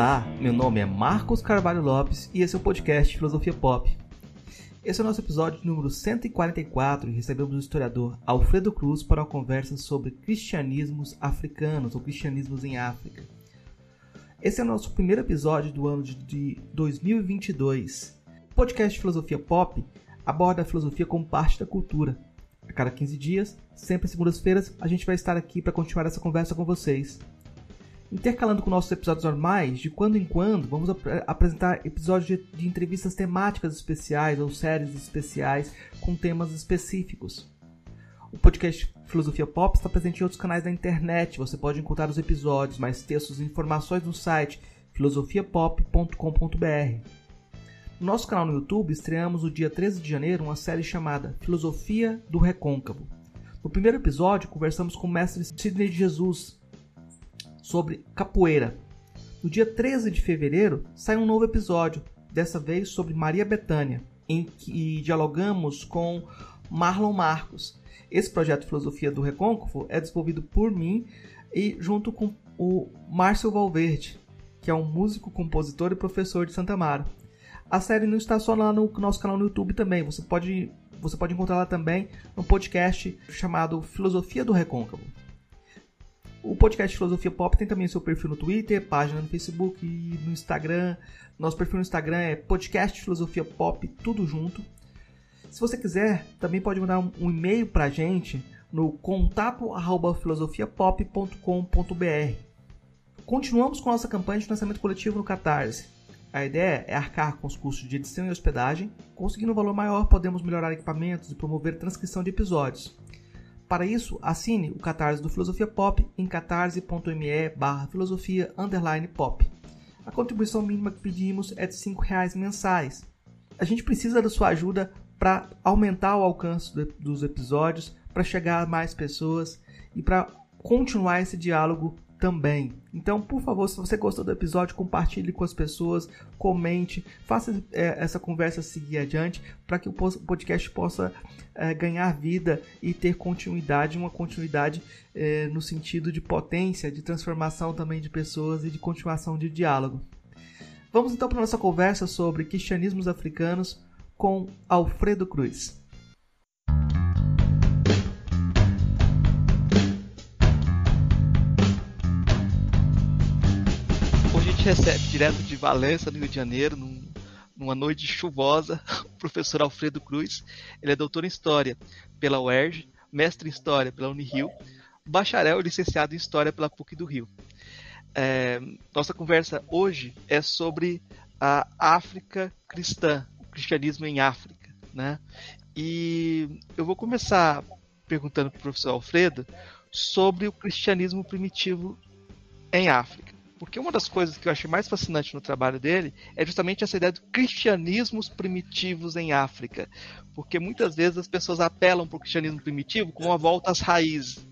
Olá, meu nome é Marcos Carvalho Lopes e esse é o podcast Filosofia Pop. Esse é o nosso episódio número 144 e recebemos o historiador Alfredo Cruz para uma conversa sobre cristianismos africanos ou cristianismos em África. Esse é o nosso primeiro episódio do ano de 2022. O podcast Filosofia Pop aborda a filosofia como parte da cultura. A cada 15 dias, sempre segundas-feiras, a gente vai estar aqui para continuar essa conversa com vocês. Intercalando com nossos episódios normais, de quando em quando vamos ap apresentar episódios de, de, entrevistas temáticas especiais ou séries especiais com temas específicos. O podcast Filosofia Pop está presente em outros canais da internet. Você pode encontrar os episódios, mais textos e informações no site filosofiapop.com.br. No nosso canal no YouTube, estreamos no dia 13 de janeiro uma série chamada Filosofia do Recôncavo. No primeiro episódio, conversamos com o mestre Sidney de Jesus, sobre capoeira. No dia 13 de fevereiro sai um novo episódio, dessa vez sobre Maria Bethânia, em que dialogamos com Marlon Marcos. Esse projeto Filosofia do Recôncavo é desenvolvido por mim e junto com o Márcio Valverde, que é um músico, compositor e professor de Santa Mara. A série não está só lá no nosso canal no YouTube também, você pode, você pode encontrar lá também no podcast chamado Filosofia do Recôncavo. O podcast Filosofia Pop tem também seu perfil no Twitter, página no Facebook e no Instagram. Nosso perfil no Instagram é podcast Filosofia Pop, tudo junto. Se você quiser, também pode mandar um, e-mail para a gente no contato@filosofiapop.com.br. Continuamos com nossa campanha de financiamento coletivo no Catarse. A ideia é arcar com os custos de edição e hospedagem. Conseguindo um valor maior, podemos melhorar equipamentos e promover transcrição de episódios. Para isso, assine o Catarse do Filosofia Pop em catarse.me barra filosofia pop. A contribuição mínima que pedimos é de R$ reais mensais. A gente precisa da sua ajuda para aumentar o alcance dos episódios, para chegar a mais pessoas e para continuar esse diálogo também. Então, por favor, se você gostou do episódio, compartilhe com as pessoas, comente, faça é, essa conversa seguir adiante para que o podcast possa é, ganhar vida e ter continuidade, uma continuidade é, no sentido de potência, de transformação também de pessoas e de continuação de diálogo. Vamos então para nossa conversa sobre cristianismos africanos com Alfredo Cruz. Recebe direto de Valença, no Rio de Janeiro, num, numa noite chuvosa, o professor Alfredo Cruz. Ele é doutor em História pela UERJ, mestre em História pela Unirio, bacharel e licenciado em História pela PUC do Rio. É, nossa conversa hoje é sobre a África cristã, o cristianismo em África. Né? E eu vou começar perguntando para o professor Alfredo sobre o cristianismo primitivo em África. Porque uma das coisas que eu achei mais fascinante no trabalho dele é justamente essa ideia de cristianismos primitivos em África. Porque muitas vezes as pessoas apelam para o cristianismo primitivo com uma volta às raízes.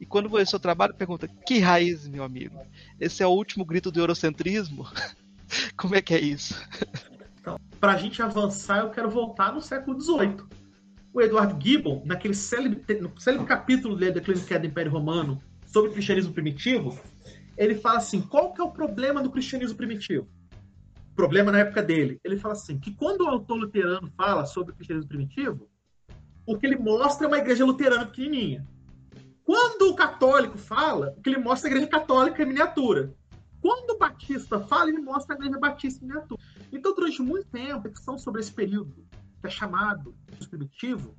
E quando ler seu trabalho, pergunta: que raízes, meu amigo? Esse é o último grito do eurocentrismo? Como é que é isso? Então, para a gente avançar, eu quero voltar no século XVIII. O Eduardo Gibbon, naquele célebre, no célebre capítulo dele da Clínica do Império Romano sobre o cristianismo primitivo, ele fala assim: qual que é o problema do cristianismo primitivo? Problema na época dele. Ele fala assim: que quando o autor luterano fala sobre o cristianismo primitivo, o que ele mostra é uma igreja luterana pequenininha. Quando o católico fala, o que ele mostra é a igreja católica em miniatura. Quando o batista fala, ele mostra a igreja batista em miniatura. Então, durante muito tempo, a discussão sobre esse período, que é chamado primitivo,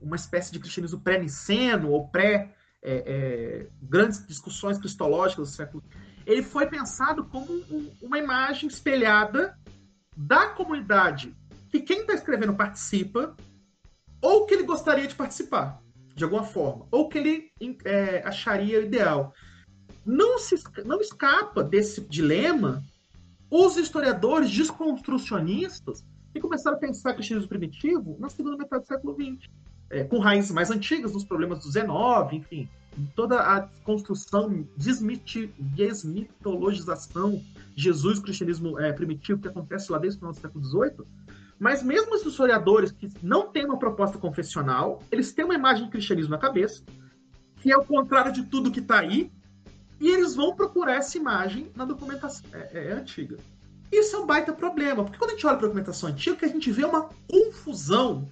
uma espécie de cristianismo pré-niceno ou pré é, é, grandes discussões cristológicas do século ele foi pensado como um, uma imagem espelhada da comunidade que quem está escrevendo participa ou que ele gostaria de participar de alguma forma ou que ele é, acharia ideal. Não se não escapa desse dilema os historiadores desconstrucionistas que começaram a pensar cristianismo primitivo na segunda metade do século XX é, com raízes mais antigas, nos problemas do Z9, enfim, toda a construção, desmiti, desmitologização de Jesus, cristianismo é, primitivo que acontece lá desde o final do século XVIII. Mas mesmo os historiadores que não têm uma proposta confessional, eles têm uma imagem de cristianismo na cabeça, que é o contrário de tudo que está aí, E eles vão procurar essa imagem na documentação é, é antiga. Isso é um baita problema, porque quando a gente olha para a documentação antiga, a gente vê uma confusão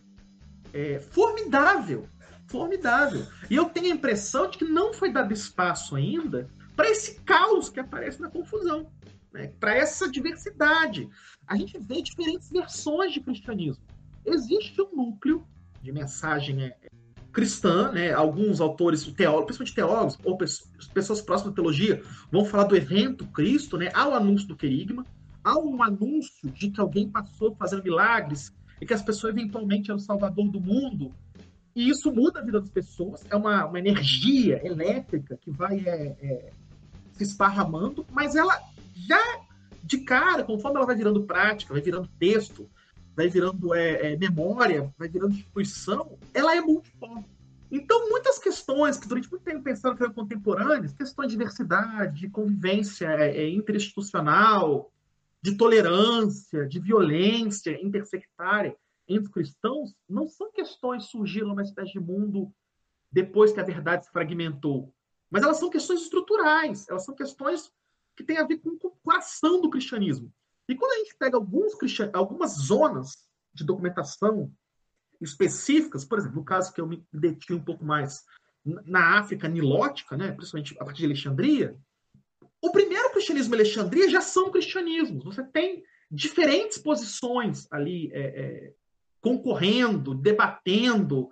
é, formidável. Formidável. E eu tenho a impressão de que não foi dado espaço ainda para esse caos que aparece na confusão, né? para essa diversidade. A gente vê diferentes versões de cristianismo. Existe um núcleo de mensagem é, cristã, né? Alguns autores, teólogos, principalmente teólogos ou pessoas próximas da teologia, vão falar do evento Cristo, né? Há o anúncio do querigma, há um anúncio de que alguém passou fazendo milagres e que as pessoas eventualmente é o salvador do mundo. E isso muda a vida das pessoas, é uma, uma energia elétrica que vai é, é, se esparramando, mas ela já de cara, conforme ela vai virando prática, vai virando texto, vai virando é, é, memória, vai virando instituição, ela é multiforme. Então, muitas questões que durante muito tempo pensaram que eram contemporâneas, questões de diversidade, de convivência é, é interinstitucional, de tolerância, de violência intersectária entre cristãos, não são questões que surgiram numa espécie de mundo depois que a verdade se fragmentou. Mas elas são questões estruturais, elas são questões que têm a ver com o coração do cristianismo. E quando a gente pega alguns algumas zonas de documentação específicas, por exemplo, no caso que eu me detive um pouco mais na África nilótica, né, principalmente a partir de Alexandria, o primeiro cristianismo e Alexandria já são cristianismos. Você tem diferentes posições ali é, é, concorrendo, debatendo,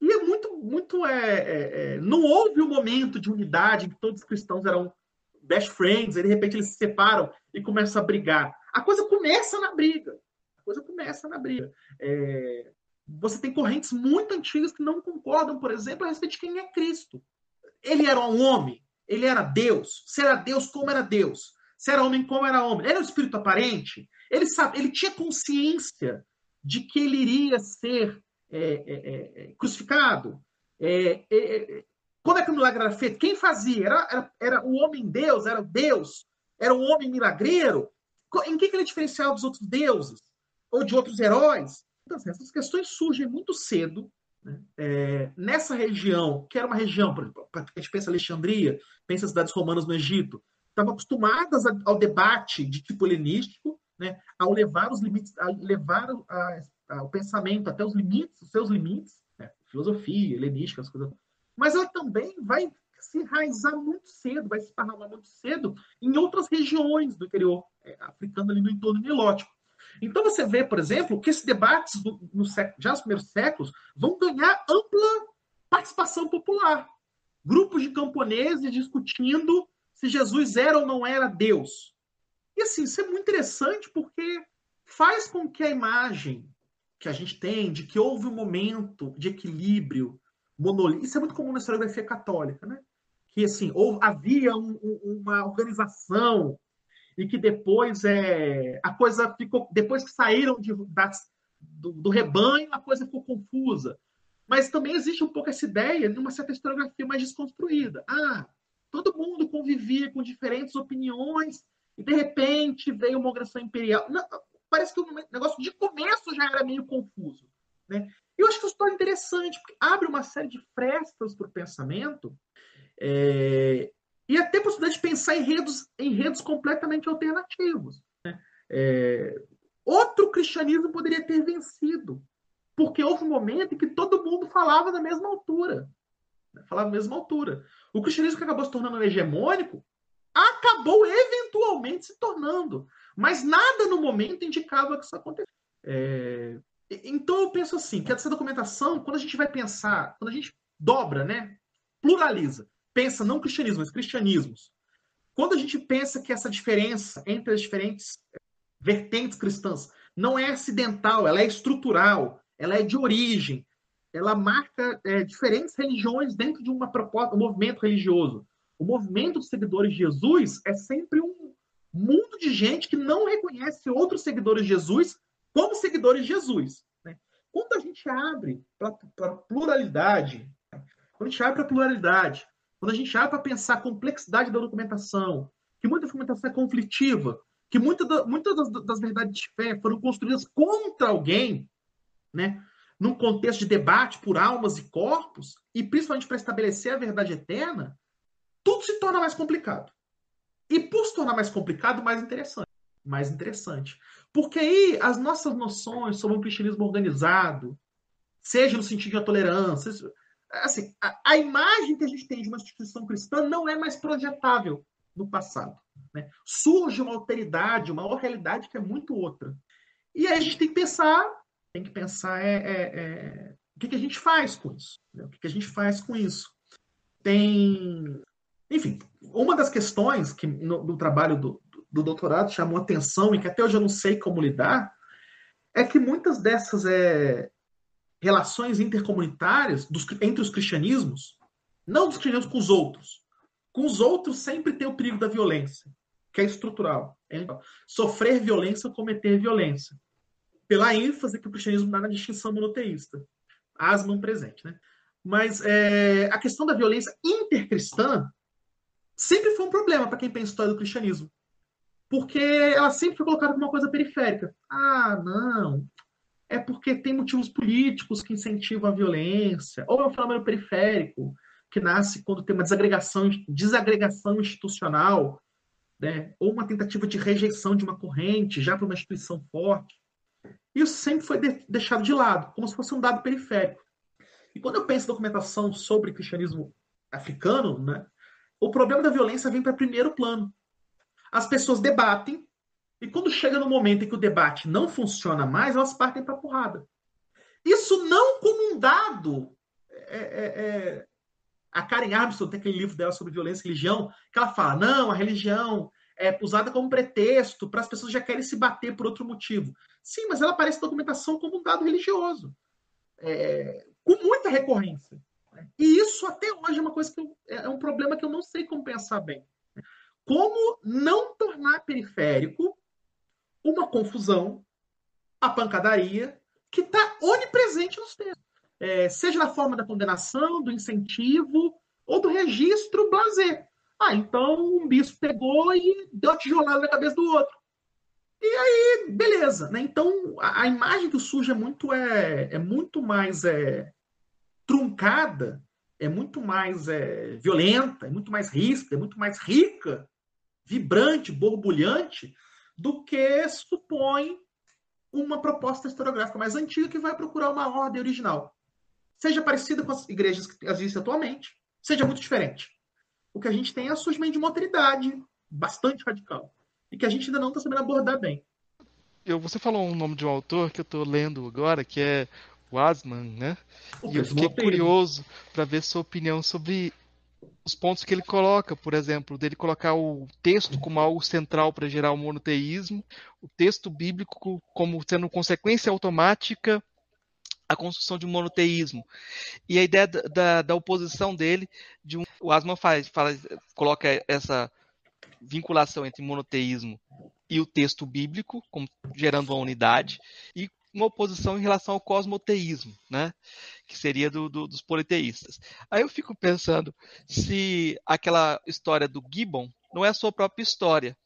e é muito, muito é, é, é não houve um momento de unidade em que todos os cristãos eram best friends, e de repente eles se separam e começam a brigar. A coisa começa na briga. A coisa começa na briga. É... Você tem correntes muito antigas que não concordam, por exemplo, a respeito de quem é Cristo. Ele era um homem, ele era Deus. Se era Deus, como era Deus? Se era homem, como era homem? Era o espírito aparente? Ele, sabe, ele tinha consciência de que ele iria ser é, é, é, é crucificado? É, é, como é que o milagre era feito? Quem fazia? Era, era, era o homem Deus? Era Deus? Era um homem milagreiro? Em que, que ele é dos outros deuses? Ou de outros heróis? Então, assim, essas questões surgem muito cedo? É, nessa região, que era uma região, por exemplo, a gente pensa Alexandria, pensa cidades romanas no Egito, estavam acostumadas ao debate de tipo helenístico, né? ao levar os limites, a levar a, a, o pensamento até os limites, os seus limites, né? filosofia, helenística, as coisas. Mas ela também vai se enraizar muito cedo, vai se esparramar muito cedo em outras regiões do interior é, africano, ali no entorno nilótico. Então você vê, por exemplo, que esses debates do, no já nos primeiros séculos vão ganhar ampla participação popular. Grupos de camponeses discutindo se Jesus era ou não era Deus. E assim, isso é muito interessante porque faz com que a imagem que a gente tem de que houve um momento de equilíbrio monolítico, isso é muito comum na historiografia católica, né? que assim, houve, havia um, uma organização e que depois é, a coisa ficou. Depois que saíram de, das, do, do, rebanho, a coisa ficou confusa. Mas também existe um pouco essa ideia de uma certa historiografia mais desconstruída. Ah, todo mundo convivia com diferentes opiniões e de repente veio uma agressão imperial. Não, parece que o negócio de começo já era meio confuso. Né? Eu acho que isso é interessante, porque abre uma série de frestas para o pensamento é, e até a possibilidade de pensar em redes, completamente alternativos. Né? É, outro cristianismo poderia ter vencido, porque houve um momento em que todo mundo falava na mesma altura. Né? Falava na mesma altura. O cristianismo que acabou se tornando hegemônico acabou eventualmente se tornando. Mas nada no momento indicava que isso acontecesse. É... Então eu penso assim, que essa documentação, quando a gente vai pensar, quando a gente dobra, né, pluraliza, pensa não cristianismo, mas cristianismos, quando a gente pensa que essa diferença entre as diferentes vertentes cristãs não é acidental, ela é estrutural, ela é de origem, ela marca é, diferentes religiões dentro de uma proposta, um movimento religioso. O movimento dos seguidores de Jesus é sempre um mundo de gente que não reconhece outros seguidores de Jesus como seguidores de Jesus. Né? Quando a gente abre para a pluralidade, quando a gente abre para a pluralidade, quando a gente abre para pensar a complexidade da documentação, que muita documentação é conflitiva, que da, muitas das, das, verdades de fé foram construídas contra alguém, né? num contexto de debate por almas e corpos, e principalmente para estabelecer a verdade eterna, tudo se torna mais complicado. E por se tornar mais complicado, mais interessante. Mais interessante. Porque aí as nossas noções sobre o cristianismo organizado, seja no sentido da tolerância, assim, a, a, imagem que a gente tem de uma instituição cristã não é mais projetável no passado. Né? Surge uma alteridade, uma realidade que é muito outra. E aí a gente tem que pensar, tem que pensar é, é, é o que, que, a gente faz com isso. Né? O que, que a gente faz com isso? Tem enfim, uma das questões que no, trabalho do, do, doutorado chamou atenção e que até hoje eu não sei como lidar é que muitas dessas é, relações intercomunitárias dos, entre os cristianismos, não dos cristianismos com os outros, com os outros sempre tem o perigo da violência, que é estrutural. É sofrer violência ou cometer violência. Pela ênfase que o cristianismo dá na distinção monoteísta. Asman presente, né? Mas é, a questão da violência intercristã sempre foi um problema para quem pensa a história do cristianismo. Porque ela sempre foi colocada como uma coisa periférica. Ah, não. É porque tem motivos políticos que incentivam a violência. Ou é um fenômeno periférico, que nasce quando tem uma desagregação, desagregação institucional, né? ou uma tentativa de rejeição de uma corrente já para uma instituição forte. Isso sempre foi de deixado de lado, como se fosse um dado periférico. E quando eu penso em documentação sobre cristianismo africano, né, o problema da violência vem para primeiro plano. As pessoas debatem, e quando chega no momento em que o debate não funciona mais, elas partem para porrada. Isso não como um dado. É, é, é... A Karen Armstrong tem aquele livro dela sobre violência e religião, que ela fala: não, a religião é usada como pretexto para as pessoas já querem se bater por outro motivo. Sim, mas ela aparece na documentação como um dado religioso, é, com muita recorrência. E isso até hoje é uma coisa que eu, é, é um problema que eu não sei como pensar bem. Como não tornar periférico uma confusão, a pancadaria, que está onipresente nos textos. É, seja na forma da condenação, do incentivo ou do registro blazer. Ah, então um bispo pegou e deu a tijolada na cabeça do outro. E aí, beleza. Né? Então, a, a imagem que surge é muito, é, é muito mais é, truncada, é muito mais é, violenta, é muito mais ríspida, é muito mais rica, vibrante, borbulhante, do que supõe uma proposta historiográfica mais antiga que vai procurar uma ordem original. Seja parecida com as igrejas que existem atualmente, seja muito diferente. O que a gente tem é a surgimento de uma autoridade bastante radical e que a gente ainda não está sabendo abordar bem. Eu, você falou um nome de um autor que eu estou lendo agora, que é o Asman, né? e eu fiquei curioso para ver sua opinião sobre os pontos que ele coloca, por exemplo, dele colocar o texto como algo central para gerar o monoteísmo, o texto bíblico como sendo consequência automática à construção de um monoteísmo. E a ideia da, da, da oposição dele, de um, o Asman faz, fala, coloca essa vinculação entre monoteísmo e o texto bíblico, como gerando uma unidade, e uma oposição em relação ao cosmoteísmo, né? que seria do, do, dos politeístas. Aí eu fico pensando se aquela história do Gibbon não é a sua própria história.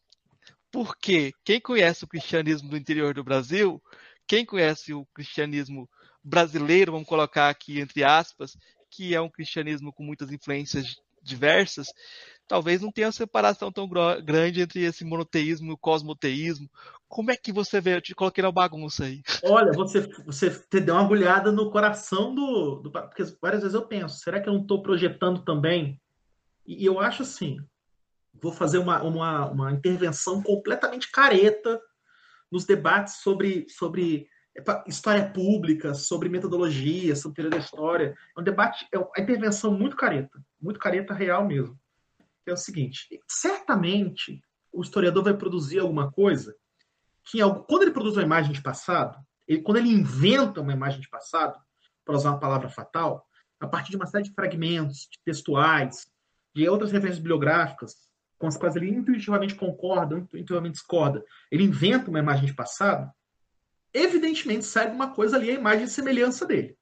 Porque quem conhece o cristianismo do interior do Brasil, quem conhece o cristianismo brasileiro, vamos colocar aqui entre aspas, que é um cristianismo com muitas influências diversas, talvez não tenha uma separação tão grande entre esse monoteísmo e o cosmoteísmo. Como é que você vê? Eu te coloquei na bagunça aí. Olha, você, você te deu uma agulhada no coração do, do. Porque várias vezes eu penso, será que eu não estou projetando também? E, eu acho assim, vou fazer uma, uma, uma intervenção completamente careta nos debates sobre, sobre história pública, sobre metodologia, sobre teoria da história. É um debate, é uma intervenção muito careta, muito careta real mesmo é o seguinte: certamente o historiador vai produzir alguma coisa que, quando ele produz uma imagem de passado, ele, quando ele inventa uma imagem de passado, para usar uma palavra fatal, a partir de uma série de fragmentos de textuais, de outras referências bibliográficas, com as quais ele intuitivamente concorda, intuitivamente discorda, ele inventa uma imagem de passado, evidentemente sai uma coisa ali a imagem de semelhança dele.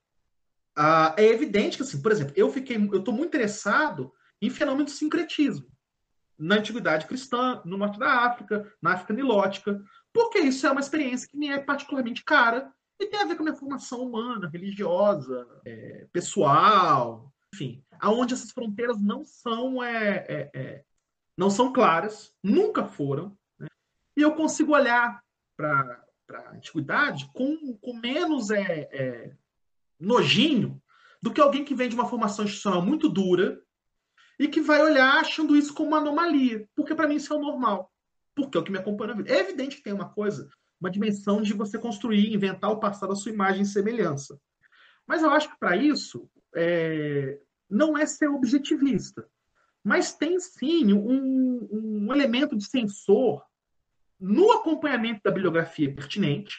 Ah, é evidente que, assim, por exemplo, eu fiquei, eu estou muito interessado em fenômeno de sincretismo na antiguidade cristã, no norte da África, na África nilótica, porque isso é uma experiência que me é particularmente cara e tem a ver com a minha formação humana, religiosa, é, pessoal, enfim, aonde essas fronteiras não são é, é, é, não são claras, nunca foram, né? e eu consigo olhar para a antiguidade com, com menos é, é, nojinho do que alguém que vem de uma formação institucional muito dura e que vai olhar achando isso como uma anomalia, porque para mim isso é o normal, porque é o que me acompanha na vida. É evidente que tem uma coisa, uma dimensão de você construir, inventar o passado à sua imagem e semelhança. Mas eu acho que para isso é, não é ser objetivista, mas tem sim um, um elemento de sensor no acompanhamento da bibliografia pertinente,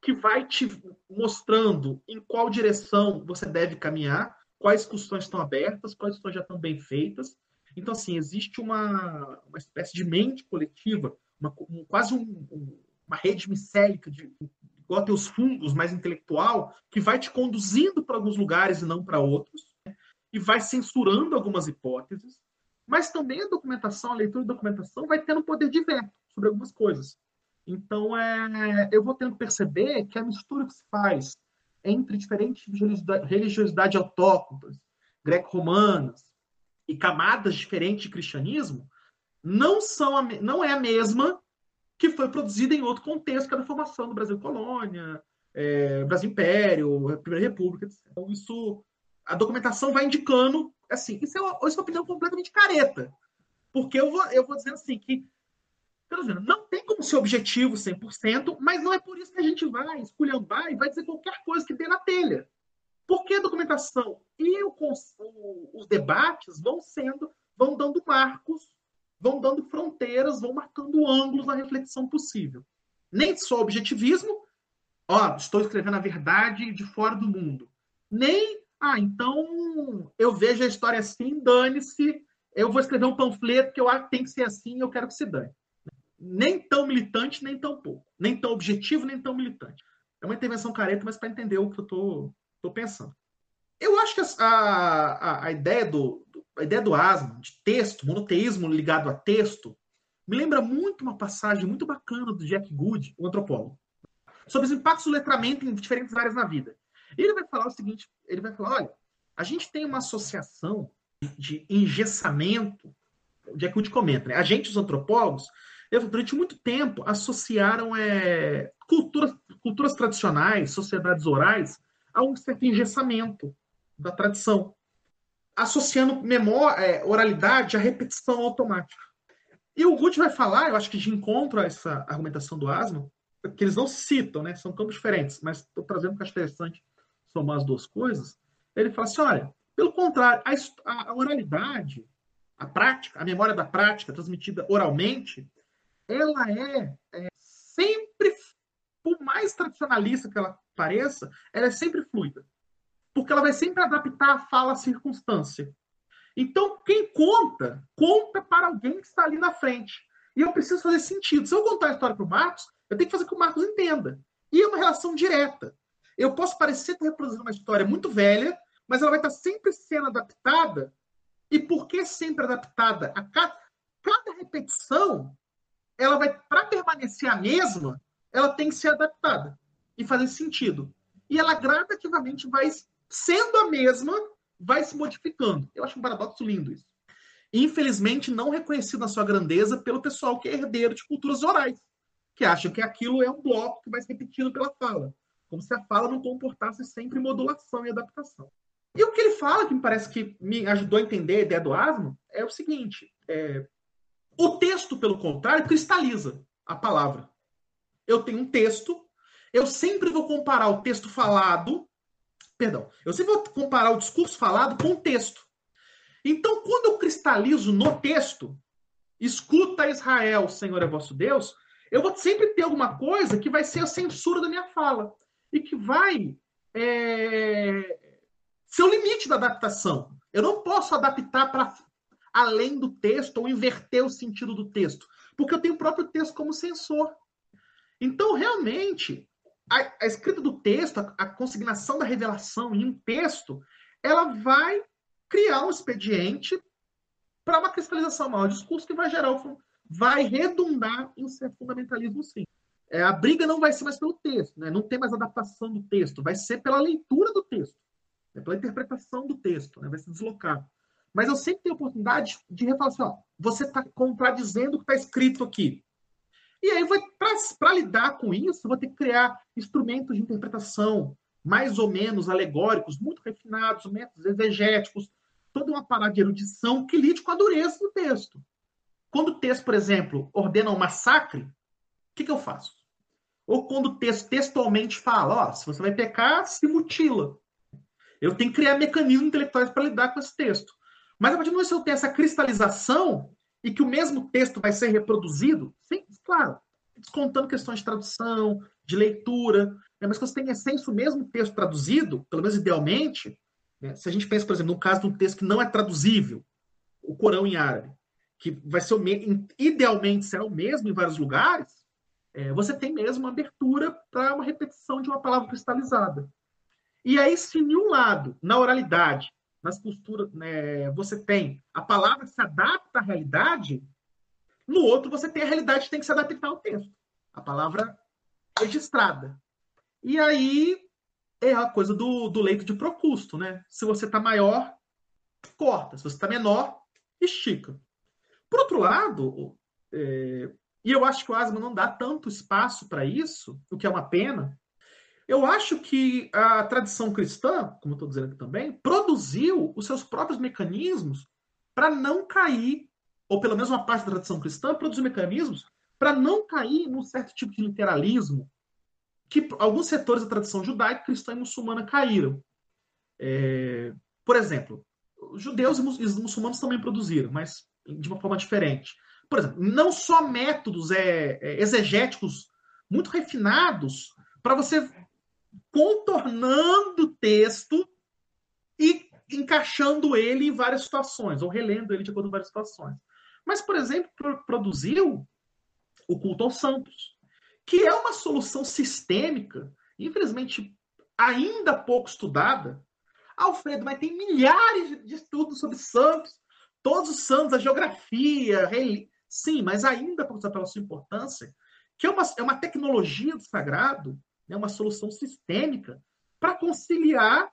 que vai te mostrando em qual direção você deve caminhar, quais discussões estão abertas, quais discussões já estão bem feitas. Então, assim, existe uma, uma espécie de mente coletiva, uma, um, quase um, uma rede micélica, de, igual tem os fungos mais intelectual, que vai te conduzindo para alguns lugares e não para outros, né? e vai censurando algumas hipóteses, mas também a documentação, a leitura da documentação vai tendo poder de veto sobre algumas coisas. Então, é, eu vou tendo que perceber que a mistura que se faz entre diferentes religiosidades autóctones, greco-romanas e camadas diferentes de cristianismo, não, são a, não é a mesma que foi produzida em outro contexto, que é da formação do Brasil Colônia, é, Brasil Império, Primeira República, etc. Então, isso, a documentação vai indicando, assim, isso é uma, isso é uma opinião completamente careta, porque eu vou, eu vou dizendo assim, que não tem como ser objetivo 100%, mas não é por isso que a gente vai esculhambar e vai dizer qualquer coisa que dê na telha. Porque a documentação e o, os debates vão sendo, vão dando marcos, vão dando fronteiras, vão marcando ângulos na reflexão possível. Nem só objetivismo, ó, estou escrevendo a verdade de fora do mundo. Nem, ah, então eu vejo a história assim, dane-se, eu vou escrever um panfleto que eu acho que tem que ser assim, eu quero que se dane nem tão militante, nem tão pouco. Nem tão objetivo, nem tão militante. É uma intervenção careta, mas para entender o que eu tô, tô pensando. Eu acho que a, a, a ideia do, a ideia do asma, de texto, monoteísmo ligado a texto, me lembra muito uma passagem muito bacana do Jack Good, o antropólogo, sobre os impactos do letramento em diferentes áreas na vida. Ele vai falar o seguinte: ele vai falar, olha, a gente tem uma associação de engessamento. O Jack Good comenta, né? A gente, os antropólogos, durante muito tempo, associaram é, culturas, culturas tradicionais, sociedades orais, a um certo engessamento da tradição, associando memória, é, oralidade à repetição automática. E o Guth vai falar, eu acho que de encontro a essa argumentação do asma, que eles não citam, né? São campos diferentes, mas estou trazendo que acho interessante somar as duas coisas. Ele fala assim: olha, pelo contrário, a, a oralidade, a prática, a memória da prática transmitida oralmente, ela é, é sempre, por mais tradicionalista que ela pareça, ela é sempre fluida. Porque ela vai sempre adaptar a fala à circunstância. Então, quem conta, conta para alguém que está ali na frente. E eu preciso fazer sentido. Se eu contar a história para o Marcos, eu tenho que fazer com que o Marcos entenda. E é uma relação direta. Eu posso parecer estar reproduzindo uma história muito velha, mas ela vai estar sempre sendo adaptada. E por que sempre adaptada? A cada, cada repetição ela vai, para permanecer a mesma, ela tem que ser adaptada e fazer sentido. E ela gradativamente vai sendo a mesma, vai se modificando. Eu acho um paradoxo lindo isso. Infelizmente, não reconhecido na sua grandeza pelo pessoal que é herdeiro de culturas orais, que acham que aquilo é um bloco que vai se repetindo pela fala, como se a fala não comportasse sempre modulação e adaptação. E o que ele fala, que me parece que me ajudou a entender a ideia do asmo, é o seguinte: é, o texto, pelo contrário, cristaliza a palavra. Eu tenho um texto, eu sempre vou comparar o texto falado, perdão, eu sempre vou comparar o discurso falado com o texto. Então, quando eu cristalizo no texto, escuta Israel, Senhor é vosso Deus, eu vou sempre ter alguma coisa que vai ser a censura da minha fala e que vai é, ser o limite da adaptação. Eu não posso adaptar para além do texto ou inverter o sentido do texto, porque eu tenho o próprio texto como sensor. Então, realmente, a, a escrita do texto, a, a consignação da revelação em um texto, ela vai criar um expediente para uma cristalização maior de discurso que vai gerar, vai redundar em ser fundamentalismo, sim. É, a briga não vai ser mais pelo texto, né? não tem mais adaptação do texto, vai ser pela leitura do texto. né, pela interpretação do texto, né, vai se deslocar. Mas eu sempre tenho a oportunidade de refalar assim, ó, você está contradizendo o que está escrito aqui. E aí, para lidar com isso, vou ter que criar instrumentos de interpretação mais ou menos alegóricos, muito refinados, métodos exegéticos, toda uma parada de erudição que lide com a dureza do texto. Quando o texto, por exemplo, ordena um massacre, o que, que eu faço? Ou quando o texto textualmente fala, ó, se você vai pecar, se mutila. Eu tenho que criar mecanismos intelectuais para lidar com esse texto. Mas a partir do momento que eu tenho essa cristalização e que o mesmo texto vai ser reproduzido, sim, claro, descontando questões de tradução, de leitura, né, mas que você tem em essência o mesmo texto traduzido, pelo menos idealmente, né, se a gente pensa, por exemplo, no caso de um texto que não é traduzível, o Corão em árabe, que vai ser o idealmente será o mesmo em vários lugares, é, você tem mesmo uma abertura para uma repetição de uma palavra cristalizada. E aí, se em um lado, na oralidade, nas posturas, né, você tem a palavra que se adapta à realidade, no outro você tem a realidade que tem que se adaptar ao texto. A palavra registrada. E aí é a coisa do, do leito de Procusto, né? Se você está maior, corta. Se você está menor, estica. Por outro lado, é, e eu acho que o Asma não dá tanto espaço para isso, o que é uma pena. Eu acho que a tradição cristã, como estou dizendo aqui também, produziu os seus próprios mecanismos para não cair, ou pelo menos uma parte da tradição cristã produziu mecanismos para não cair num certo tipo de literalismo que alguns setores da tradição judaica, cristã e muçulmana caíram. É, por exemplo, judeus e muçulmanos também produziram, mas de uma forma diferente por exemplo, não só métodos é, é exegéticos muito refinados para você contornando o texto e encaixando ele em várias situações, ou relendo ele de acordo com várias situações. Mas, por exemplo, produziu o culto aos santos, que é uma solução sistêmica, infelizmente ainda pouco estudada. Alfredo, mas tem milhares de estudos sobre santos, todos os santos, a geografia, Sim, mas ainda pela sua importância, que é uma, é uma tecnologia do sagrado, né, uma solução sistêmica para conciliar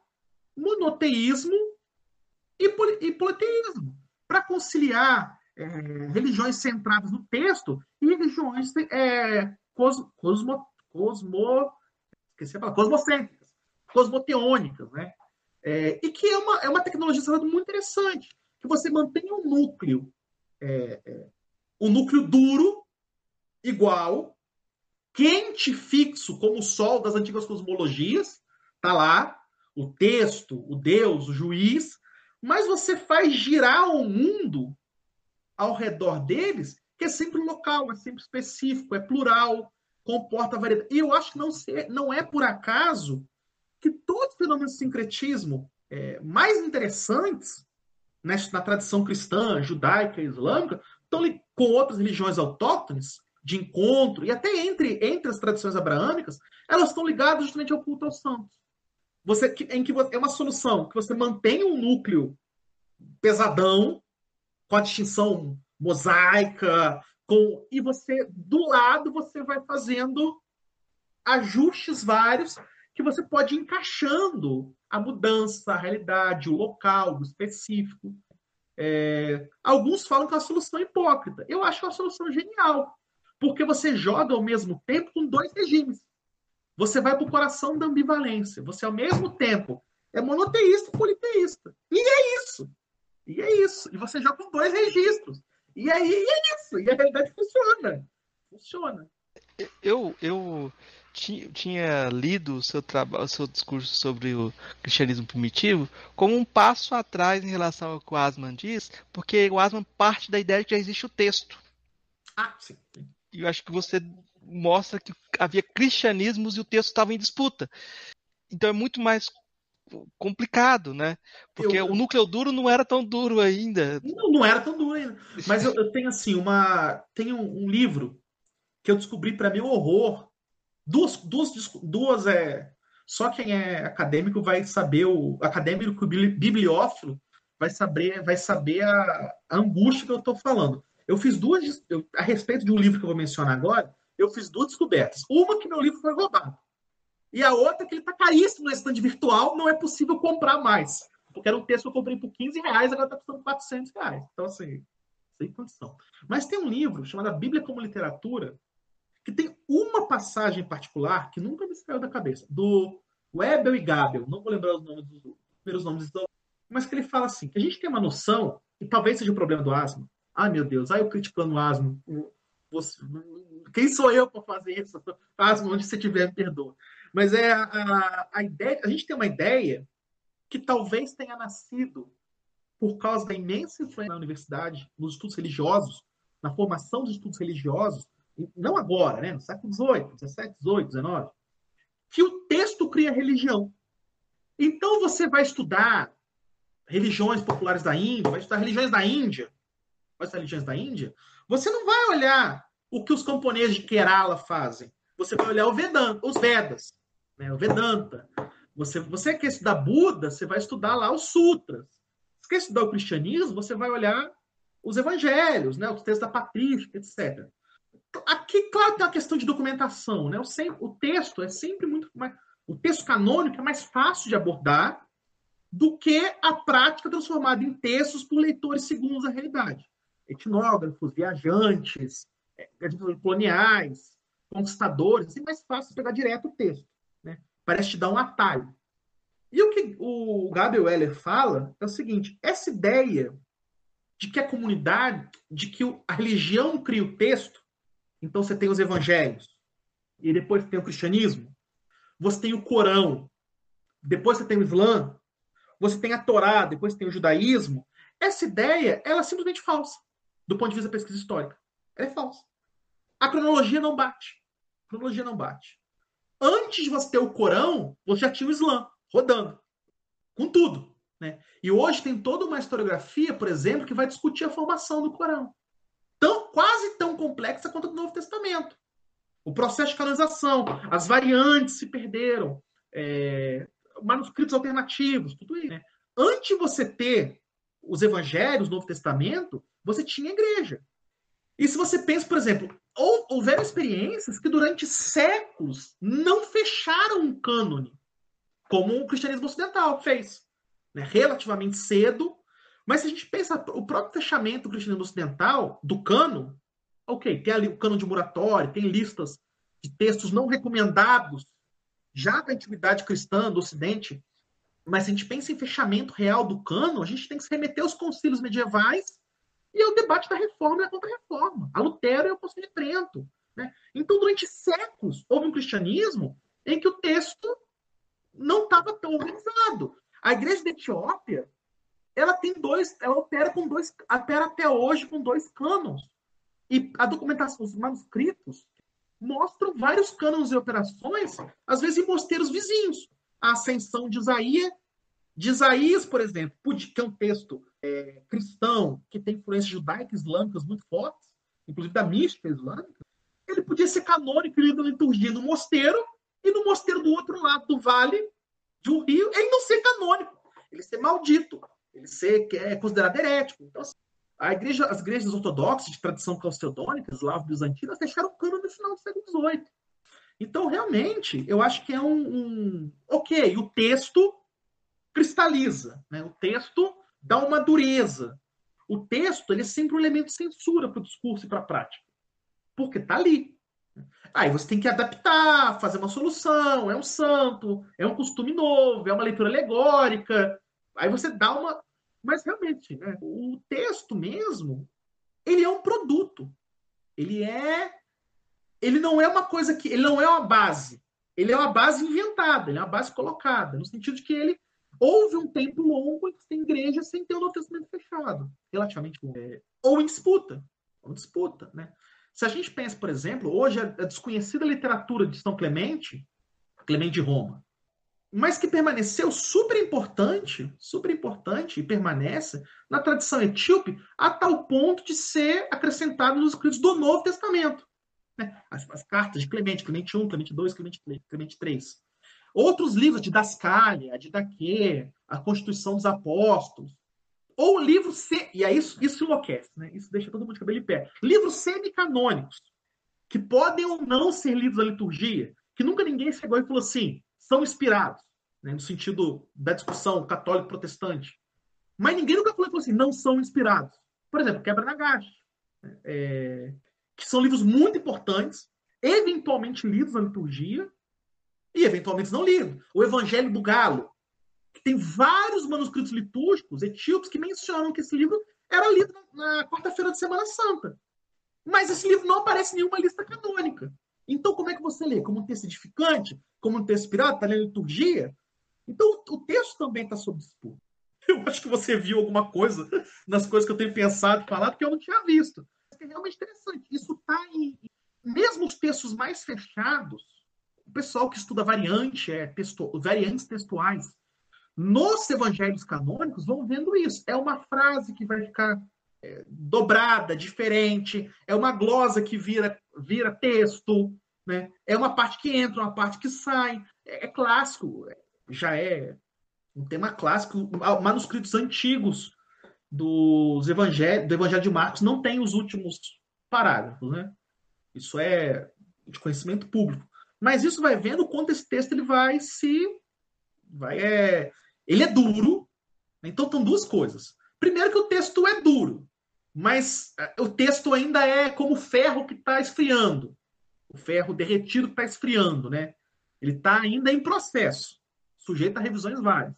monoteísmo e, poli, e politeísmo, para conciliar é, religiões centradas no texto e religiões é, cosmo, cosmo, cosmo, esqueci a palavra, cosmocêntricas, cosmoteônicas, né? É, e que é uma, é uma tecnologia muito interessante, que você mantém um núcleo é, é, o núcleo duro, igual, quente fixo, como o sol das antigas cosmologias, tá lá, o texto, o Deus, o juiz, mas você faz girar o mundo ao redor deles, que é sempre local, é sempre específico, é plural, comporta variedade. E eu acho que não, não é por acaso que todos os fenômenos de sincretismo é, mais interessantes na tradição cristã, judaica islâmica estão com outras religiões autóctones, de encontro, e até entre, entre as tradições abraâmicas, elas estão ligadas justamente ao culto aos santos. Você, em que é uma solução que você mantém um núcleo pesadão, com a distinção mosaica, com, e você, do lado, você vai fazendo ajustes vários que você pode ir encaixando a mudança, a realidade, o local, o específico. É, alguns falam que é uma solução hipócrita. Eu acho que é uma solução genial, porque você joga ao mesmo tempo com dois regimes. Você vai para o coração da ambivalência. Você, ao mesmo tempo, é monoteísta e politeísta. E é isso. E é isso. E você joga com dois registros. E aí é isso. E a realidade funciona. Funciona. Eu, eu tinha lido o seu trabalho, o seu discurso sobre o cristianismo primitivo como um passo atrás em relação ao que o Asman diz, porque o Asman parte da ideia de que já existe o texto. Ah, sim. E eu acho que você mostra que havia cristianismos e o texto estava em disputa. Então é muito mais complicado, né? Porque eu, o núcleo duro não era tão duro ainda. Não, não era tão duro ainda. Mas eu, eu tenho assim uma, tenho um, um livro que eu descobri para mim horror duas, duas, duas é. Só quem é acadêmico vai saber, o acadêmico bibliófilo vai saber, vai saber a, a angústia que eu estou falando. Eu fiz duas, eu, a respeito de um livro que eu vou mencionar agora, eu fiz duas descobertas. Uma que meu livro foi roubado. E a outra que ele está caríssimo no stand virtual, não é possível comprar mais. Porque era um texto que eu comprei por 15 reais, agora está custando 400 reais. Então, assim, sem condição. Mas tem um livro chamado A Bíblia como Literatura, que tem uma passagem particular que nunca me saiu da cabeça, do Webel e Gabel, não vou lembrar os nomes dos primeiros nomes, mas que ele fala assim, que a gente tem uma noção, e talvez seja o problema do asma. Ai, meu Deus, ai, eu criticando o asma. Você, quem sou eu para fazer isso? Asma, onde você estiver, me perdoa. Mas é a, a, a ideia, a gente tem uma ideia que talvez tenha nascido por causa da imensa influência da universidade, nos estudos religiosos, na formação dos estudos religiosos, não agora, né, no século XVIII, XVII, XVIII, XIX, que o texto cria religião. Então você vai estudar religiões populares da Índia, vai estudar religiões da Índia, estudar religiões da Índia, você não vai olhar o que os camponeses de Kerala fazem. Você vai olhar Vedanta, os Vedas, né, o Vedanta. Você, você quer estudar Buda, você vai estudar lá os sutras. Se quer estudar o cristianismo, você vai olhar os evangelhos, né, os textos da patrística, etc. Aqui, claro, tem uma questão de documentação, né? O, sempre, o texto é sempre muito mais. O texto canônico é mais fácil de abordar do que a prática transformada em textos por leitores segundos a realidade. Etnógrafos, viajantes, é, coloniais, conquistadores, é mais fácil pegar direto o texto. Né? Parece te dar um atalho. E o que o Gabriel Weller fala é o seguinte: essa ideia de que a comunidade, de que a religião cria o texto, então você tem os evangelhos, e depois tem o cristianismo, você tem o Corão, depois você tem o Islã, você tem a Torá, depois tem o judaísmo. Essa ideia, ela é simplesmente falsa, do ponto de vista da pesquisa histórica. Ela é falsa. A cronologia não bate. A cronologia não bate. Antes de você ter o Corão, você já tinha o Islã rodando, com tudo. Né? E hoje tem toda uma historiografia, por exemplo, que vai discutir a formação do Corão tão, quase tão complexa quanto o Novo Testamento. O processo de canonização, as variantes se perderam, é, manuscritos alternativos, tudo isso. Né? Antes de você ter os evangelhos, o Novo Testamento, você tinha igreja. E se você pensa, por exemplo, houveram experiências que durante séculos não fecharam um cânone, como o cristianismo ocidental fez. Né? Relativamente cedo, mas se a gente pensa, o próprio fechamento do cristianismo ocidental, do cano, ok, tem ali o cano de Muratório, tem listas de textos não recomendados, já da antiguidade cristã do Ocidente, mas se a gente pensa em fechamento real do cano, a gente tem que se remeter aos concílios medievais e ao debate da reforma e da contra-reforma, a Lutero e ao Concílio de Trento. Né? Então, durante séculos, houve um cristianismo em que o texto não estava tão organizado. A igreja da Etiópia ela tem dois, ela opera com dois, opera até hoje com dois cânones. E a documentação, os manuscritos mostram vários cânones e operações, às vezes em mosteiros vizinhos. A ascensão de Isaías, de Isaías, por exemplo, que é um texto é, cristão que tem influências judaicas islâmicas muito fortes, inclusive da mística islâmica, ele podia ser canônico e lido na liturgia no mosteiro, e no mosteiro do outro lado do vale de um rio, ele não ser canônico, ele ser maldito. Ele ser, é considerado herético. Então, assim, a igreja, as igrejas ortodoxas de tradição calcedônica, eslavo-bizantinas, deixaram o cano no final do século XVIII. Então, realmente, eu acho que é um, um... Ok, o texto cristaliza, né? o texto dá uma dureza. O texto ele é sempre um elemento de censura para o discurso e para a prática. Porque está ali. Aí você tem que adaptar, fazer uma solução, é um santo, é um costume novo, é uma leitura alegórica. Aí você dá uma. Mas realmente, né, o texto mesmo, ele é um produto. Ele é. Ele não é uma coisa que. Ele não é uma base. Ele é uma base inventada, ele é uma base colocada, no sentido de que ele houve um tempo longo em que tem igreja sem ter o Novo Testamento fechado, relativamente longo. É, ou em disputa. Ou disputa, né? Se a gente pensa, por exemplo, hoje a desconhecida literatura de São Clemente, Clemente de Roma, mas que permaneceu super importante, super importante e permanece na tradição etíope a tal ponto de ser acrescentado nos escritos do Novo Testamento. Né? As, as, cartas de Clemente, Clemente I, Clemente II, Clemente, Clemente III. Outros livros de Dascalia, de Daquê, a Constituição dos Apóstolos. Ou livros, e aí isso, isso enlouquece, né? isso deixa todo mundo de cabelo de pé. Livros semicanônicos, que podem ou não ser lidos da liturgia, que nunca ninguém chegou e falou assim, são inspirados, né, no sentido da discussão católico-protestante. Mas ninguém nunca falou, falou assim, não são inspirados. Por exemplo, Quebra na Gacha, é, que são livros muito importantes, eventualmente lidos na liturgia e eventualmente não lidos. O Evangelho do Galo, que tem vários manuscritos litúrgicos etíopes que mencionam que esse livro era lido na, quarta-feira de Semana Santa. Mas esse livro não aparece em nenhuma lista canônica. Então, como é que você lê? Como um texto edificante? Como um texto inspirado? Está lendo liturgia? Então, o texto também está sob disputa. Eu acho que você viu alguma coisa nas coisas que eu tenho pensado e falado que eu não tinha visto. É realmente interessante. Isso está em. Mesmo os textos mais fechados, o pessoal que estuda variante, é, texto, variantes textuais, nos evangelhos canônicos vão vendo isso. É uma frase que vai ficar é, dobrada, diferente, é uma glosa que vira, vira texto, né? é uma parte que entra, uma parte que sai. É, é clássico, já é um tema clássico. Manuscritos antigos dos evangelhos, do Evangelho de Marcos não tem os últimos parágrafos. Né? Isso é de conhecimento público. Mas isso vai vendo quanto esse texto ele vai se. Vai, é, ele é duro. Então, estão duas coisas. Primeiro que o texto é duro mas é, o texto ainda é como ferro que está esfriando. O ferro derretido que está esfriando, né? Ele está ainda em processo, sujeito a revisões várias.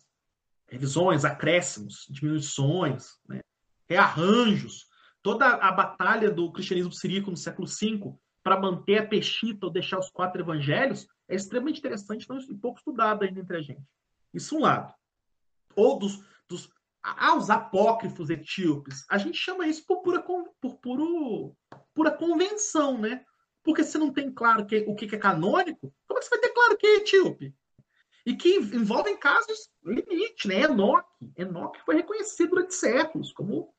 Revisões, acréscimos, diminuições, né? rearranjos. Toda a batalha do cristianismo siríaco no século V para manter a pechita ou deixar os quatro evangelhos é extremamente interessante e pouco estudado ainda entre a gente. Isso um lado. Ou dos, dos aos apócrifos etíopes, a gente chama isso por pura, por puro, pura convenção, né? Porque você não tem claro que, o que é canônico, como é que você vai ter claro que é etíope? E que envolvem casos limite, né? Enoque. Enoque foi reconhecido durante séculos como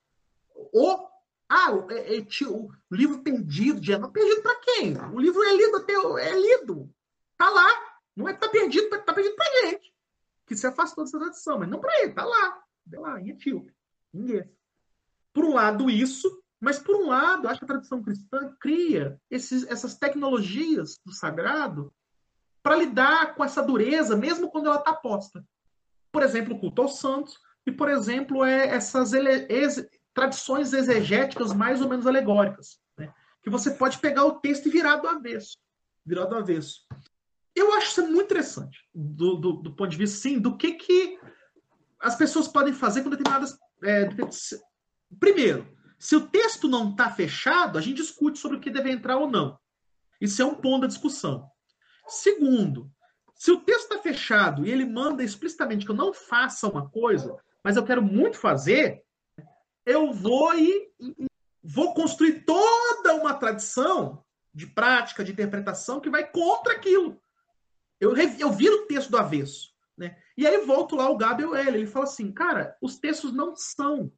o. Ah, o, é, é, o livro perdido Enoque. Perdido para quem? O livro é lido até. É lido. Tá lá. Não é tá perdido, tá perdido pra gente. Que se afastou dessa tradição, mas não para ele, tá lá lá, em etíope, ninguém. Por um lado, isso, mas por um lado, acho que a tradição cristã cria esses, essas tecnologias do sagrado para lidar com essa dureza, mesmo quando ela está posta. Por exemplo, o culto aos santos, e, por exemplo, é essas ele, tradições exegéticas mais ou menos alegóricas, né? que você pode pegar o texto e virar do avesso. Virar do avesso. Eu acho isso muito interessante, do, do, do ponto de vista, sim, do que, que as pessoas podem fazer com determinadas. É, primeiro, se o texto não está fechado, a gente discute sobre o que deve entrar ou não. Isso é um ponto da discussão. Segundo, se o texto está fechado e ele manda explicitamente que eu não faça uma coisa, mas eu quero muito fazer, eu vou e, e vou construir toda uma tradição de prática, de interpretação que vai contra aquilo. Eu, eu viro o texto do avesso. Né? E aí volto lá o Gabriel L. Ele fala assim, cara, os textos não são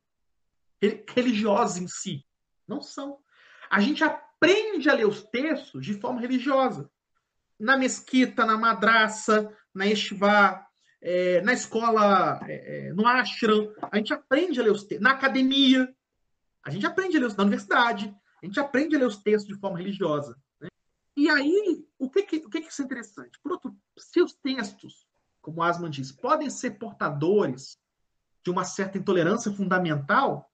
religiosos em si. Não são. A gente aprende a ler os textos de forma religiosa. Na mesquita, na madraça, na estivá, é, na escola, é, é, no ashram, a gente aprende a ler os textos. Na academia, a gente aprende a ler os na universidade, a gente aprende a ler os textos de forma religiosa. Né? E aí, o que, que, o que, que é interessante? Por outro, se os textos como Asman diz, podem ser portadores de uma certa intolerância fundamental,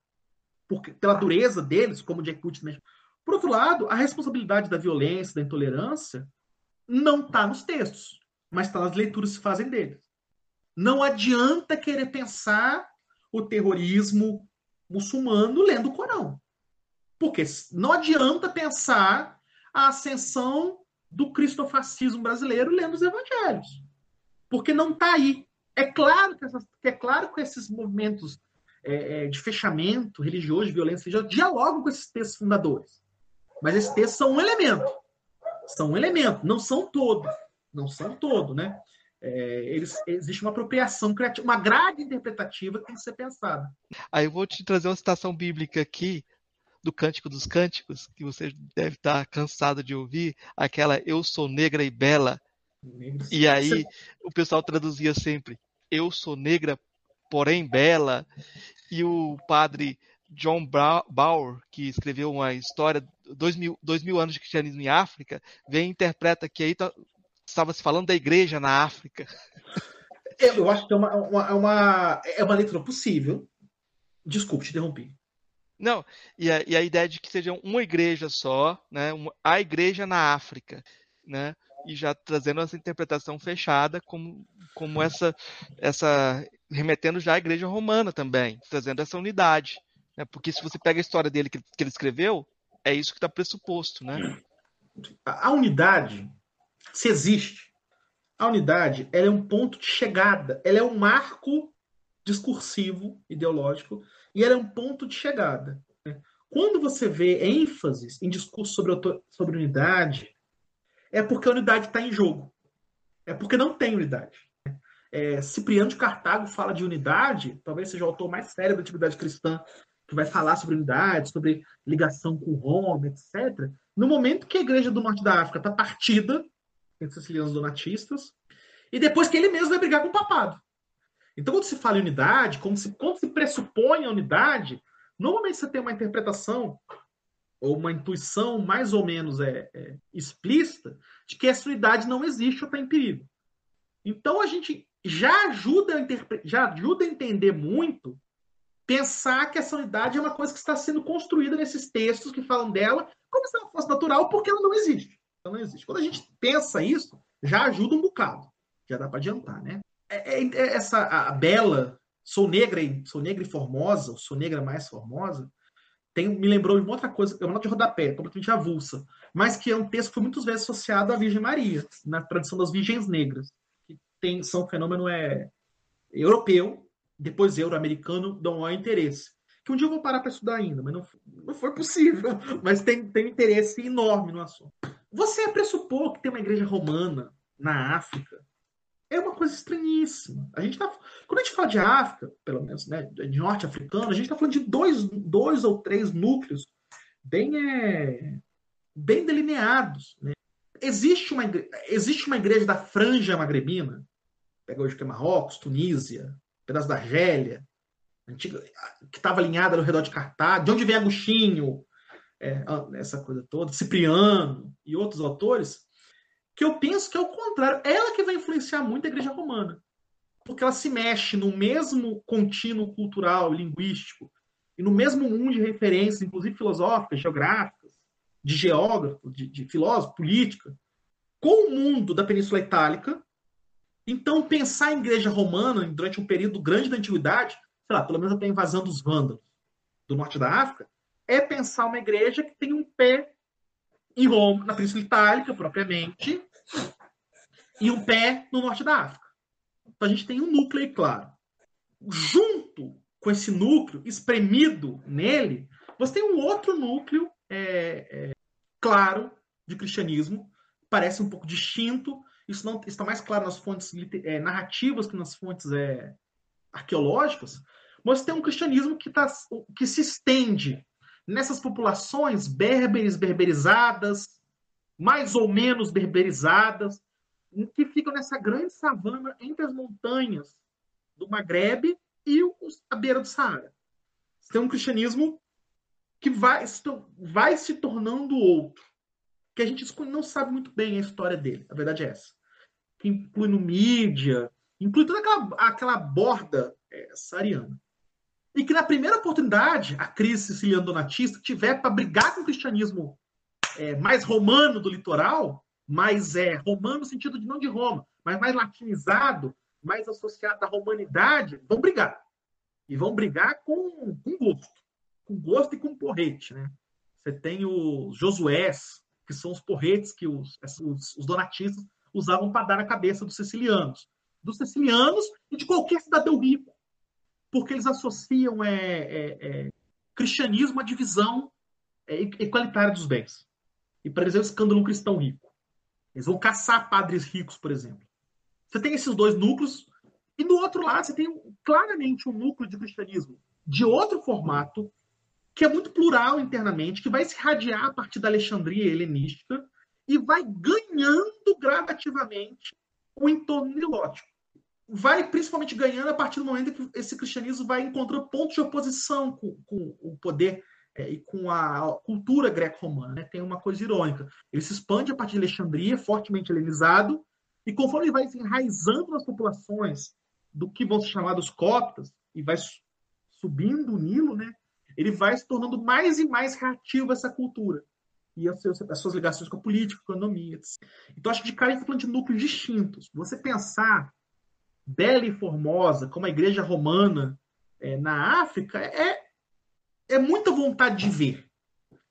porque, pela dureza deles, como Jack Wood mesmo. Por outro lado, a responsabilidade da violência, da intolerância, não está nos textos, mas está nas leituras que se fazem deles. Não adianta querer pensar o terrorismo muçulmano lendo o Corão. Porque não adianta pensar a ascensão do cristofascismo brasileiro lendo os evangelhos porque não está aí. É claro que, essas, é claro que esses movimentos é, é, de fechamento religioso, de violência religiosa, dialogam com esses textos fundadores. Mas esses textos são um elemento. São um elemento, não são todo. Não são todo, né? É, eles, existe uma apropriação criativa, uma grade interpretativa que tem que ser pensada. Aí eu vou te trazer uma citação bíblica aqui do Cântico dos Cânticos, que você deve estar cansado de ouvir, aquela Eu sou negra e bela, e aí o pessoal traduzia sempre: Eu sou negra, porém bela. E o padre John Bauer, que escreveu uma história, dois mil, dois mil anos de cristianismo em África, vem e interpreta que aí tá, estava se falando da igreja na África. Eu, eu acho que é uma, uma, é uma, é uma leitura possível. Desculpe, te interrompi. Não, e a, e a, ideia de que seja uma igreja só, né? Uma, a igreja na África, né? E já trazendo essa interpretação fechada como, como essa, essa remetendo já à igreja romana também, trazendo essa unidade. Né? Porque se você pega a história dele que, que ele escreveu, é isso que está pressuposto, né? A unidade, se existe, a unidade ela é um ponto de chegada, ela é um marco discursivo, ideológico, e ela é um ponto de chegada. Né? Quando você vê ênfases em discurso sobre, sobre unidade, é porque a unidade está em jogo. É porque não tem unidade. Né? É, Cipriano de Cartago fala de unidade, talvez seja o autor mais sério da atividade cristã que vai falar sobre unidade, sobre ligação com Roma, etc. No momento que a igreja do norte da África está partida entre sicilianos donatistas, e depois que ele mesmo vai brigar com o papado. Então, quando se fala em unidade, quando se, quando se pressupõe a unidade, normalmente você tem uma interpretação ou uma intuição mais ou menos é, é, explícita de que essa unidade não existe ou está em perigo. Então, a gente já ajuda, a já ajuda a entender muito pensar que essa unidade é uma coisa que está sendo construída nesses textos que falam dela como se ela fosse natural, porque ela não existe. Não existe. Quando a gente pensa isso, já ajuda um bocado. Já dá para adiantar, né? É, é, é essa a bela, sou negra e sou negra e formosa, ou sou negra mais formosa, tem, me lembrou de uma outra coisa, é uma nota de rodapé, completamente avulsa, mas que é um texto que foi muitas vezes associado à Virgem Maria, na tradição das Virgens Negras, que tem, são um fenômeno é, europeu, depois euro-americano dão maior interesse. Que um dia eu vou parar para estudar ainda, mas não, não foi possível. Mas tem, tem interesse enorme no assunto. Você pressupor que tem uma igreja romana na África é uma coisa estranhíssima. A gente tá, quando a gente fala de África, pelo menos, né, de norte africano, a gente está falando de dois, dois ou três núcleos bem, é, bem delineados. Né? Existe, uma, existe uma igreja da franja magrebina, pega hoje que é Marrocos, Tunísia, pedaço da Argélia, antiga, que estava alinhada ao redor de Cartago, de onde vem Agostinho, é, essa coisa toda, Cipriano e outros autores, que eu penso que é o contrário. Ela que vai influenciar muito a igreja romana. Porque ela se mexe no mesmo contínuo cultural, linguístico, e no mesmo mundo de referências, inclusive filosóficas, geográficas, de geógrafo, de, de filósofo, política, com o mundo da Península Itálica, então, pensar em igreja romana durante um período grande da antiguidade, sei lá, pelo menos até a invasão dos vândalos do norte da África, é pensar uma igreja que tem um pé em Roma, na Península Itálica, propriamente, e um pé no norte da África. Então, a gente tem um núcleo aí, claro. Junto com esse núcleo, espremido nele, você tem um outro núcleo é, é, claro de cristianismo, parece um pouco distinto, isso não está mais claro nas fontes é, narrativas que nas fontes é, arqueológicas, mas tem um cristianismo que, tá, que se estende nessas populações berberes, berberizadas, mais ou menos berberizadas, que ficam nessa grande savana entre as montanhas do Maghreb e a beira do Saara. Você tem um cristianismo que vai, vai se tornando outro, que a gente não sabe muito bem a história dele. A verdade é essa que inclui no mídia, inclui toda aquela, aquela borda é, sariana. E que na primeira oportunidade, a crise siciliana donatista tiver para brigar com o cristianismo é, mais romano do litoral, mais é, romano no sentido de não de Roma, mas mais latinizado, mais associado à romanidade, vão brigar. E vão brigar com, com gosto. Com gosto e com porrete. Né? Você tem os Josués, que são os porretes que os, os, os donatistas usavam para dar na cabeça dos sicilianos. Dos sicilianos e de qualquer cidadão rico. Porque eles associam é, é, é cristianismo à divisão é, equalitária dos bens. E para eles é o escândalo cristão rico. Eles vão caçar padres ricos, por exemplo. Você tem esses dois núcleos, e do outro lado você tem claramente um núcleo de cristianismo de outro formato, que é muito plural internamente, que vai se radiar a partir da Alexandria helenística, e vai ganhando gradativamente o entorno nilótico. Vai principalmente ganhando a partir do momento que esse cristianismo vai encontrando pontos de oposição com, com o poder é, e com a cultura greco-romana. Né? Tem uma coisa irônica. Ele se expande a partir de Alexandria, fortemente helenizado, E conforme ele vai se enraizando nas populações do que vão se chamar dos coptas, e vai subindo o Nilo, né? ele vai se tornando mais e mais reativo a essa cultura e as suas, as suas ligações com a política, com a economia. Etc. Então, acho que de cara a gente está falando de núcleos distintos. Você pensar bela e formosa como a igreja romana é, na África é, é muita vontade de ver.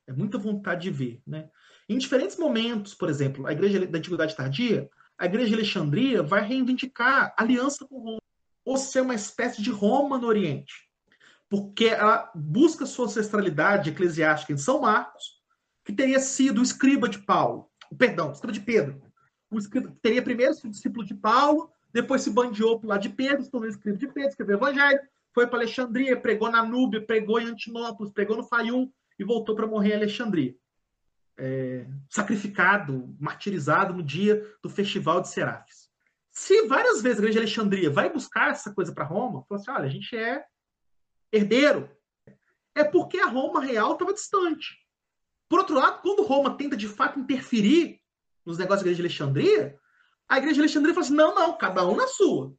É muita vontade de ver. Né? Em diferentes momentos, por exemplo, a igreja da Antiguidade Tardia, a igreja de Alexandria vai reivindicar aliança com Roma, ou ser uma espécie de Roma no Oriente. Porque ela busca sua ancestralidade eclesiástica em São Marcos, que teria sido o escriba de Paulo, perdão, escriba de Pedro. O escriba, teria primeiro sido discípulo de Paulo, depois se bandeou para lado de Pedro, se tornou escriba de Pedro, escreveu o Evangelho, foi para Alexandria, pregou na Núbia, pregou em Antinópolis, pregou no Fayum e voltou para morrer em Alexandria. É, sacrificado, martirizado no dia do festival de Serafes. Se várias vezes a igreja de Alexandria vai buscar essa coisa para Roma, fala assim: olha, a gente é herdeiro. É porque a Roma real estava distante. Por outro lado, quando Roma tenta de fato interferir nos negócios da igreja de Alexandria, a igreja de Alexandria fala assim: não, não, cada um na sua.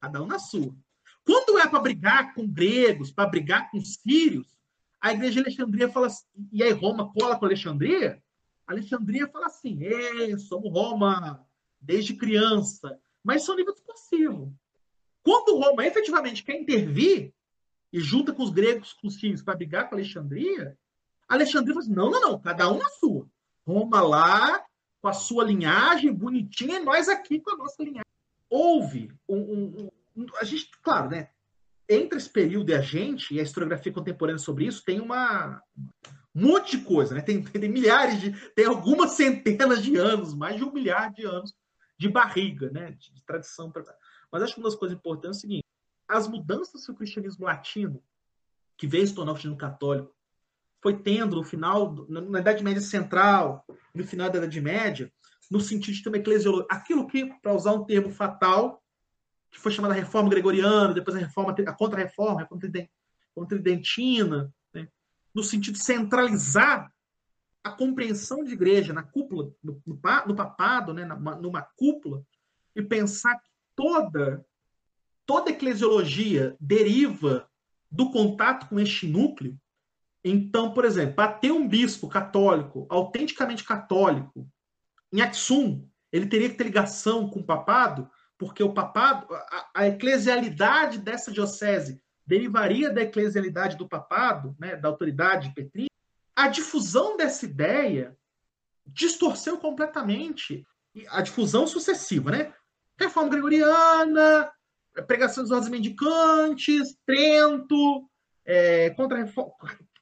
Cada um na sua. Quando é para brigar com gregos, para brigar com sírios, a igreja de Alexandria fala assim, e aí Roma cola com Alexandria, Alexandria fala assim: é, somos Roma desde criança, mas são nível discursivo. Quando Roma efetivamente quer intervir e junta com os gregos, com os sírios, para brigar com Alexandria, Alexandria fala assim: não, não, não, cada um na sua. Roma lá, com a sua linhagem bonitinha, e nós aqui com a nossa linhagem. Houve um, um, um, A gente, claro, né? Entre esse período e a gente, e a historiografia contemporânea sobre isso, tem uma um monte de coisa, né? Tem, tem milhares de. tem algumas centenas de anos, mais de um milhar de anos de barriga, né? De, de tradição. Mas acho que uma das coisas importantes é o seguinte: as mudanças que o cristianismo latino, que veio se tornar o cristianismo católico, foi tendo no final, na Idade Média Central, no final da Idade Média, no sentido de ter uma eclesiologia. Aquilo que, para usar um termo fatal, que foi chamada Reforma Gregoriana, depois a Reforma, a Contra-Reforma, a Reforma Tridentina, né? no sentido de centralizar a compreensão de igreja na cúpula, no, no, no papado, né? numa, numa cúpula, e pensar que toda, toda eclesiologia deriva do contato com este núcleo, então, por exemplo, para ter um bispo católico, autenticamente católico, em Aksum, ele teria que ter ligação com o papado, porque o papado, a, a eclesialidade dessa diocese derivaria da eclesialidade do papado, né, da autoridade petrina. A difusão dessa ideia distorceu completamente a difusão sucessiva, né? Reforma gregoriana, pregação dos ordens mendicantes, Trento, é, contra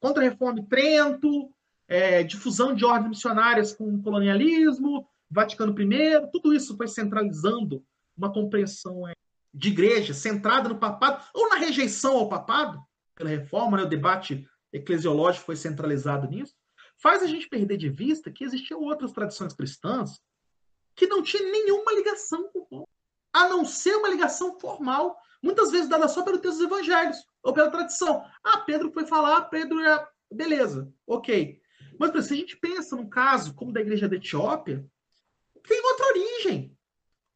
Contra-reforma Trento, é, difusão de ordens missionárias com colonialismo, Vaticano I, tudo isso foi centralizando uma compreensão é, de igreja centrada no papado, ou na rejeição ao papado, pela reforma, né, o debate eclesiológico foi centralizado nisso, faz a gente perder de vista que existiam outras tradições cristãs que não tinham nenhuma ligação com Roma, a não ser uma ligação formal, muitas vezes dada só pelo texto dos evangelhos ou pela tradição. Ah, Pedro foi falar, Pedro é. Beleza, ok. Mas se a gente pensa num caso como da igreja da Etiópia, tem outra origem.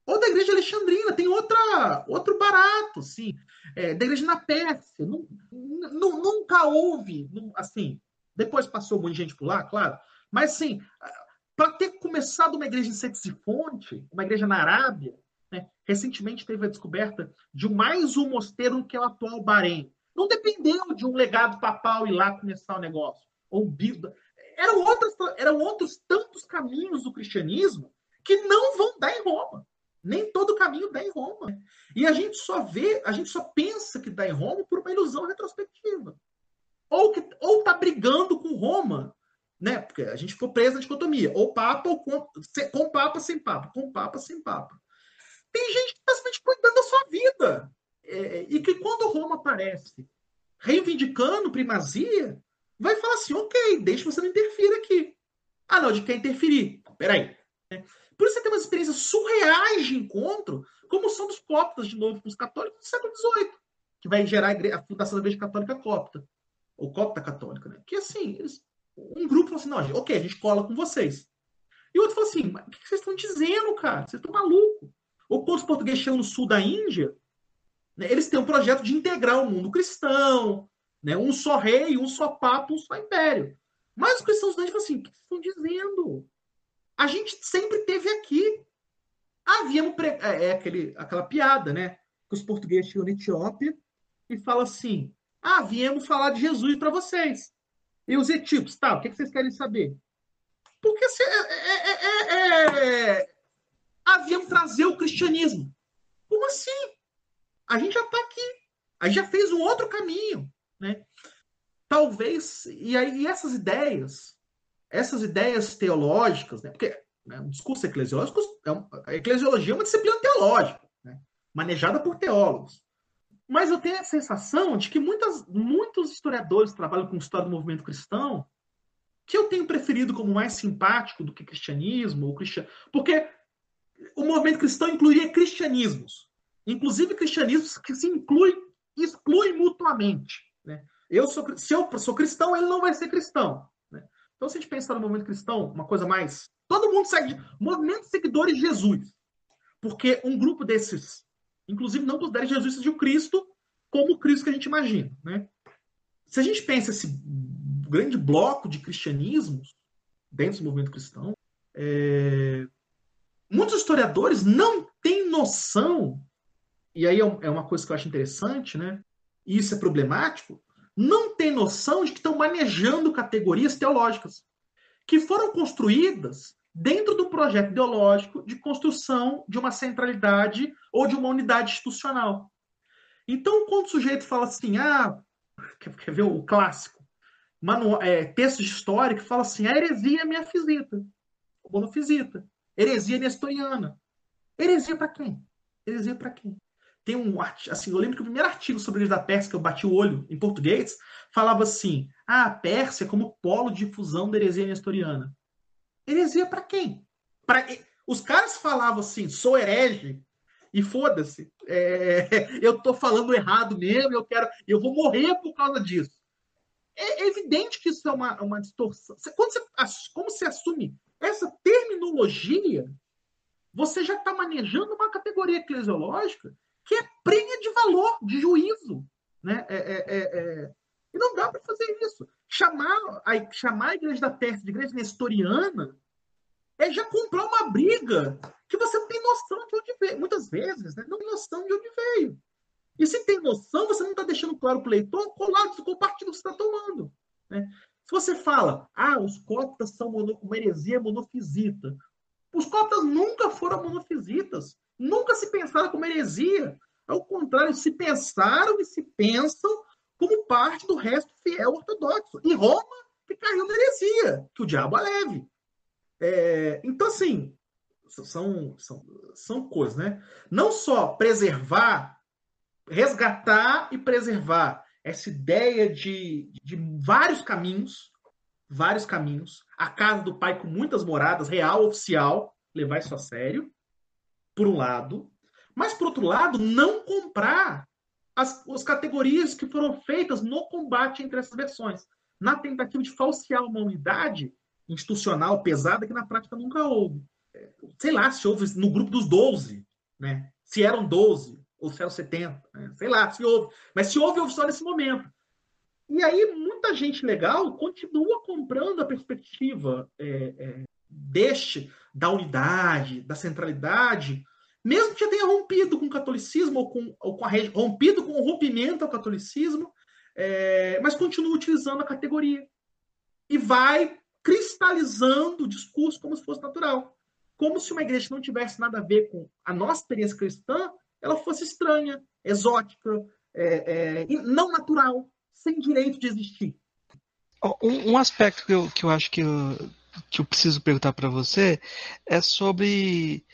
Ou da igreja alexandrina, tem outra, outro barato, assim. É, da igreja na Pérsia. nunca houve, assim, depois passou um monte de gente por lá, claro. Mas, assim, para ter começado uma igreja em Sexifonte, uma igreja na Arábia, né, recentemente teve a descoberta de mais um mosteiro que é o atual Bahrein não dependeu de um legado papal ir lá começar o negócio. Ou bispo. Eram, eram outros tantos caminhos do cristianismo que não vão dar em Roma. Nem todo caminho dá em Roma. E a gente só vê, a gente só pensa que dá em Roma por uma ilusão retrospectiva. Ou que ou tá brigando com Roma, né? Porque a gente ficou preso na dicotomia, ou papa ou com, com papa sem papa, com papa sem papa. Tem gente que está simplesmente cuidando da sua vida. É, e que quando Roma aparece reivindicando primazia, vai falar assim: ok, deixa você não interferir aqui. Ah, não, de quem interferir? Peraí. É. Por isso você tem umas experiências surreais de encontro, como são dos coptas, de novo, os católicos do século XVIII, que vai gerar a, fundação da Igreja Católica Copta, ou Copta Católica, né? Que assim, eles, um grupo falou assim: não, ok, a gente cola com vocês. E o outro falou assim: o que vocês estão dizendo, cara? Vocês estão malucos. Ou quando os portugueses chegam no sul da Índia, né, eles têm um projeto de integrar o mundo cristão, né, um só rei, um só papa, um só império. Mas os cristãos da Índia falam assim: o que estão dizendo? A gente sempre teve aqui. Havíamos. Pre... É, é aquele, aquela piada, né? Que os portugueses chegam na Etiópia e falam assim: ah, viemos falar de Jesus para vocês. E os etíopes, tá, o que vocês querem saber? Porque se, é, é, é, é, havíamos trazer o cristianismo. Como assim? A gente já está aqui. A gente já fez um outro caminho. Né? Talvez, e aí e essas ideias, essas ideias teológicas, né? porque né, um discurso eclesiológico, é um, a eclesiologia é uma disciplina teológica, né? manejada por teólogos. Mas eu tenho a sensação de que muitas, muitos historiadores trabalham com história do movimento cristão, que eu tenho preferido como mais simpático do que cristianismo, ou cristian... porque o movimento cristão incluía cristianismos, inclusive cristianismos que se incluem, excluem mutuamente. Né? Eu sou, se eu sou cristão, ele não vai ser cristão. Né? Então, se a gente pensar no movimento cristão, uma coisa mais. Todo mundo segue. Movimento seguidores de Jesus. Porque um grupo desses inclusive não considera Jesus o Cristo como o Cristo que a gente imagina. Né? Se a gente pensa esse grande bloco de cristianismos dentro do movimento cristão, é... muitos historiadores não têm noção, e aí é, é uma coisa que eu acho interessante, né? e isso é problemático, não têm noção de que estão manejando categorias teológicas que foram construídas dentro do projeto ideológico de construção de uma centralidade ou de uma unidade institucional. Então, quando o sujeito fala assim, ah, quer, ver o clássico? É, texto de história que fala assim, a heresia é miafisita, monofisita, heresia nestoriana. Heresia para quem? Heresia para quem? Tem um assim, eu lembro que o primeiro artigo sobre a igreja da Pérsia que eu bati o olho em português falava assim: ah, a Pérsia é como polo de difusão da heresia nestoriana. Heresia para quem? Pra... Os caras falavam assim, sou herege, e foda-se, é... eu tô falando errado mesmo, eu quero, eu vou morrer por causa disso. É evidente que isso é uma, uma distorção. Quando você, como você assume essa terminologia, você já está manejando uma categoria eclesiológica que é prenha de valor, de juízo. Né? É, é, é, é. e não dá para fazer isso. Chamar a, chamar a igreja da Pérsia de igreja nestoriana é já comprar uma briga que você não tem noção de onde veio. Muitas vezes, né? não tem noção de onde veio. E se tem noção, você não está deixando claro para o leitor qual lado, qual partido você está tomando. Né? Você fala, ah, os coptas são mono, uma heresia monofisita. Os coptas nunca foram monofisitas. Nunca se pensaram como heresia. Ao contrário, se pensaram e se pensam como parte do resto fiel ortodoxo. E Roma que caiu na heresia, que o diabo a leve. É, então, assim, são, são, são coisas, né? Não só preservar, resgatar e preservar essa ideia de, de vários caminhos, vários caminhos, a casa do pai com muitas moradas, real, oficial, levar isso a sério, por um lado, mas por outro lado, não comprar as, as categorias que foram feitas no combate entre essas versões, na tentativa de falsear uma unidade institucional pesada que na prática nunca houve. Sei lá se houve no grupo dos 12, né? se eram 12 ou eram 70, né? sei lá se houve. Mas se houve, houve só nesse momento. E aí muita gente legal continua comprando a perspectiva é, é, deste, da unidade, da centralidade, mesmo que já tenha rompido com o catolicismo ou com, ou com a rompido com o rompimento ao catolicismo, é, mas continua utilizando a categoria e vai cristalizando o discurso como se fosse natural, como se uma igreja não tivesse nada a ver com a nossa experiência cristã, ela fosse estranha, exótica, é, é, não natural, sem direito de existir. Um, um aspecto que eu, que eu acho que eu, que eu preciso perguntar para você é sobre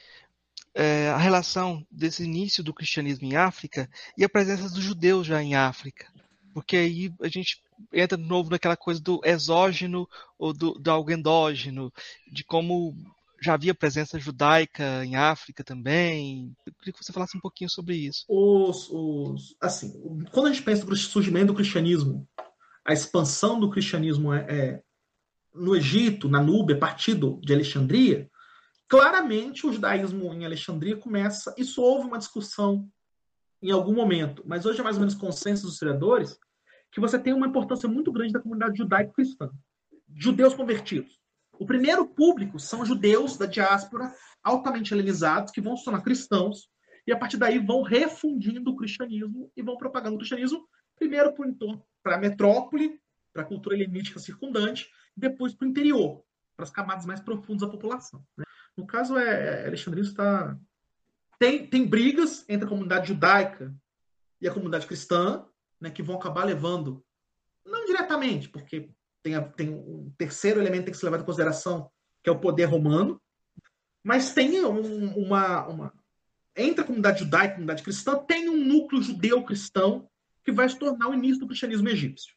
é, a relação desse início do cristianismo em África e a presença dos judeus já em África. Porque aí a gente entra de novo naquela coisa do exógeno ou do, do algo endógeno, de como já havia presença judaica em África também. Eu queria que você falasse um pouquinho sobre isso. Os, os, assim, quando a gente pensa no surgimento do cristianismo, a expansão do cristianismo é, é no Egito, na Núbia, partido de Alexandria, claramente o judaísmo em Alexandria começa. Isso houve uma discussão em algum momento, mas hoje é mais ou menos consenso dos historiadores que você tem uma importância muito grande da comunidade judaico-cristã. Judeus convertidos. O primeiro público são judeus da diáspora altamente helenizados que vão se tornar cristãos e a partir daí vão refundindo o cristianismo e vão propagando o cristianismo primeiro para a metrópole, para a cultura helenística circundante, e depois para o interior, para as camadas mais profundas da população. Né? No caso, é, é Alexandria está tem, tem brigas entre a comunidade judaica e a comunidade cristã, né, que vão acabar levando, não diretamente, porque tem, a, tem um terceiro elemento que tem que ser levado em consideração, que é o poder romano, mas tem um, uma, uma. Entre a comunidade judaica e a comunidade cristã, tem um núcleo judeu-cristão que vai se tornar o início do cristianismo egípcio.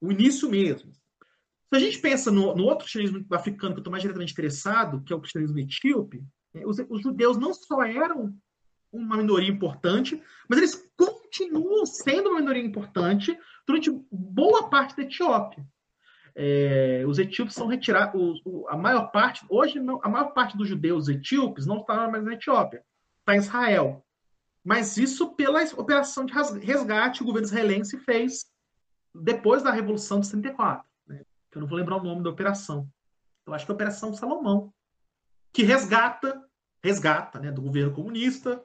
O início mesmo. Se a gente pensa no, no outro cristianismo africano que eu estou mais diretamente interessado, que é o cristianismo etíope, né, os, os judeus não só eram uma minoria importante, mas eles continuam sendo uma minoria importante durante boa parte da Etiópia. É, os etíopes são retirados, a maior parte, hoje não, a maior parte dos judeus etíopes não está mais na Etiópia, está em Israel. Mas isso pela operação de resgate que o governo israelense fez depois da Revolução de 74. Né? Eu não vou lembrar o nome da operação. Eu acho que é a Operação Salomão, que resgata, resgata né, do governo comunista,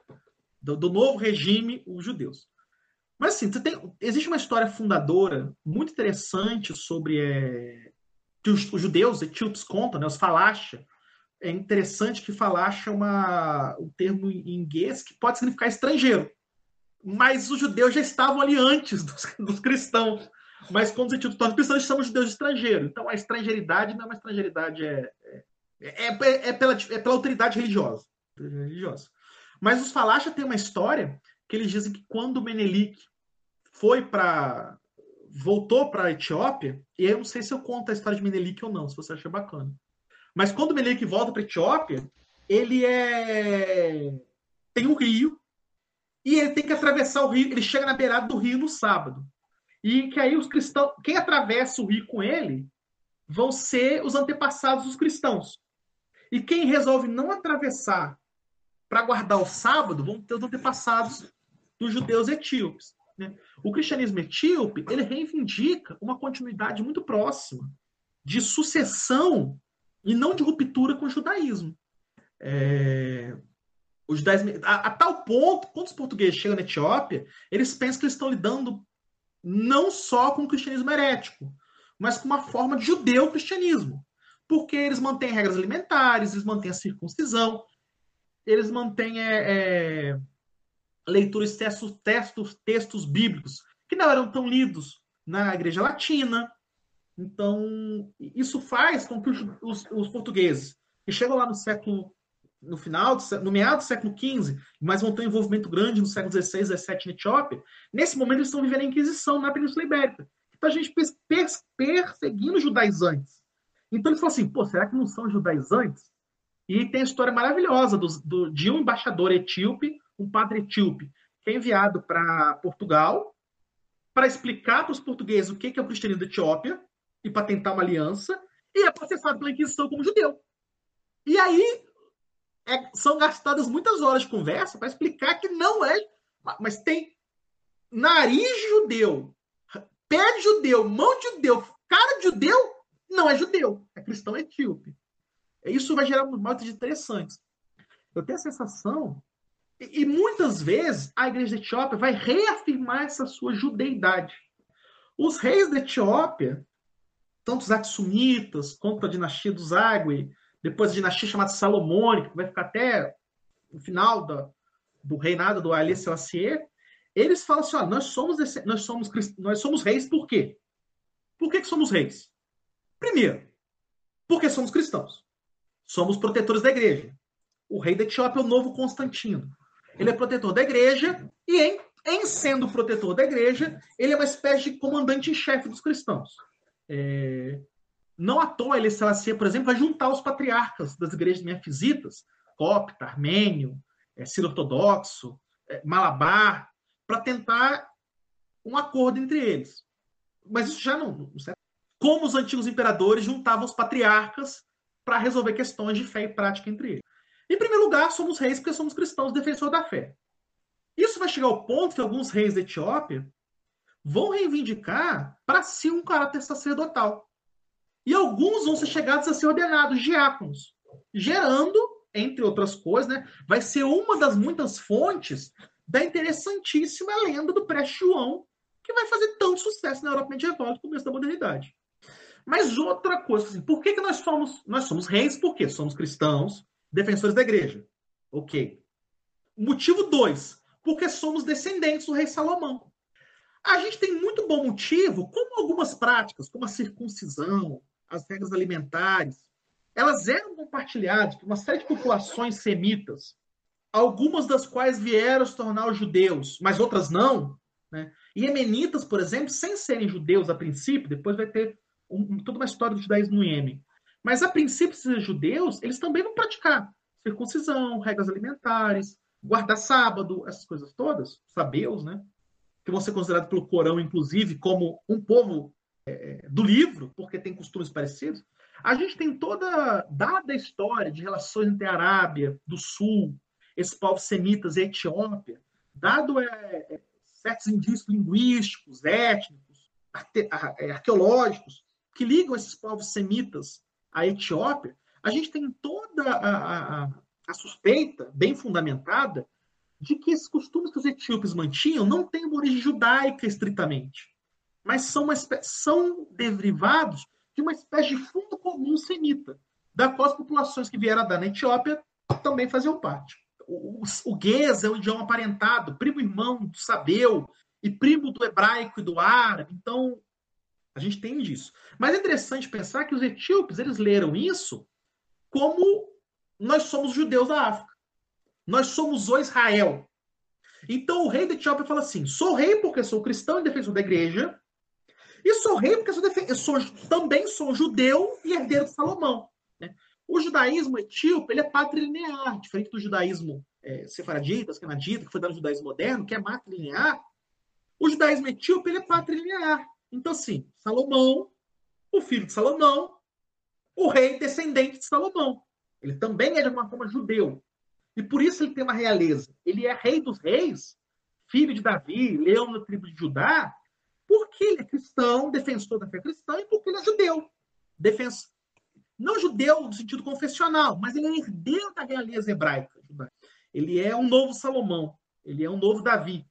do, do novo regime, os judeus. Mas assim, tem, existe uma história fundadora muito interessante sobre é, que os, os, judeus etíopes contam, né, os falacha. É interessante que falacha é uma, um termo em inglês que pode significar estrangeiro. Mas os judeus já estavam ali antes dos, dos cristãos. Mas quando os etíopes tornam cristãos, são judeus estrangeiros. Então a estrangeiridade não é uma estrangeiridade, é, é, é, é pela, é pela autoridade religiosa. religiosa. Mas os falacha têm uma história que eles dizem que quando Menelik foi para voltou para a Etiópia, e eu não sei se eu conto a história de Menelik ou não, se você achar bacana. Mas quando Menelik volta para a Etiópia, ele é tem um rio e ele tem que atravessar o rio, ele chega na beirada do rio no sábado. E que aí os cristãos, quem atravessa o rio com ele, vão ser os antepassados dos cristãos. E quem resolve não atravessar para guardar o sábado vão ter os antepassados dos judeus etíopes. Né? O cristianismo etíope ele reivindica uma continuidade muito próxima de sucessão e não de ruptura com o judaísmo. É... Os judaísmo, a, a, tal ponto, quando os portugueses chegam na Etiópia, eles pensam que eles estão lidando não só com o cristianismo herético, mas com uma forma de judeu-cristianismo. Porque eles mantêm regras alimentares, eles mantêm a circuncisão, eles mantêm é, é, leituras de textos, textos, textos bíblicos que não eram tão lidos na Igreja Latina. Então, isso faz com que os, os, portugueses, que chegam lá no século, no final, no meado do século XV, mas vão ter um envolvimento grande no século XVI, XVII na Etiópia, nesse momento eles estão vivendo a Inquisição na Península Ibérica. Então, a gente perseguindo judaizantes. Então, eles falam assim, pô, será que não são judaizantes? E tem a história maravilhosa do, do, de um embaixador etíope, um padre etíope, que é enviado para Portugal para explicar para os portugueses o que é o cristianismo da Etiópia e para tentar uma aliança, e é processado pela Inquisição como judeu. E aí é, são gastadas muitas horas de conversa para explicar que não é. Mas tem nariz judeu, pé de judeu, mão de judeu, cara de judeu, não é judeu, é cristão etíope. Isso vai gerar modos interessantes. Eu tenho a sensação, e, muitas vezes a igreja da Etiópia vai reafirmar essa sua judeidade. Os reis da Etiópia, tanto os Aksumitas quanto a dinastia dos Agui, depois a dinastia chamada Salomônica, que vai ficar até o final da, do reinado do Haile Selassie, eles falam assim: ó, nós somos nós somos nós somos reis por quê? Por que, que somos reis? Primeiro, porque somos cristãos. Somos protetores da igreja. O rei da Etiópia é o novo Constantino. Ele é protetor da igreja e, em, em sendo protetor da igreja, ele é uma espécie de comandante em chefe dos cristãos. É... Não à toa, ele, Selassie, por exemplo, vai juntar os patriarcas das igrejas mefisitas, copta, armênio, é, ortodoxo, é, malabar, para tentar um acordo entre eles. Mas isso já não, século como os antigos imperadores juntavam os patriarcas para resolver questões de fé e prática entre eles. Em primeiro lugar, somos reis porque somos cristãos, defensores da fé. Isso vai chegar ao ponto que alguns reis da Etiópia vão reivindicar para si um caráter sacerdotal. E alguns vão ser chegados a ser ordenados diáconos, gerando, entre outras coisas, né, vai ser uma das muitas fontes da interessantíssima lenda do pré-João, que vai fazer tanto sucesso na Europa medieval no começo da modernidade. Mas outra coisa, assim, por que, que nós somos nós somos reis? Porque somos cristãos, defensores da igreja. Ok. Motivo dois, porque somos descendentes do rei Salomão. A gente tem muito bom motivo, como algumas práticas, como a circuncisão, as regras alimentares, elas eram compartilhadas por uma série de populações semitas, algumas das quais vieram se tornar judeus, mas outras não. Né? Iemenitas, por exemplo, sem serem judeus a princípio, depois vai ter um, toda uma história do judaísmo no Iêmen. Mas a princípio, esses judeus, eles também vão praticar circuncisão, regras alimentares, guardar sábado, essas coisas todas, sabeus, né? Que vão ser considerados pelo Corão, inclusive, como um povo é, do livro, porque tem costumes parecidos. A gente tem toda, dada a história de relações entre a Arábia do Sul, esses povos semitas e Etiópia, dado é, é, certos indícios linguísticos, étnicos, é, arqueológicos, que ligam esses povos semitas à Etiópia, a gente tem toda a, a, a suspeita, bem fundamentada, de que esses costumes que os etíopes mantinham não têm uma origem judaica estritamente mas são, uma são derivados de uma espécie de fundo comum semita, da qual as populações que vieram da Etiópia também faziam parte. O, o, o é um idioma aparentado, primo irmão do Sabeu, e primo do hebraico e do árabe. Então, a gente tem disso. Mas é interessante pensar que os etíopes, eles leram isso como nós somos judeus da África. Nós somos o Israel. Então o rei da Etiópia fala assim: sou rei porque sou cristão e defensor da igreja, e sou rei porque sou sou, também sou judeu e herdeiro de Salomão. Né? O judaísmo etíope ele é patrilinear, diferente do judaísmo é, sefaradita, canadita, que foi dado no judaísmo moderno, que é matrilinear. O judaísmo etíope ele é patrilinear. Então, assim, Salomão, o filho de Salomão, o rei descendente de Salomão. Ele também é, de alguma forma, judeu. E por isso ele tem uma realeza. Ele é rei dos reis, filho de Davi, leão da tribo de Judá, porque ele é cristão, defensor da fé cristã, e porque ele é judeu. Defens... Não judeu no sentido confessional, mas ele é herdeiro da realeza hebraica. Ele é um novo Salomão, ele é um novo Davi.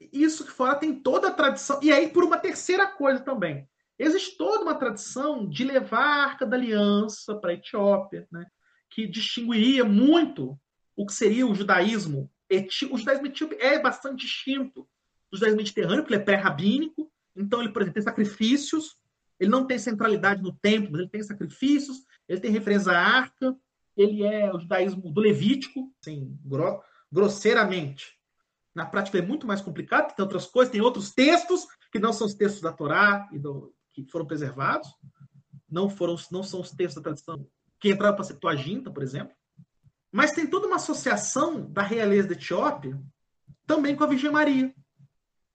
Isso que fora tem toda a tradição. E aí, por uma terceira coisa também. Existe toda uma tradição de levar a Arca da Aliança para a Etiópia, né? que distinguiria muito o que seria o judaísmo. O judaísmo etíope é bastante distinto do judaísmo mediterrâneo, porque ele é pré-rabínico, então, ele, por exemplo, tem sacrifícios, ele não tem centralidade no templo, mas ele tem sacrifícios, ele tem referência à arca, ele é o judaísmo do Levítico, assim, grosseiramente. Na prática é muito mais complicado, tem outras coisas, tem outros textos que não são os textos da Torá e do, que foram preservados, não foram, não são os textos da tradição que entraram para a Septuaginta, por exemplo. Mas tem toda uma associação da realeza da Etiópia também com a Virgem Maria.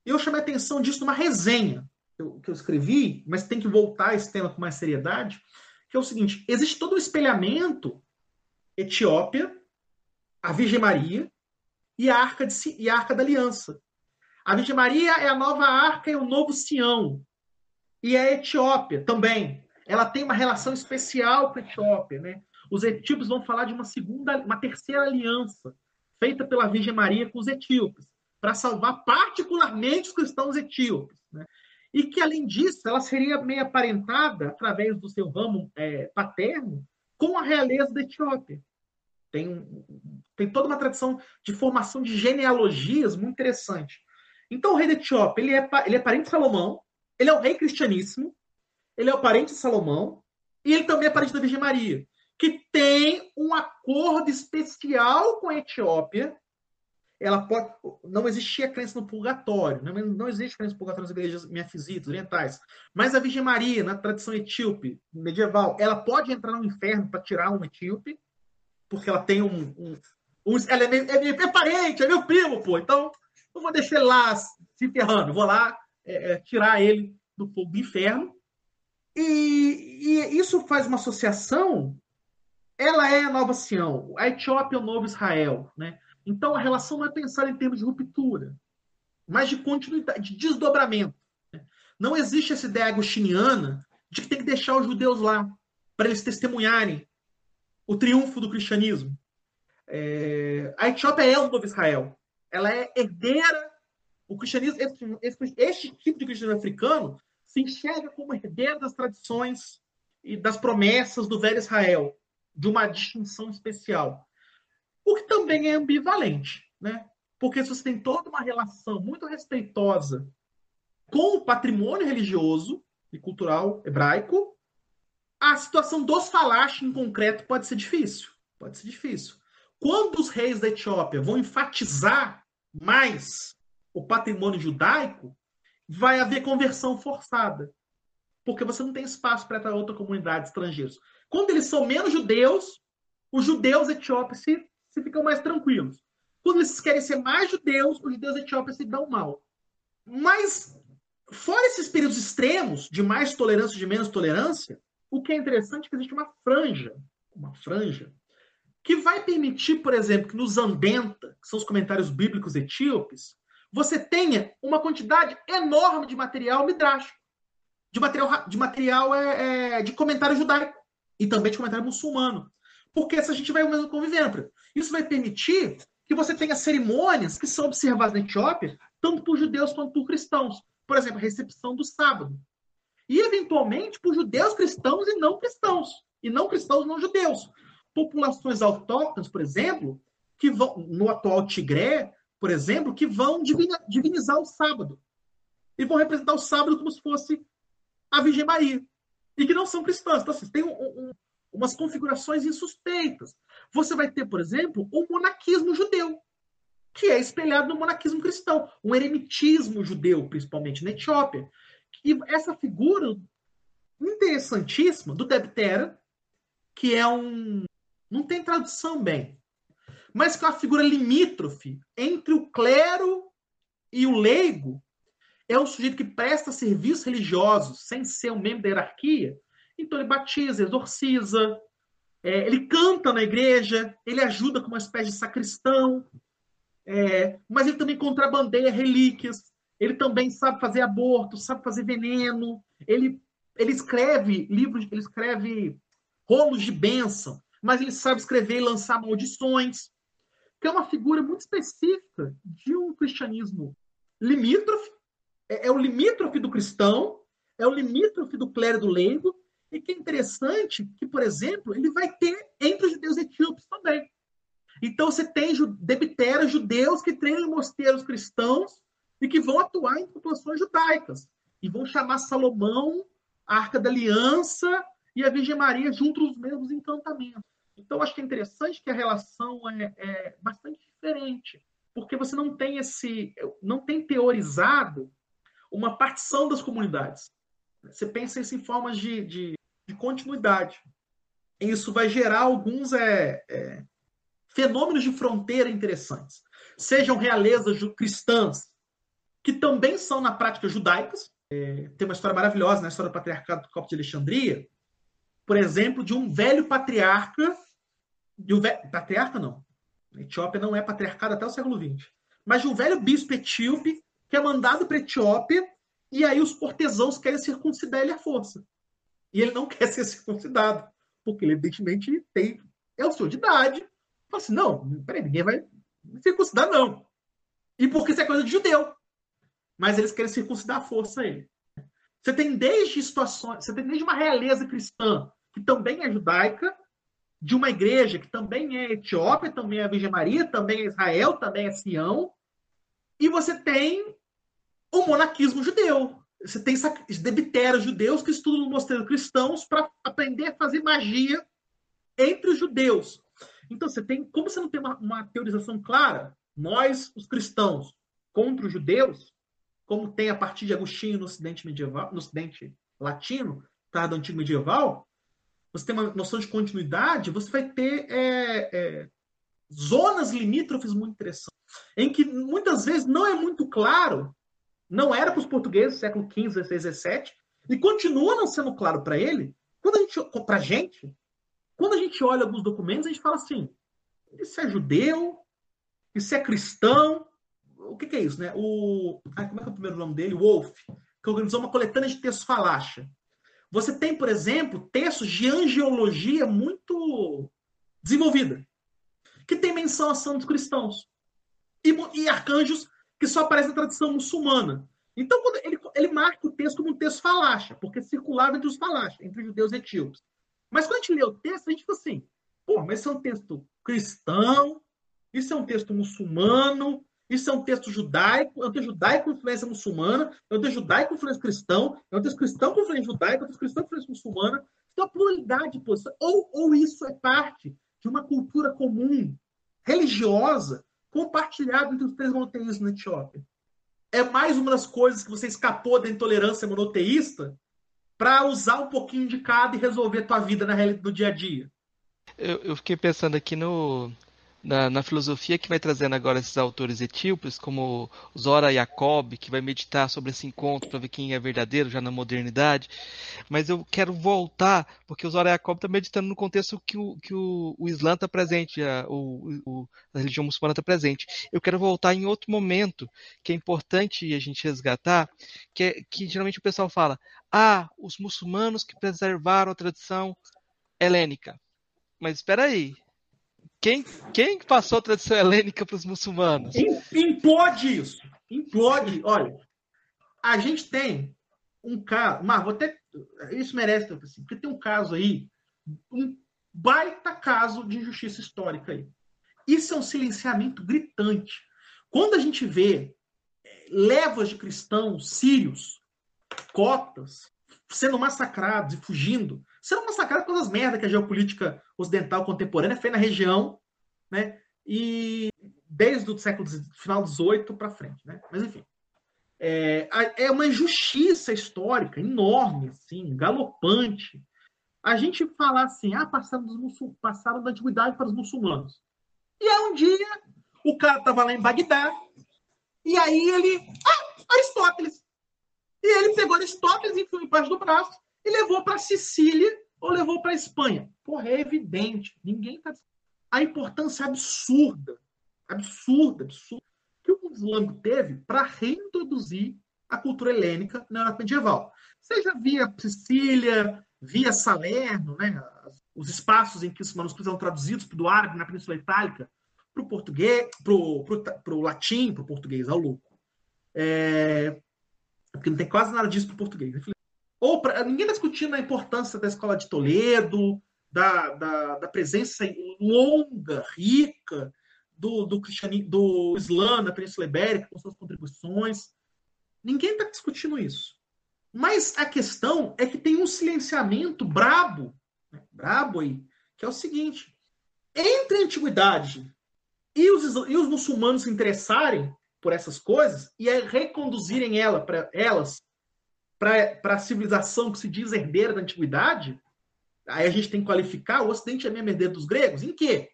Eu chamei a atenção disso numa resenha que eu, escrevi, mas tem que voltar a esse tema com mais seriedade, que é o seguinte: existe todo um espelhamento Etiópia, a Virgem Maria e a Arca, de, e a Arca da Aliança. A Virgem Maria é a nova arca e o novo Sião. E a Etiópia também. Ela tem uma relação especial com a Etiópia. Né? Os etíopes vão falar de uma segunda, uma terceira aliança feita pela Virgem Maria com os etíopes para salvar particularmente os cristãos etíopes. Né? E que, além disso, ela seria meio aparentada, através do seu ramo é, paterno, com a realeza da Etiópia. Tem, tem toda uma tradição de formação de genealogias muito interessante. Então, o rei da Etiópia ele é, ele é parente de Salomão, ele é o rei cristianíssimo, ele é o parente de Salomão, e ele também é parente da Virgem Maria, que tem um acordo especial com a Etiópia ela pode. Não existia crença no purgatório, não, não existe crença no purgatório nas igrejas miafisitas, orientais. Mas a Virgem Maria, na tradição etíope medieval, ela pode entrar no inferno para tirar um etíope, porque ela tem um. um, um ela é, meio, é, é, parente, é meu primo, pô. Então, não vou deixar ele lá se ferrando, vou lá é, é, tirar ele do fogo do inferno. E, e, isso faz uma associação. Ela é a nova Sião, a Etiópia é o novo Israel. Né? Então a relação não é pensar em termos de ruptura, mas de continuidade, de desdobramento. Né? Não existe essa ideia agostiniana de que tem que deixar os judeus lá para eles testemunharem o triunfo do cristianismo. É, a Etiópia é o novo Israel. Ela é herdeira. O cristianismo, esse, este tipo de cristianismo africano se enxerga como herdeiro das tradições e das promessas do velho Israel, de uma distinção especial. O que também é ambivalente, né? Porque se você tem toda uma relação muito respeitosa com o patrimônio religioso e cultural hebraico, a situação dos falaches em concreto pode ser difícil. Pode ser difícil. Quando os reis da Etiópia vão enfatizar mais o patrimônio judaico, vai haver conversão forçada. Porque você não tem espaço para outra comunidade estrangeiros. Quando eles são menos judeus, os judeus etíopes se, se ficam mais tranquilos. Quando eles querem ser mais judeus, os judeus etíopes se dão mal. Mas, fora esses períodos extremos de mais tolerância e de menos tolerância, o que é interessante é que existe uma franja, uma franja, que vai permitir, por exemplo, que nos Andenta, que são os comentários bíblicos etíopes, você tenha uma quantidade enorme de material midrástico, de material, de material é, é, de comentário judaico e também de comentário muçulmano. Porque se a gente vai mesmo convivendo, isso vai permitir que você tenha cerimônias que são observadas na Etiópia, tanto por judeus quanto por cristãos. Por exemplo, a recepção do sábado. E, eventualmente, por judeus cristãos e não cristãos. E não cristãos não judeus populações autóctones, por exemplo, que vão, no atual Tigré, por exemplo, que vão divinizar o sábado. E vão representar o sábado como se fosse a Virgem Maria. E que não são cristãs. Então, assim, tem um, um, umas configurações insuspeitas. Você vai ter, por exemplo, o monaquismo judeu, que é espelhado no monaquismo cristão, um eremitismo judeu, principalmente na Etiópia. E essa figura interessantíssima do Debtera, que é um não tem tradução bem. Mas que é uma figura limítrofe entre o clero e o leigo. É um sujeito que presta serviços religiosos sem ser um membro da hierarquia. Então ele batiza, exorciza, é, ele canta na igreja, ele ajuda como uma espécie de sacristão, é, mas ele também contrabandeia relíquias, ele também sabe fazer aborto, sabe fazer veneno, ele, ele escreve livros, ele escreve rolos de bênção mas ele sabe escrever e lançar maldições, que é uma figura muito específica de um cristianismo limítrofe, é, é o limítrofe do cristão, é o limítrofe do clero do leigo, e que é interessante que, por exemplo, ele vai ter entre os judeus etíopes também. Então você tem debiteras judeus que treinam mosteiros cristãos e que vão atuar em populações judaicas. E vão chamar Salomão, a Arca da Aliança e a Virgem Maria junto aos mesmos encantamentos. Então, acho que é interessante que a relação é, é bastante diferente, porque você não tem esse, não tem teorizado uma partição das comunidades. Você pensa isso em formas de, de, de continuidade. Isso vai gerar alguns é, é, fenômenos de fronteira interessantes. Sejam realezas cristãs, que também são, na prática, judaicas. É, tem uma história maravilhosa na né? história do patriarcado do Copo de Alexandria, por exemplo, de um velho patriarca, de um velho, patriarca não, a Etiópia não é patriarcado até o século XX, mas de um velho bispo etíope que é mandado para a Etiópia e aí os cortesãos querem circuncidar ele à força. E ele não quer ser circuncidado, porque ele evidentemente tem, é o senhor de idade. Fala assim, não, peraí, ninguém vai circuncidar não. E porque isso é coisa de judeu. Mas eles querem circuncidar à força ele. Você tem desde situações, você tem desde uma realeza cristã, que também é judaica, de uma igreja que também é Etiópia, também é a Virgem Maria, também é Israel, também é Sião, e você tem o monaquismo judeu. Você tem debiteros judeus que estudam no mosteiro cristãos para aprender a fazer magia entre os judeus. Então você tem, como você não tem uma, uma teorização clara, nós, os cristãos, contra os judeus, como tem a partir de Agostinho no Ocidente medieval, no Ocidente latino, tá, do antigo medieval, você tem uma noção de continuidade, você vai ter é, é, zonas limítrofes muito interessantes, em que muitas vezes não é muito claro, não era para os portugueses século XV, XVI, XVII, E continua não sendo claro para ele, quando a gente, pra gente, quando a gente olha alguns documentos, a gente fala assim: isso é judeu, isso é cristão. O que, que é isso, né? O, como é que é o primeiro nome dele? Wolf, que organizou uma coletânea de textos falacha. Você tem, por exemplo, textos de angiologia muito desenvolvida, que tem menção a santos cristãos e, e arcanjos que só aparecem na tradição muçulmana. Então, ele, ele marca o texto como um texto falacha, porque circulava entre os falachas, entre judeus e etíopes. Mas quando a gente lê o texto, a gente fica assim, pô, mas isso é um texto cristão, isso é um texto muçulmano, isso é um texto judaico, é um texto judaico com influência muçulmana, é um texto judaico com influência cristão, é um texto cristão com influência judaica, é um texto cristão com influência muçulmana. Então, a pluralidade de posições. Ou, ou isso é parte de uma cultura comum, religiosa, compartilhada entre os três monoteístas na Etiópia. É mais uma das coisas que você escapou da intolerância monoteísta para usar um pouquinho de cada e resolver tua vida na realidade do dia a dia. Eu, eu fiquei pensando aqui no, na, na, filosofia que vai trazendo agora esses autores etíopes, como Zora Jacob, que vai meditar sobre esse encontro para ver quem é verdadeiro já na modernidade. Mas eu quero voltar, porque o Zora Jacob está meditando no contexto que o, que o, o Islã está presente, a, o, a religião muçulmana está presente. Eu quero voltar em outro momento que é importante a gente resgatar, que, é, que geralmente o pessoal fala: ah, os muçulmanos que preservaram a tradição helênica. Mas espera aí, quem, quem passou a tradição helênica para os muçulmanos? Implode isso. Implode. Olha, a gente tem um caso. Mas vou até. Isso merece, assim, porque tem um caso aí, um baita caso de injustiça histórica aí. Isso é um silenciamento gritante. Quando a gente vê é, levas de cristãos sírios, cotas, sendo massacrados e fugindo, sendo massacrados pelas merdas que a geopolítica ocidental contemporânea fez na região, né? E desde o século final 18 para frente, né? Mas enfim, é, é uma injustiça histórica enorme, assim, galopante. A gente falar assim, ah, passaram, dos passaram da antiguidade para os muçulmanos. E aí um dia o cara estava lá em Bagdá e aí ele, ah, Aristóteles. E ele pegou Aristóteles, enfiou embaixo do braço e levou para Sicília ou levou para Espanha. Porra, é evidente. Ninguém está. A importância absurda, absurda, absurda, que o islâmico teve para reintroduzir a cultura helênica na Europa medieval. Seja via Sicília, via Salerno, né? os espaços em que os manuscritos são traduzidos do árabe na Península Itálica para o português, para o latim, para o português, ao louco. É, porque não tem quase nada disso para o português. Ou pra, ninguém está discutindo a importância da escola de Toledo, da, da, da presença longa, rica do, do, do Islã na Península Ibérica, com suas contribuições. Ninguém está discutindo isso. Mas a questão é que tem um silenciamento brabo, né, brabo aí, que é o seguinte: entre a antiguidade e os, e os muçulmanos se interessarem por essas coisas e reconduzirem ela pra, elas para a civilização que se diz herdeira da antiguidade, aí a gente tem que qualificar o Ocidente é mesmo herdeiro dos gregos? Em quê?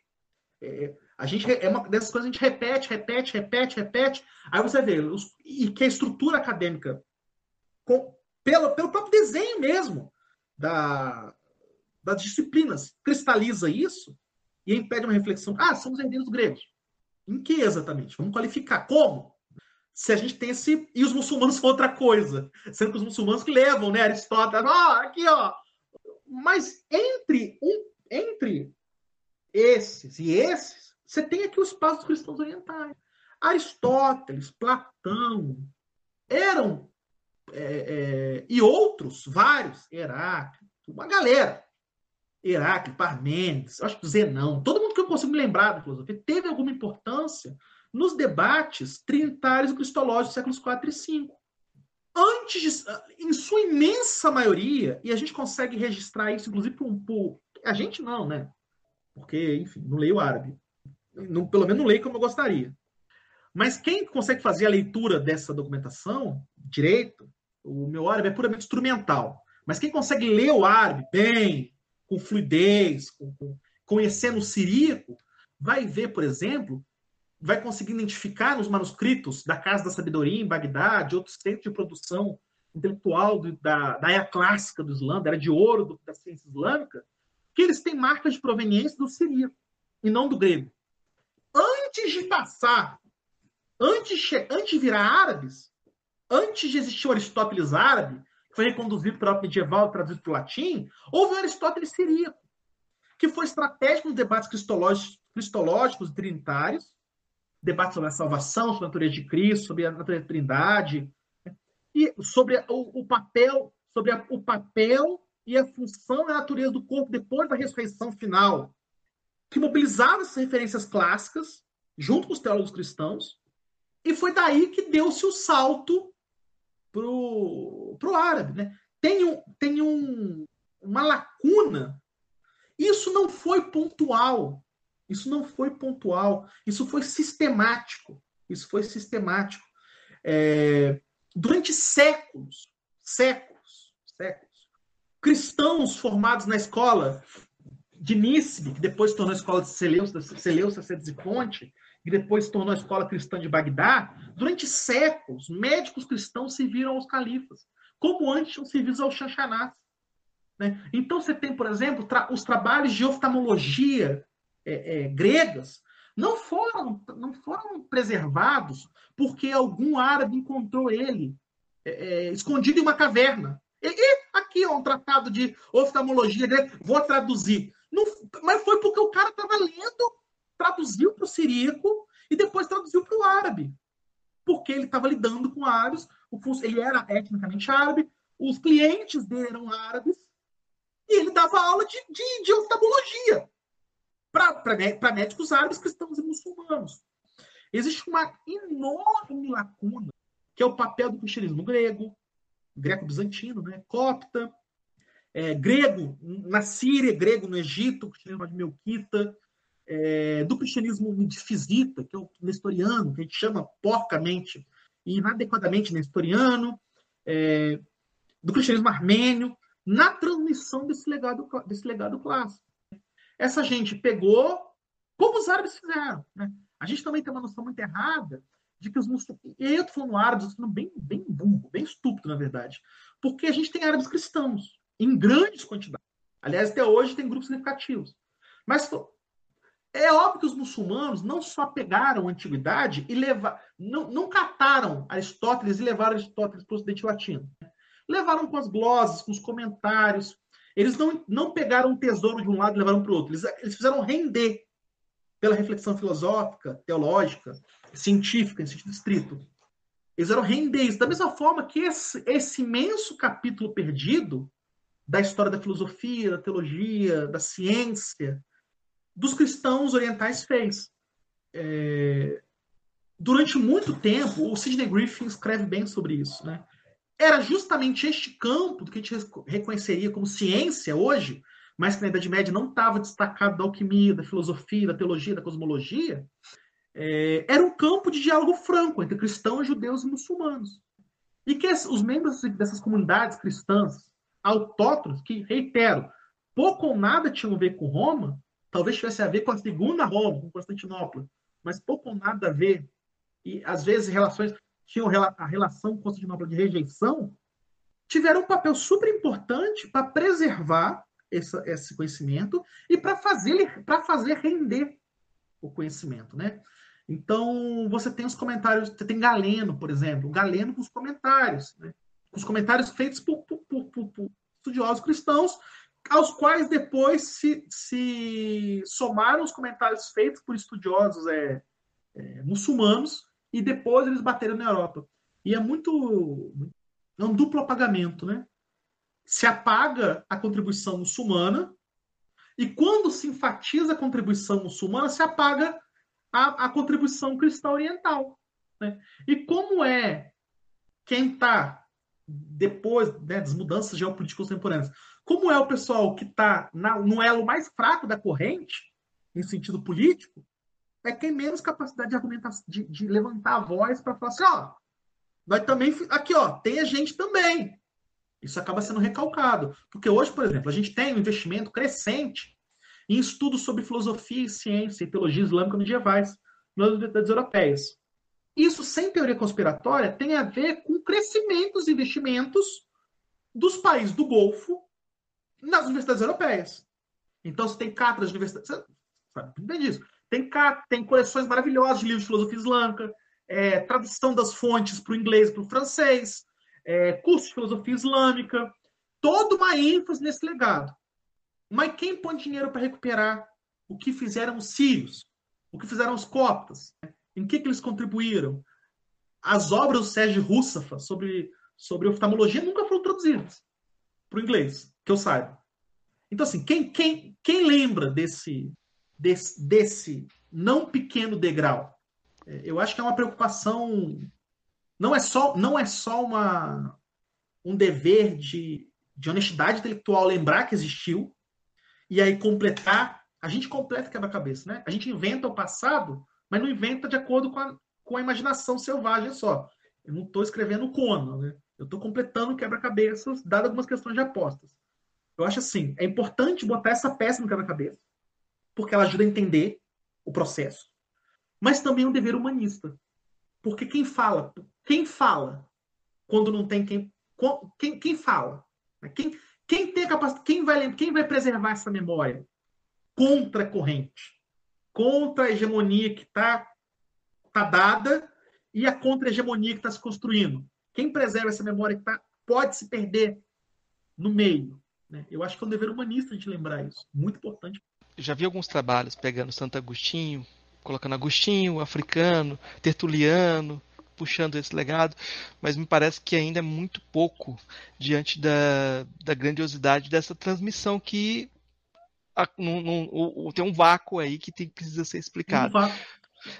É, a gente é uma dessas coisas a gente repete, repete, repete, repete. Aí você vê os, e que a estrutura acadêmica, com, pelo, pelo próprio desenho mesmo da, das disciplinas, cristaliza isso e impede uma reflexão. Ah, somos herdeiros gregos. Em que exatamente? Vamos qualificar. Como? Se a gente tem esse. E os muçulmanos são outra coisa. Sendo que os muçulmanos que levam, né? Aristóteles, ó, aqui, ó. Mas entre, um, entre esses e esses, você tem aqui os passos cristãos orientais. Aristóteles, Platão, eram. É, é, e outros, vários, Heráclito, uma galera. Heráclito, Parmênides, acho que Zenão, todo mundo que eu consigo me lembrar da filosofia teve alguma importância nos debates trinitários e cristológicos dos séculos 4 e 5. Antes de, em sua imensa maioria, e a gente consegue registrar isso, inclusive, por, por a gente não, né? Porque, enfim, não leio árabe. Não, pelo menos não leio como eu gostaria. Mas quem consegue fazer a leitura dessa documentação direito, o meu árabe é puramente instrumental. Mas quem consegue ler o árabe bem, com fluidez, com, com, conhecendo o siríaco, vai ver, por exemplo, vai conseguir identificar nos manuscritos da Casa da Sabedoria em Bagdá, de outros centros de produção intelectual do, da, da era clássica do Islã, da era de ouro do, da ciência islâmica, que eles têm marcas de proveniência do siríaco e não do grego. Antes de passar, antes, antes de virar árabes, antes de existir o Aristóteles árabe, que foi reconduzido para o medieval e traduzido para o latim, houve o Aristóteles siríaco, que foi estratégico nos debates cristológicos, cristológicos trinitários, debates sobre a salvação, sobre a natureza de Cristo, sobre a natureza da trindade, e sobre o, o papel, sobre a, o papel e a função e a natureza do corpo depois da ressurreição final, que mobilizava essas referências clássicas, junto com os teólogos cristãos, e foi daí que deu-se o salto para o árabe. Né? Tem, um, tem um, uma lacuna. Isso não foi pontual. Isso não foi pontual. Isso foi sistemático. Isso foi sistemático. É, durante séculos, séculos, séculos, cristãos formados na escola de Nísib, que depois se tornou a escola de Seleucia, Seleucia Cedes e Ponte, e depois se tornou a escola cristã de Bagdá, durante séculos, médicos cristãos serviram aos califas, como antes tinham servido aos Xanxanás. Né? Então você tem, por exemplo, tra os trabalhos de oftalmologia é, é, gregas não foram, não foram preservados porque algum árabe encontrou ele é, é escondido em uma caverna. E, e aqui ó, um tratado de oftalmologia grega, vou traduzir. Não, mas foi porque o cara estava lendo traduziu para o siríaco e depois traduziu para o árabe. Porque ele estava lidando com árabes, ele era etnicamente árabe, os clientes dele eram árabes, e ele dava aula de, de, de oftalmologia para médicos árabes, cristãos e muçulmanos. Existe uma enorme lacuna, que é o papel do cristianismo grego, greco-bizantino, né? copta, é, grego na Síria, grego no Egito, o cristianismo de Melquita, é, do cristianismo midifisita, que é o nestoriano, que a gente chama porcamente e inadequadamente nestoriano, é, do cristianismo armênio, na transmissão desse legado, desse legado clássico. Essa gente pegou, como os árabes fizeram. Né? A gente também tem uma noção muito errada de que os muçulmanos. E eu estou falando árabes, estou falando bem, bem burro, bem estúpido, na verdade. Porque a gente tem árabes cristãos, em grandes quantidades. Aliás, até hoje tem grupos significativos. Mas é óbvio que os muçulmanos não só pegaram a antiguidade e levaram, não, não cataram Aristóteles e levaram Aristóteles para o Ocidente Latino. Levaram com as glosas, com os comentários. Eles não, não pegaram um tesouro de um lado e levaram para o outro. Eles, eles fizeram render pela reflexão filosófica, teológica, científica, em sentido estrito. Eles fizeram render isso. Da mesma forma que esse, esse imenso capítulo perdido da história da filosofia, da teologia, da ciência, dos cristãos orientais fez. É... Durante muito tempo, o Sidney Griffin escreve bem sobre isso. Né? Era justamente este campo que a gente reconheceria como ciência hoje, mas que na Idade Média não estava destacado da alquimia, da filosofia, da teologia, da cosmologia, é... era um campo de diálogo franco entre cristãos, judeus e muçulmanos. E que os membros dessas comunidades cristãs autóctonas, que, reitero, pouco ou nada tinham a ver com Roma, talvez tivesse a ver com a segunda Roma, com Constantinopla, mas pouco ou nada a ver. E às vezes relações tinham a relação com Constantinopla de rejeição, tiveram um papel super importante para preservar essa, esse conhecimento e para fazer fazer render o conhecimento, né? Então você tem os comentários, tem Galeno, por exemplo, Galeno com os comentários, né? os comentários feitos por, por, por, por estudiosos cristãos aos quais depois se, se somaram os comentários feitos por estudiosos é, é, muçulmanos e depois eles bateram na Europa. E é muito. É um duplo apagamento, né? Se apaga a contribuição muçulmana e quando se enfatiza a contribuição muçulmana, se apaga a, a contribuição cristã oriental. Né? E como é quem está depois né, das mudanças geopolíticas contemporâneas, como é o pessoal que está no elo mais fraco da corrente, em sentido político, é quem menos capacidade de argumentar, de, de levantar a voz para falar assim, ó, nós também, aqui, ó, tem a gente também. Isso acaba sendo recalcado. Porque hoje, por exemplo, a gente tem um investimento crescente em estudos sobre filosofia e ciência e teologia islâmica medievais nas universidades europeias. Isso, sem teoria conspiratória, tem a ver com o crescimento dos investimentos dos países do Golfo nas universidades europeias. Então, você tem cátedras de universidades. Você sabe bem disso. Tem, tem coleções maravilhosas de livros de filosofia islâmica, é, tradução das fontes para o inglês e para o francês, é, curso de filosofia islâmica, toda uma ênfase nesse legado. Mas quem põe dinheiro para recuperar o que fizeram os sírios, o que fizeram os coptas, em que, que eles contribuíram? As obras do Sérgio Russafa sobre, sobre oftalmologia nunca foram traduzidas para o inglês, que eu saiba. Então, assim, quem, quem, quem lembra desse, desse, desse não pequeno degrau? É, eu acho que é uma preocupação. Não é só, não é só uma, um dever de, de honestidade intelectual lembrar que existiu e aí completar. A gente completa quebra-cabeça, né? A gente inventa o passado, mas não inventa de acordo com a, com a imaginação selvagem só. Eu não estou escrevendo Conan, né? Eu estou completando quebra-cabeças, dadas algumas questões de apostas. Eu acho assim, é importante botar essa peça no quebra-cabeça, porque ela ajuda a entender o processo, mas também é um dever humanista. Porque quem fala, quem fala quando não tem quem, quem, quem fala, né? quem, quem tem capacidade, quem vai, quem vai preservar essa memória contra a corrente, contra a hegemonia que está tá dada e a contra-hegemonia que está se construindo. Quem preserva essa memória que tá, pode se perder no meio. Né? Eu acho que é um dever humanista a gente lembrar isso. Muito importante. Já vi alguns trabalhos pegando Santo Agostinho, colocando Agostinho, africano, tertuliano, puxando esse legado, mas me parece que ainda é muito pouco diante da, da grandiosidade dessa transmissão que a, num, num, tem um vácuo aí que tem, precisa ser explicado. Um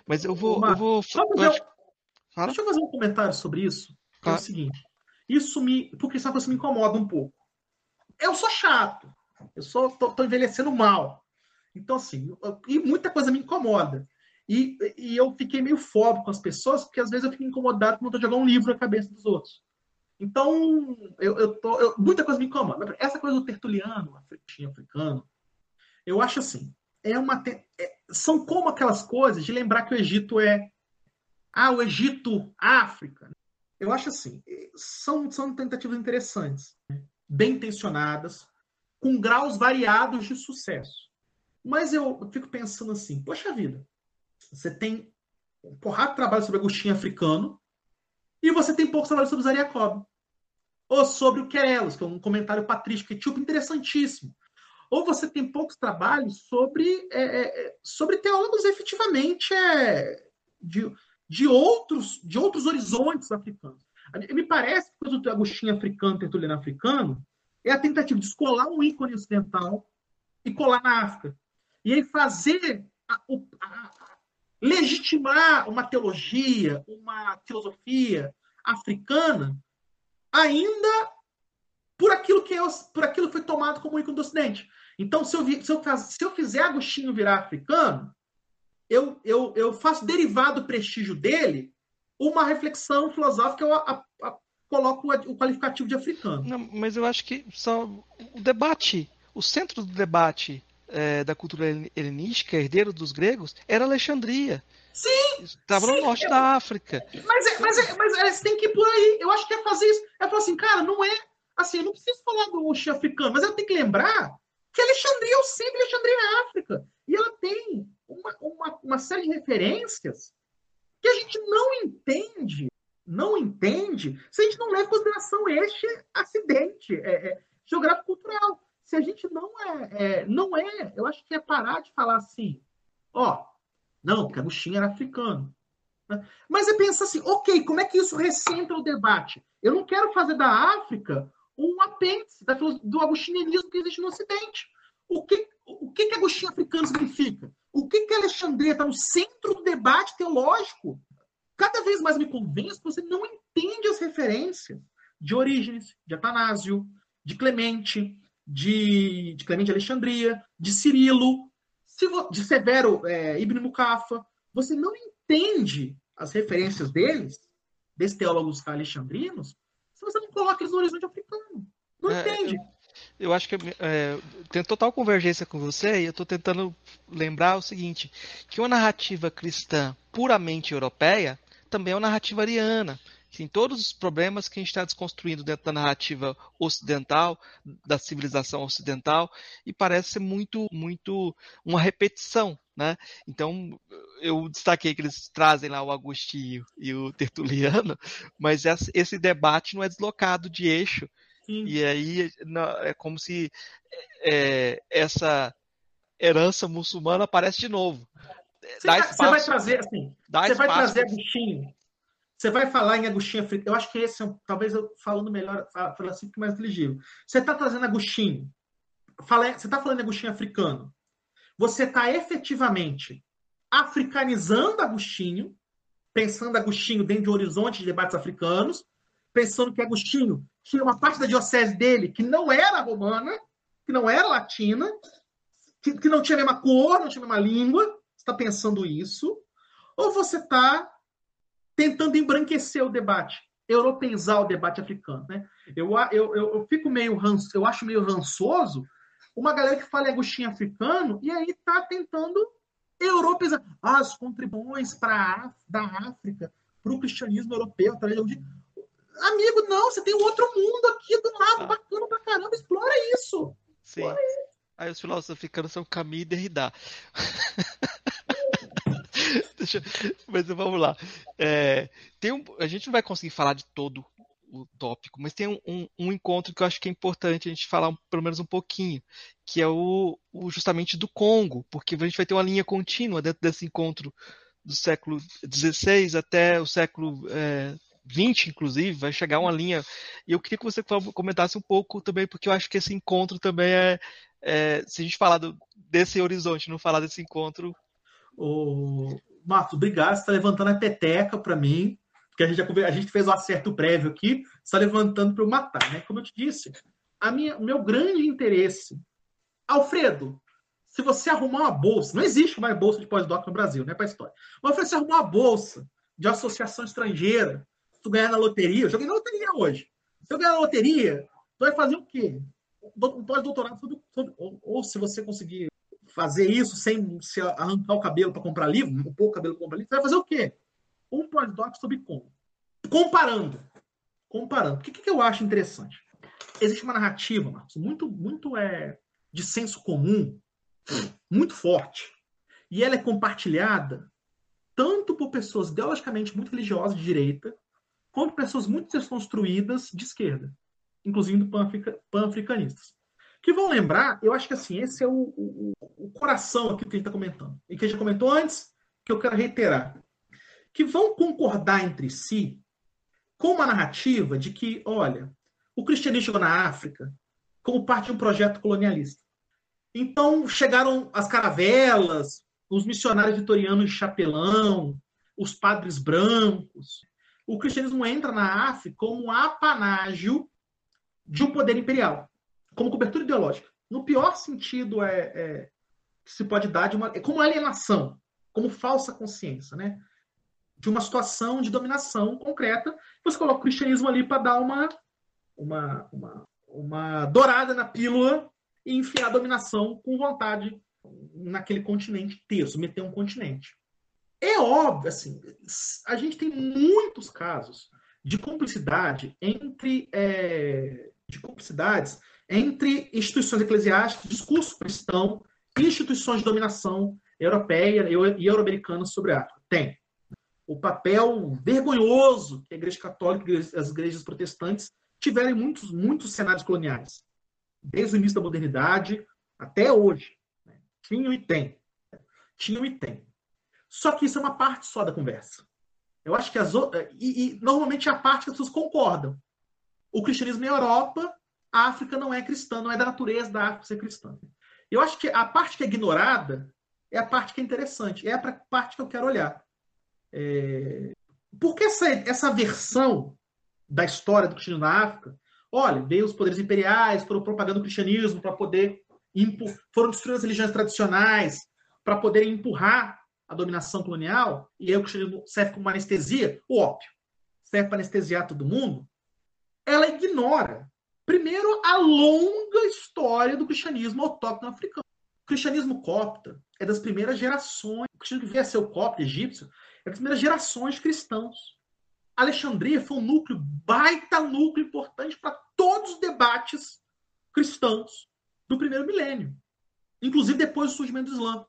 mas eu vou. eu vou deixa eu fazer um comentário sobre isso. Que é o seguinte. Isso me. Porque essa coisa me incomoda um pouco eu sou chato. Eu sou, tô, tô envelhecendo mal. Então, assim, e muita coisa me incomoda. E, e eu fiquei meio fóbico com as pessoas, porque às vezes eu fico incomodado quando eu jogar um livro na cabeça dos outros. Então, eu, eu tô, eu, muita coisa me incomoda. Essa coisa do tertuliano, africano, eu acho assim, é uma é, são como aquelas coisas de lembrar que o Egito é ah, o Egito, África. Eu acho assim, são, são tentativas interessantes bem intencionadas, com graus variados de sucesso. Mas eu fico pensando assim, poxa vida, você tem um porrada de trabalho sobre Agostinho africano e você tem poucos trabalhos sobre Zariacob. Ou sobre o Querelos, que é um comentário patrístico etíope interessantíssimo. Ou você tem poucos trabalhos sobre, é, é, é, sobre teólogos efetivamente é, de, de, outros, de outros horizontes africanos. Me parece que o Agostinho africano, tertuliano africano, é a tentativa de escolar um ícone ocidental e colar na África. E aí fazer, a, a, legitimar uma teologia, uma filosofia africana, ainda por aquilo que, é, por aquilo foi tomado como ícone do Ocidente. Então, se eu, se eu, se eu fizer Agostinho virar africano, eu, eu, eu faço derivado do prestígio dele uma reflexão filosófica, eu a, a, coloco o, qualificativo de africano. Não, mas eu acho que só o debate, o centro do debate é, da cultura helenística, herdeiro dos gregos, era Alexandria. Sim! Estava no norte eu, da África. Mas, é, mas, é, mas é, você tem que ir por aí. Eu acho que é fazer isso. É falar assim, cara, não é. Assim, eu não preciso falar do Oxi africano, mas eu tenho que lembrar que Alexandria é o sempre Alexandria é África. E ela tem uma, uma, uma série de referências que a gente não entende, não entende, se a gente não leva em consideração este acidente é, é, geográfico-cultural. Se a gente não é, é, não é, eu acho que é parar de falar assim, ó, não, porque Agostinho era africano. Né? Mas é pensar assim, ok, como é que isso recentra o debate? Eu não quero fazer da África um apêndice do agostinianismo que existe no Ocidente. O que, o que, que Agostinho africano significa? O que, que Alexandria está no centro do debate teológico? Cada vez mais me convenço que você não entende as referências de Orígenes, de Atanásio, de Clemente, de, de Clemente de Alexandria, de Cirilo, de Severo é, Ibn Mukafa. Você não entende as referências deles, desses teólogos alexandrinos, se você não coloca eles no horizonte africano. Não é, entende. Eu eu acho que é, tem total convergência com você e eu estou tentando lembrar o seguinte, que uma narrativa cristã puramente europeia também é uma narrativa ariana. Tem todos os problemas que a gente está desconstruindo dentro da narrativa ocidental, da civilização ocidental, e parece ser muito, muito uma repetição. Né? Então, eu destaquei que eles trazem lá o Agostinho e o Tertuliano, mas esse debate não é deslocado de eixo. Sim. E aí é como se é, essa herança muçulmana aparece de novo. Você, vai, você vai trazer assim, você vai trazer Agostinho você vai falar em Agostinho africano. Eu acho que esse é um, talvez eu falando melhor, falando assim mais inteligível. Você está trazendo Agostinho. Fala, você está falando Agostinho africano. Você está efetivamente africanizando Agostinho, pensando Agostinho dentro de um horizonte de debates africanos, pensando que Agostinho tinha uma parte da diocese dele que não era romana, que não era latina, que, que não tinha a mesma cor, não tinha a mesma língua. Você está pensando isso? Ou você está tentando embranquecer o debate, europeizar o debate africano. Né? Eu, eu, eu, eu fico meio ranço, eu acho meio rançoso uma galera que fala Agostinho africano e aí está tentando europeizar as contribuições para da África para o cristianismo europeu, através de Amigo, não, você tem um outro mundo aqui do lado, ah. bacana pra caramba, explora isso. Sim. Explora isso. Aí os filósofos africanos são Camus e Derrida. Deixa, mas vamos lá. É, tem um, a gente não vai conseguir falar de todo o tópico, mas tem um, um, um, encontro que eu acho que é importante a gente falar pelo menos um pouquinho, que é o, o, justamente do Congo, porque a gente vai ter uma linha contínua dentro desse encontro do século XVI até o século é, XX, inclusive, vai chegar uma linha. E eu queria que você comentasse um pouco também, porque eu acho que esse encontro também é, é se a gente falar do, desse horizonte, não falar desse encontro, o Marcos, obrigado. Você está levantando a peteca para mim, porque a gente, já, a gente fez o um acerto prévio aqui. está levantando para eu matar, né? Como eu te disse, a minha, meu grande interesse. Alfredo, se você arrumar uma bolsa, não existe mais bolsa de pós-doc no Brasil, né? Para história. Mas se você arrumar uma bolsa de associação estrangeira, se tu ganhar na loteria, eu joguei na loteria hoje. Se eu ganhar na loteria, tu vai fazer o quê? Um pós-doutorado sobre, sobre ou, ou, se você conseguir fazer isso sem se arrancar o cabelo para comprar livro, um pouco cabelo para comprar livro, você vai fazer o quê? Um pós-doc sobre como. Comparando. Comparando. O que, que eu acho interessante? Existe uma narrativa, Marcos, muito, muito é, de senso comum, muito forte. E ela é compartilhada tanto por pessoas ideologicamente muito religiosas de direita, quanto por pessoas muito desconstruídas de esquerda, inclusive pan-africanistas que vão lembrar, eu acho que assim, esse é o, o, o coração aqui que a gente está comentando. E que a gente comentou antes, que eu quero reiterar. Que vão concordar entre si com uma narrativa de que, olha, o cristianismo chegou na África como parte de um projeto colonialista. Então chegaram as caravelas, os missionários vitorianos de chapelão, os padres brancos. O cristianismo entra na África como um apanágio de um poder imperial como cobertura ideológica. No pior sentido é, é que se pode dar de uma, é como alienação, como falsa consciência, né? De uma situação de dominação concreta, você coloca o cristianismo ali para dar uma, uma, uma, uma dourada na pílula e enfiar a dominação com vontade naquele continente terço, meter um continente. É óbvio, assim, a gente tem muitos casos de cumplicidade entre é, de cumplicidades entre instituições eclesiásticas, discurso cristão instituições de dominação europeia e euro-americana sobre a África. Tem. O papel vergonhoso que a Igreja Católica e as igrejas protestantes tiveram em muitos, muitos cenários coloniais, desde o início da modernidade até hoje. Né? Tinham e tem. Tinham e tem. Só que isso é uma parte só da conversa. Eu acho que as outras. E, e normalmente é a parte que as pessoas concordam. O cristianismo na Europa a África não é cristã, não é da natureza da África ser cristã. Eu acho que a parte que é ignorada é a parte que é interessante, é a parte que eu quero olhar. É... Porque essa, essa versão da história do cristianismo na África, olha, veio os poderes imperiais, foram propagando o cristianismo para poder impor, foram destruindo as religiões tradicionais para poder empurrar a dominação colonial, e aí o cristianismo serve como anestesia, o ópio, serve para anestesiar todo mundo, ela ignora Primeiro, a longa história do cristianismo autóctono africano. O cristianismo copta é das primeiras gerações. O cristianismo que veio a ser o copta egípcio é das primeiras gerações de cristãos. Alexandria foi um núcleo, baita núcleo importante para todos os debates cristãos do primeiro milênio, inclusive depois do surgimento do Islã.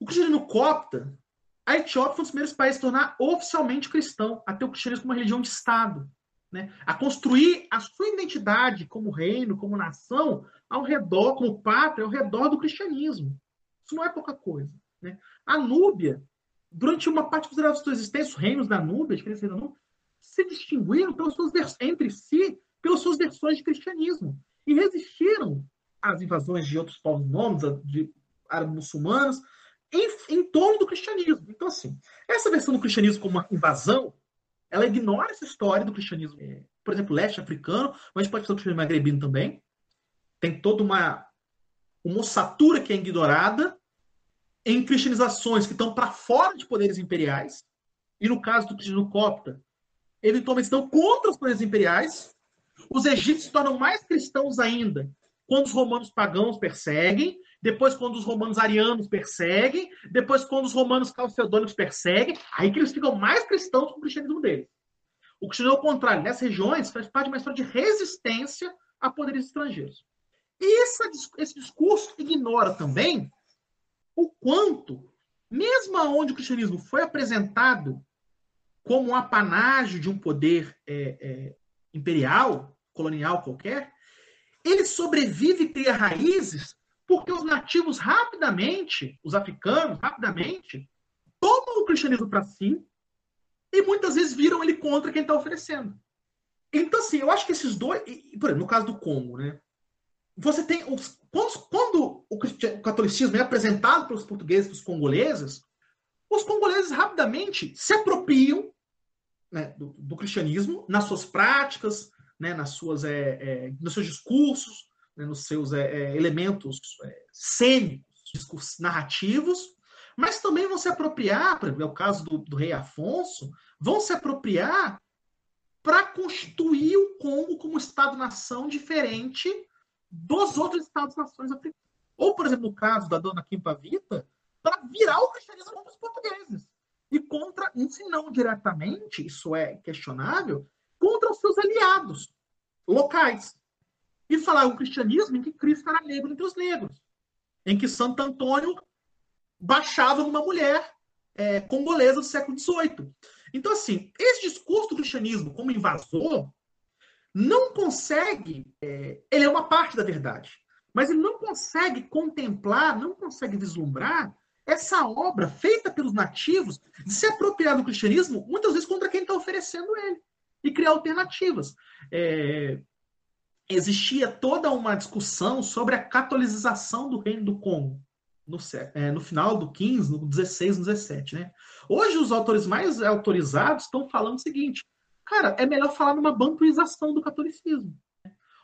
O cristianismo copta, a Etiópia foi um dos primeiros países a tornar oficialmente cristão, a ter o cristianismo como uma religião de Estado, né? a construir a sua identidade como reino, como nação, ao redor, como pátria, ao redor do cristianismo. Isso não é pouca coisa. Né? A Núbia, durante uma parte considerável da sua existência, os reinos da Núbia, de da Núbia, se distinguiram pelas suas entre si pelas suas versões de cristianismo e resistiram às invasões de outros povos nomes, de árabes muçulmanos, em, em torno do cristianismo. Então, assim, essa versão do cristianismo como uma invasão, ela ignora essa história do cristianismo, é, por exemplo, leste africano, mas a gente pode falar do cristianismo magrebino também. Tem toda uma, uma ossatura que é ignorada em cristianizações que estão para fora de poderes imperiais. E no caso do cristianismo copta, eventualmente estão contra os poderes imperiais. Os egípcios se tornam mais cristãos ainda quando os romanos pagãos perseguem, depois quando os romanos arianos perseguem, depois quando os romanos calcedônicos perseguem, aí que eles ficam mais cristãos com o cristianismo deles. O cristianismo, ao contrário, nessas regiões faz parte de uma história de resistência a poderes estrangeiros. E essa, esse discurso ignora também o quanto, mesmo onde o cristianismo foi apresentado como um apanágio de um poder é, é, imperial, colonial qualquer, ele sobrevive e cria raízes porque os nativos rapidamente, os africanos, rapidamente, tomam o cristianismo para si e muitas vezes viram ele contra quem está oferecendo. Então, assim, eu acho que esses dois. Por exemplo, no caso do Congo, né? Você tem. Os, quando, quando o, o catolicismo é apresentado pelos portugueses, pelos congoleses, os congoleses rapidamente se apropriam né, do, do, cristianismo nas suas práticas, né, nas suas, é, é, nos seus discursos, né, nos seus é, é elementos é, cênicos, discursos narrativos, mas também vão se apropriar, por exemplo, é o caso do, do rei Afonso, vão se apropriar para constituir o Congo como Estado-nação diferente dos outros Estados-nações africanos. Ou, por exemplo, no caso da dona Kim Pavita, para virar o cristianismo contra os portugueses. E contra, se não diretamente, isso é questionável, contra os seus aliados locais. E falar o cristianismo em que Cristo era negro entre os negros. Em que Santo Antônio baixava numa mulher é, congolesa do século XVIII. Então, assim, esse discurso do cristianismo como invasor não consegue, é, ele é uma parte da verdade, mas ele não consegue contemplar, não consegue vislumbrar essa obra feita pelos nativos de se apropriar do cristianismo, muitas vezes contra quem está oferecendo ele, e criar alternativas. É, existia toda uma discussão sobre a catolização do reino do Congo. No, é, no, final do 15, no 16, no 17. Né? Hoje, os autores mais autorizados estão falando o seguinte: Cara, é melhor falar numa bantuização do catolicismo.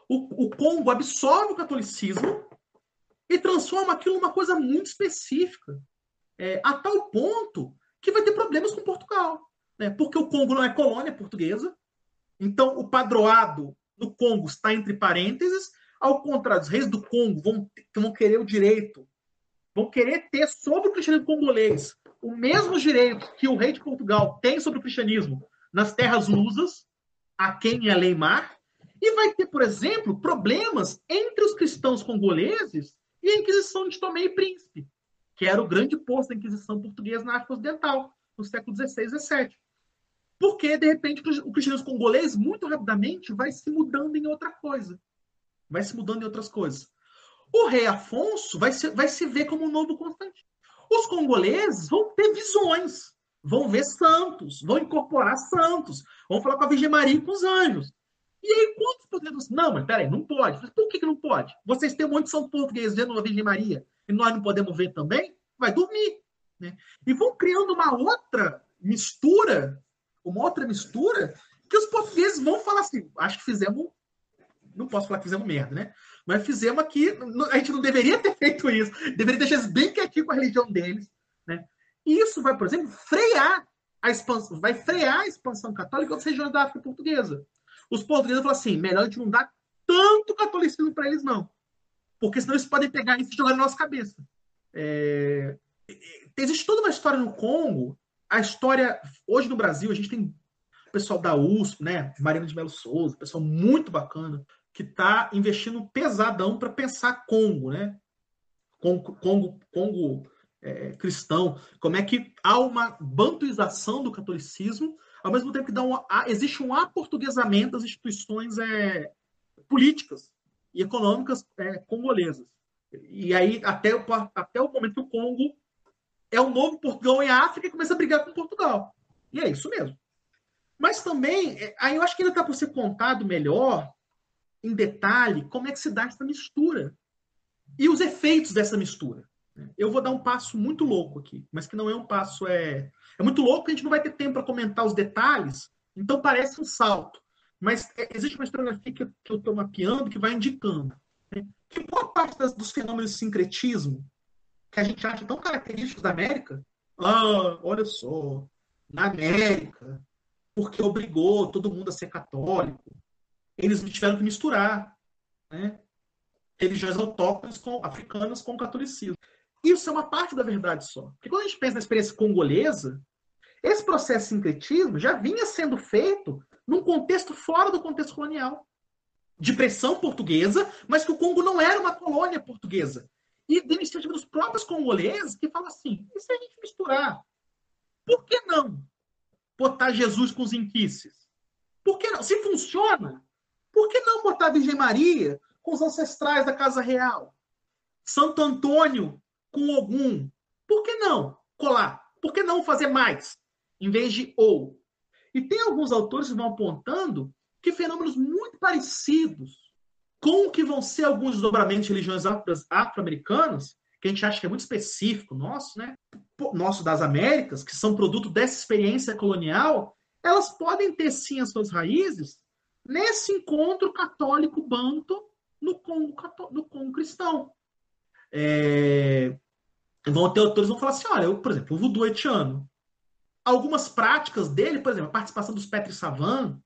O, o Congo absorve o catolicismo e transforma aquilo numa coisa muito específica. É, a tal ponto que vai ter problemas com Portugal. Né? Porque o Congo não é colônia portuguesa. Então, o padroado do Congo está entre parênteses. Ao contrário, os reis do Congo vão, vão querer o direito, vão querer ter sobre o cristianismo congolês o mesmo direito que o rei de Portugal tem sobre o cristianismo nas terras lusas, a quem é Leimar, e vai ter, por exemplo, problemas entre os cristãos congoleses e a Inquisição de Tomé e Príncipe, que era o grande posto da Inquisição portuguesa na África Ocidental, no século XVI e XVII. Porque, de repente, o cristianismo congolês, muito rapidamente, vai se mudando em outra coisa. Vai se mudando em outras coisas. O rei Afonso vai se, vai se ver como um novo Constantino. Os congoleses vão ter visões vão ver santos, vão incorporar santos, vão falar com a Virgem Maria e com os anjos. E aí, quantos podemos. Não, mas peraí, não pode. Por que, que não pode? Vocês têm um monte de São Português vendo a Virgem Maria e nós não podemos ver também? Vai dormir. Né? E vão criando uma outra mistura, uma outra mistura, que os portugueses vão falar assim: acho que fizemos. Não posso falar que fizemos merda, né? Mas fizemos aqui. A gente não deveria ter feito isso. Deveria deixar eles bem quietinho com a religião deles. Né? Isso vai, por exemplo, frear a expansão, vai frear a expansão católica das regiões da África portuguesa. Os portugueses falam assim: melhor a gente não dar tanto catolicismo para eles, não. Porque senão eles podem pegar isso e jogar na nossa cabeça. É... Existe toda uma história no Congo a história, hoje no Brasil, a gente tem o pessoal da USP, né? Marina de Melo Souza, pessoal muito bacana, que está investindo pesadão para pensar Congo, né? Congo, Congo, Congo é, cristão, como é que há uma bantuização do catolicismo, ao mesmo tempo que dá um, existe um aportuguesamento das instituições é, políticas e econômicas é, congolesas. E aí, até, até o momento que o Congo é o novo Portugal em África e começa a brigar com Portugal. E é isso mesmo. Mas também, é, aí eu acho que ainda está por ser contado melhor, em detalhe, como é que se dá essa mistura e os efeitos dessa mistura. Eu vou dar um passo muito louco aqui, mas que não é um passo. É, é muito louco a gente não vai ter tempo para comentar os detalhes, então parece um salto. Mas é, existe uma historiografia que eu estou mapeando que vai indicando né, que boa parte das, dos fenômenos de sincretismo que a gente acha tão característicos da América, ah, olha só, na América, porque obrigou todo mundo a ser católico, eles tiveram que misturar né, religiões autóctones com, africanas com o catolicismo. Isso é uma parte da verdade só. Porque quando a gente pensa na experiência congolesa, esse processo de sincretismo já vinha sendo feito num contexto fora do contexto colonial. De pressão portuguesa, mas que o Congo não era uma colônia portuguesa. E iniciativa dos próprios congoleses que falam assim: e se a gente misturar? Por que não botar Jesus com os inquices? Por que não? Se funciona, por que não botar a Virgem Maria com os ancestrais da Casa Real? Santo Antônio com algum. Por que não colar? Por que não fazer mais? Em vez de ou. E tem alguns autores que vão apontando que fenômenos muito parecidos com o que vão ser alguns desdobramentos de religiões afro-americanas, que a gente acha que é muito específico nosso, né? Nosso das Américas, que são produto dessa experiência colonial, elas podem ter sim as suas raízes nesse encontro católico banto no Congo, no Congo cristão. É, vão ter autores vão falar assim, olha, eu, por exemplo, o voodoo haitiano, algumas práticas dele, por exemplo, a participação dos Petri Savan,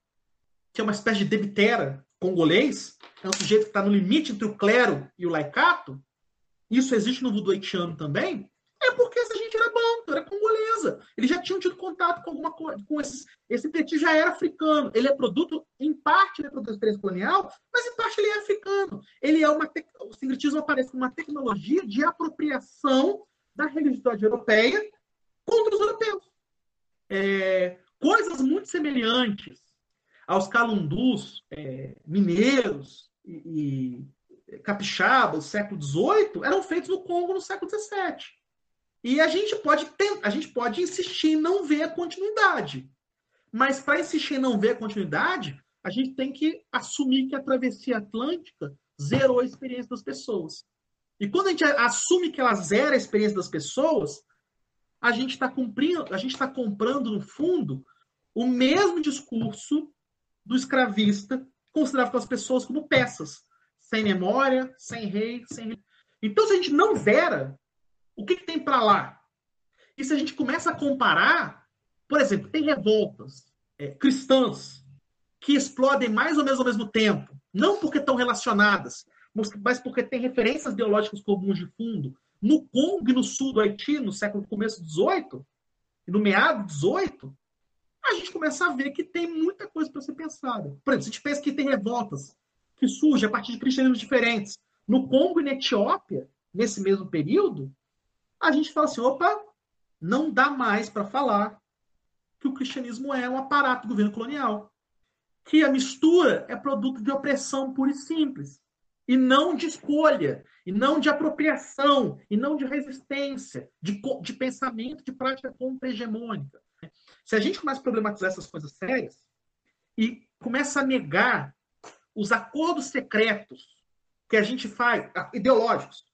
que é uma espécie de debitera congolês, é um sujeito que está no limite entre o clero e o laicato, isso existe no voodoo haitiano também, é porque essa gente era banto, era congolesa. Eles já tinham tido contato com alguma coisa, com esses, esse petit já era africano. Ele é produto, em parte, ele é da experiência colonial, mas em parte ele é africano. Ele é uma, o sincretismo aparece como uma tecnologia de apropriação da religiosidade europeia contra os europeus. É, coisas muito semelhantes aos calundus é, mineiros e, e capixabas do século XVIII eram feitos no Congo no século XVII. E a gente pode tentar, a gente pode insistir em não ver a continuidade. Mas para insistir em não ver a continuidade, a gente tem que assumir que a travessia atlântica zerou a experiência das pessoas. E quando a gente assume que ela zera a experiência das pessoas, a gente está cumprindo, a gente está comprando, no fundo, o mesmo discurso do escravista, considerava as pessoas como peças, sem memória, sem rei, sem. Então, se a gente não zera, o que, que tem para lá? E se a gente começa a comparar, por exemplo, tem revoltas é, cristãs que explodem mais ou menos ao mesmo tempo, não porque estão relacionadas, mas porque tem referências ideológicas comuns de fundo. No Congo no sul do Haiti, no século começo 18, e no meado 18, a gente começa a ver que tem muita coisa para ser pensada. Por exemplo, se a gente pensa que tem revoltas que surgem a partir de cristianismos diferentes no Congo e na Etiópia, nesse mesmo período, a gente fala assim: opa, não dá mais para falar que o cristianismo é um aparato do governo colonial. Que a mistura é produto de opressão pura e simples e não de escolha, e não de apropriação, e não de resistência, de, de pensamento, de prática contra-hegemônica. Se a gente começa a problematizar essas coisas sérias e começa a negar os acordos secretos que a gente faz, ideológicos,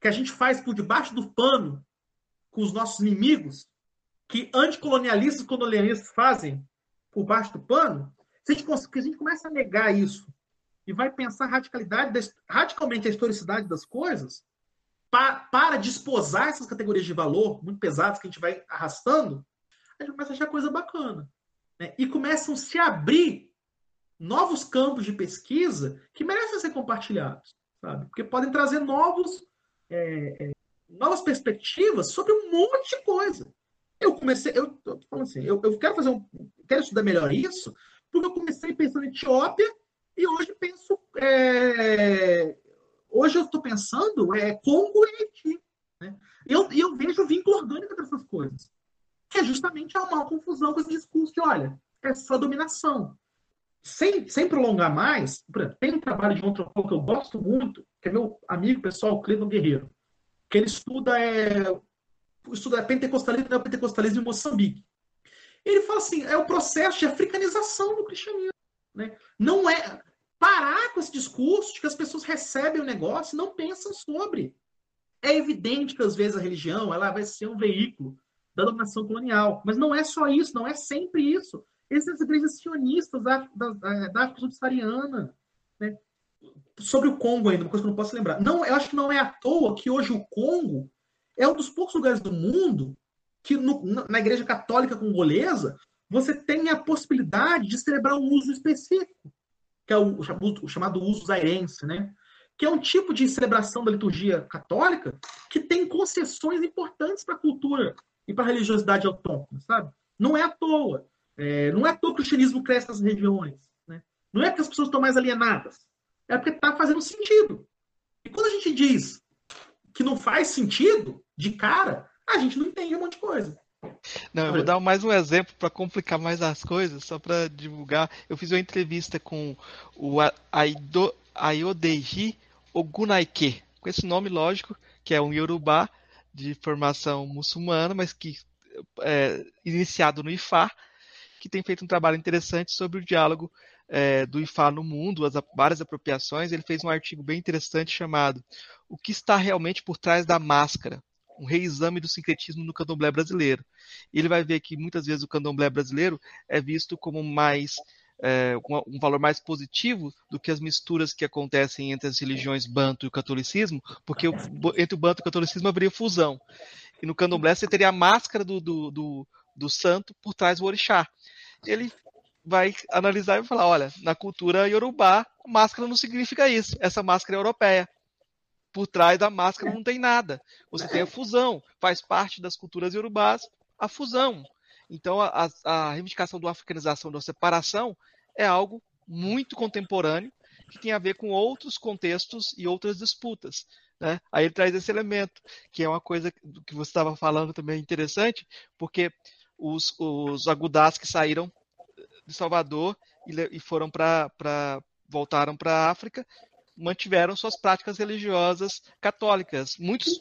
que a gente faz por debaixo do pano com os nossos inimigos, que anticolonialistas e colonialistas fazem por baixo do pano, se a gente, a gente começa a negar isso e vai pensar radicalidade, radicalmente a historicidade das coisas, para, para desposar essas categorias de valor muito pesadas que a gente vai arrastando, a gente começa a achar coisa bacana. Né? E começam a se abrir novos campos de pesquisa que merecem ser compartilhados, sabe? Porque podem trazer novos, é, é, novas perspectivas sobre um monte de coisa. Eu comecei, eu, eu falando assim, eu, eu quero fazer um, quero estudar melhor isso, porque eu comecei pensando em Etiópia e hoje penso, é, hoje eu estou pensando é Congo e Haiti. Né? Eu, eu vejo vínculo orgânico dessas coisas, que é justamente a maior confusão com esse discurso de, olha, é só dominação. Sem, sem prolongar mais, tem um trabalho de um antropólogo que eu gosto muito, que é meu amigo pessoal, Cleveland Guerreiro, que ele estuda é, estuda pentecostalismo neopentecostalismo em Moçambique. Ele fala assim, é o processo de africanização do cristianismo. Né? Não é parar com esse discurso de que as pessoas recebem o negócio e não pensam sobre. É evidente que às vezes a religião ela vai ser um veículo da dominação colonial, mas não é só isso, não é sempre isso. Essas igrejas sionistas da, da, da África subsaariana, né? sobre o Congo ainda, uma coisa que eu não posso lembrar. Não, eu acho que não é à toa que hoje o Congo é um dos poucos lugares do mundo que no, na igreja católica congolesa você tem a possibilidade de celebrar um uso específico, que é o, o chamado uso zairense, né? que é um tipo de celebração da liturgia católica que tem concessões importantes para a cultura e para a religiosidade autóctone, sabe? Não é à toa. É, não é à toa que o cristianismo cresce nas regiões. Né? Não é porque as pessoas estão mais alienadas. É porque está fazendo sentido. E quando a gente diz que não faz sentido, de cara, a gente não entende um monte de coisa. Não, eu vou dar mais um exemplo para complicar mais as coisas, só para divulgar. Eu fiz uma entrevista com o Aido, Ayodeji Ogunaike, com esse nome lógico, que é um Yorubá de formação muçulmana, mas que é iniciado no IFA, que tem feito um trabalho interessante sobre o diálogo é, do IFA no mundo, as várias apropriações. Ele fez um artigo bem interessante chamado O que está realmente por trás da máscara? Um reexame do sincretismo no candomblé brasileiro. Ele vai ver que muitas vezes o candomblé brasileiro é visto como mais é, um valor mais positivo do que as misturas que acontecem entre as religiões banto e o catolicismo, porque o, entre o banto e o catolicismo haveria fusão. E no candomblé você teria a máscara do, do, do, do santo por trás do orixá. Ele vai analisar e falar: olha, na cultura iorubá, máscara não significa isso. Essa máscara é europeia. Por trás da máscara não tem nada. Você tem a fusão. Faz parte das culturas iorubás a fusão. Então, a, a reivindicação da africanização, da separação, é algo muito contemporâneo que tem a ver com outros contextos e outras disputas. Né? Aí ele traz esse elemento, que é uma coisa que você estava falando também interessante, porque os, os agudás que saíram de Salvador e, e foram para voltaram para a África mantiveram suas práticas religiosas católicas. Muitos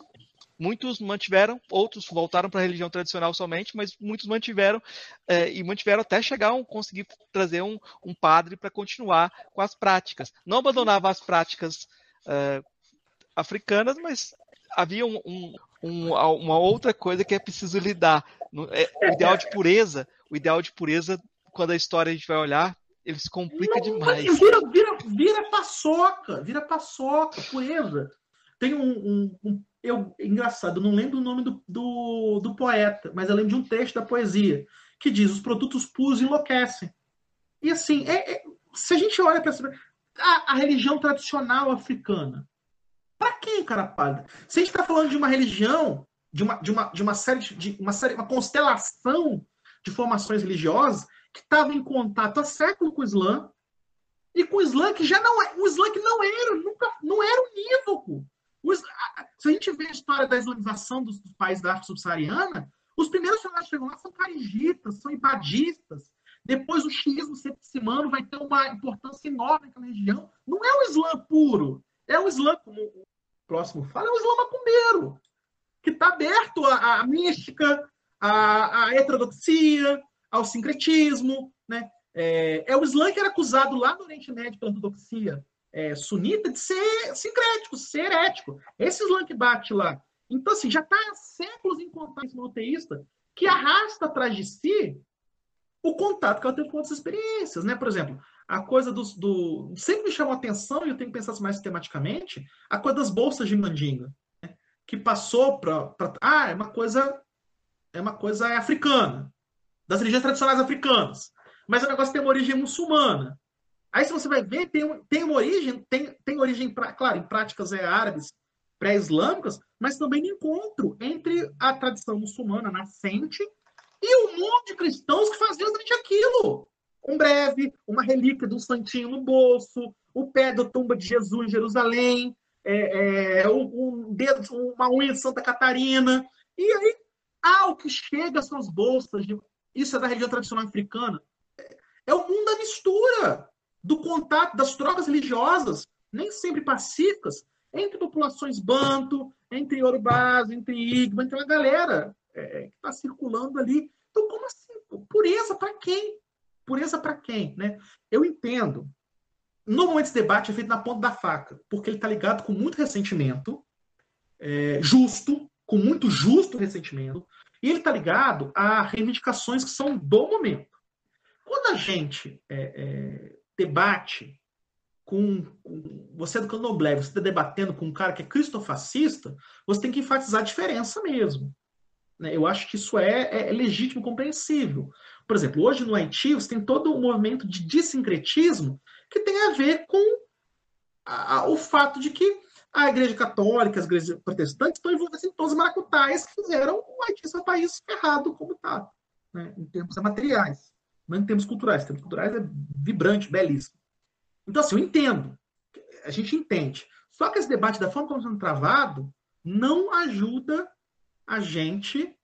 Muitos mantiveram, outros voltaram para a religião tradicional somente, mas muitos mantiveram é, e mantiveram até chegar a conseguir trazer um, um padre para continuar com as práticas. Não abandonava as práticas é, africanas, mas havia um, um, uma outra coisa que é preciso lidar. É, o ideal de pureza, o ideal de pureza, quando a história a gente vai olhar, ele se complica não, demais. Vira, vira, vira paçoca, vira paçoca, pureza. Tem um, um, um eu, engraçado, eu não lembro o nome do, do, do, poeta, mas eu lembro de um texto da poesia que diz: os produtos puros enlouquecem. E assim, é, é, se a gente olha para a, a religião tradicional africana, para quem, cara pálida? Se a gente está falando de uma religião, de uma, de uma, de uma série, de uma série, uma constelação de formações religiosas que estava em contato há século com o Islã, e com o Islã que já não é, o Islã que não era, nunca, não era unívoco. Se a gente vê a história da islamização dos, dos países da África subsaariana, os primeiros que chegam lá são carigitas, são ibadistas. Depois o xiismo septicimano vai ter uma importância enorme naquela região. Não é o Islã puro, é o Islã, como o próximo fala, é o Islã macumbeiro, que está aberto à, à mística, à, à, heterodoxia, ao sincretismo. Né? É, é, o Islã que era acusado lá no Oriente Médio pela ortodoxia é, sunita de ser sincrético, ser herético. Esse Islã que bate lá. Então, assim, já está há séculos em contato monoteísta que arrasta atrás de si o contato que ela teve com outras experiências, né? Por exemplo, a coisa dos, do... Sempre me chamou a atenção, e eu tenho que pensar mais sistematicamente, a coisa das bolsas de mandinga, né? que passou para... Ah, é uma coisa... É uma coisa africana, das religiões tradicionais africanas. Mas o negócio tem uma origem muçulmana. Aí, se você vai ver, tem, tem uma origem, tem, tem origem, pra, claro, em práticas é, árabes pré-islâmicas, mas também no encontro entre a tradição muçulmana nascente E um monte de cristãos que faziam exatamente aquilo. Um breve, uma relíquia de um santinho no bolso, o pé da tumba de Jesus em Jerusalém, é, é, um, dedo, uma unha de Santa Catarina. E aí, ah, o que chega são as bolsas. De... Isso é da religião tradicional africana. É o mundo da mistura, do contato, das trocas religiosas, nem sempre pacíficas, entre populações banto, entre Yorubás, entre Igbo, entre a galera é, que está circulando ali. Então, como assim? Pureza para quem? Pureza para quem? Né? Eu entendo. Normalmente esse debate é feito na ponta da faca, porque ele está ligado com muito ressentimento, é, justo, com muito justo ressentimento, e ele está ligado a reivindicações que são do momento. Quando a gente é, é, debate com, com, você é do candomblé, você está debatendo com um cara que é cristofascista, você tem que enfatizar a diferença mesmo. Né? Eu acho que isso é, é, é, legítimo, compreensível. Por exemplo, hoje no Haiti você tem todo um movimento de dissincretismo que tem a ver com a, a, o fato de que a Igreja Católica, as igrejas protestantes estão envolvidas em todos os maracutais que fizeram o Haiti ser um país ferrado como está, né? em termos materiais, não em termos culturais. Em termos culturais é vibrante, belíssimo. Então, assim, eu entendo. A gente entende. Só que esse debate, da forma como está sendo travado, não ajuda a gente